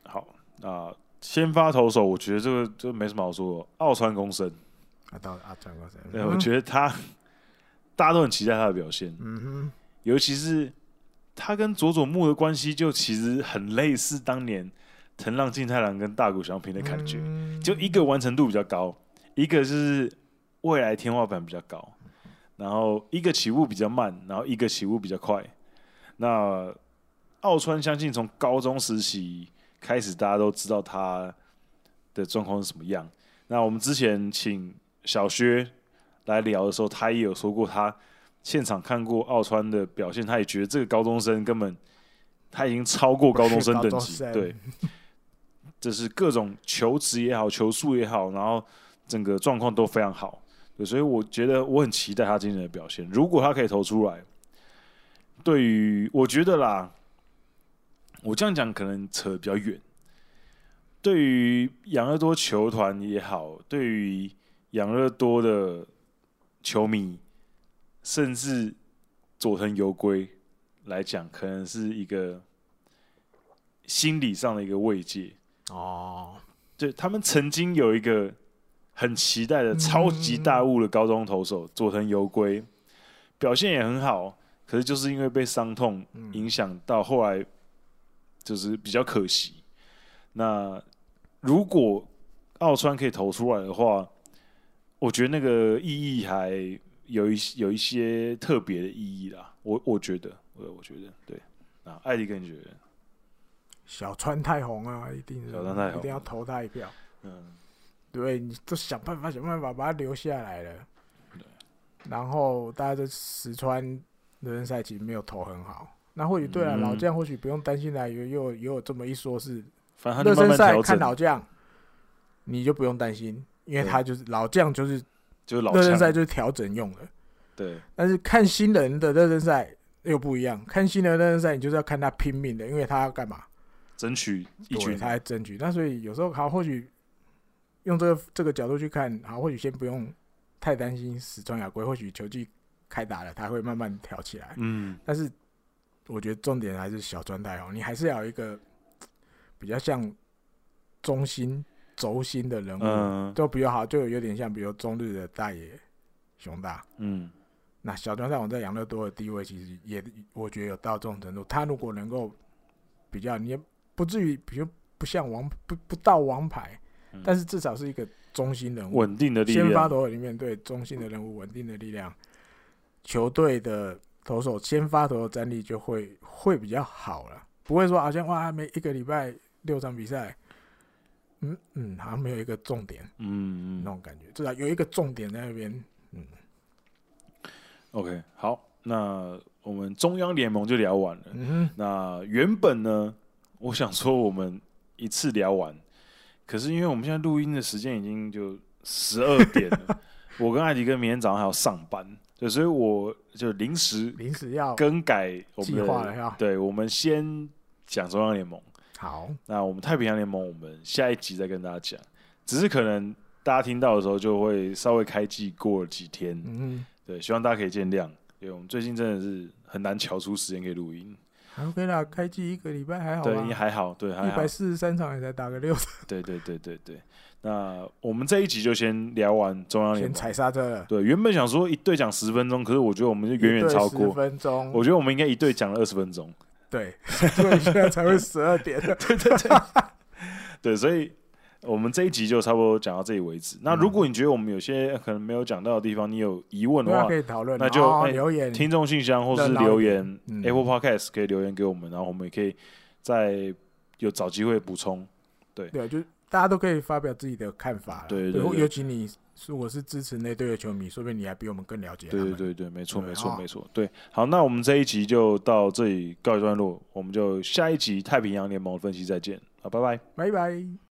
好啊。先发投手，我觉得这个就没什么好说。奥川公生，啊，到奥川公生，对，我觉得他 大家都很期待他的表现。嗯哼，尤其是他跟佐佐木的关系，就其实很类似当年藤浪晋太郎跟大谷翔平的感觉，嗯、就一个完成度比较高，一个就是未来天花板比较高，然后一个起步比较慢，然后一个起步比较快。那奥川相信从高中时期。开始大家都知道他的状况是什么样。那我们之前请小薛来聊的时候，他也有说过，他现场看过奥川的表现，他也觉得这个高中生根本他已经超过高中生等级。对，这是各种球职也好，球速也好，然后整个状况都非常好。对，所以我觉得我很期待他今年的表现。如果他可以投出来，对于我觉得啦。我这样讲可能扯比较远。对于养乐多球团也好，对于养乐多的球迷，甚至佐藤由归来讲，可能是一个心理上的一个慰藉哦。对，他们曾经有一个很期待的超级大物的高中投手佐藤游归，表现也很好，可是就是因为被伤痛影响到，后来就是比较可惜。那如果奥川可以投出来的话，我觉得那个意义还有一有一些特别的意义啦。我我觉得，我我觉得对啊，艾迪跟你觉得？小川太红啊，一定是，小川太红，一定要投他一票。嗯，对，你都想办法想办法把他留下来了。然后大家在石川热身赛其实没有投很好，那或许对了，老将或许不用担心了，有又有这么一说是，热身赛看老将，你就不用担心，因为他就是老将，就是就是热身赛就是调整用的。对，但是看新人的热身赛又不一样，看新人热身赛你就是要看他拼命的，因为他要干嘛？争取一局，他在争取。那所以有时候好，或许用这个这个角度去看，好，或许先不用太担心死川雅归。或许球季开打了，他会慢慢调起来。嗯，但是我觉得重点还是小川太宏，你还是要有一个比较像中心轴心的人物，嗯、就比较好，就有点像，比如中日的大野熊大。嗯，那小川太宏在养乐多的地位，其实也我觉得有到这种程度。他如果能够比较，你也。不至于，比如不像王不不到王牌，嗯，但是至少是一个中心人物，稳定的力量。先发投手里面对中心的人物，稳定的力量，球队的投手先发投手战力就会会比较好了，不会说好像哇，每一个礼拜六场比赛，嗯嗯，好像没有一个重点，嗯嗯，那种感觉，至少有一个重点在那边，嗯。OK，好，那我们中央联盟就聊完了。嗯，那原本呢？我想说，我们一次聊完，可是因为我们现在录音的时间已经就十二点了，我跟艾迪哥明天早上还要上班，对，所以我就临时临时要更改我们的计划了。对，我们先讲中央联盟。好，那我们太平洋联盟，我们下一集再跟大家讲。只是可能大家听到的时候，就会稍微开季过了几天。嗯，对，希望大家可以见谅，因为我们最近真的是很难瞧出时间可以录音。OK 啦，开季一个礼拜还好，对，还好，对，还好。一百四十三场也才打个六。对对对对对。那我们这一集就先聊完中央联盟，先踩刹车了。对，原本想说一队讲十分钟，可是我觉得我们就远远超过十分钟。我觉得我们应该一队讲了二十分钟。对，所以现在才会十二点。对 对对。对，所以。我们这一集就差不多讲到这里为止。那如果你觉得我们有些可能没有讲到的地方，你有疑问的话，可以讨论，那就、留言、听众信箱或是留言、嗯、Apple Podcast 可以留言给我们，然后我们也可以再有找机会补充。对对，就大家都可以发表自己的看法。对对，对，尤其你如果是支持那队的球迷，说不定你还比我们更了解。对对对对，没错没错没错。对，好，那我们这一集就到这里告一段落，我们就下一集太平洋联盟分析再见。好，拜拜，拜拜。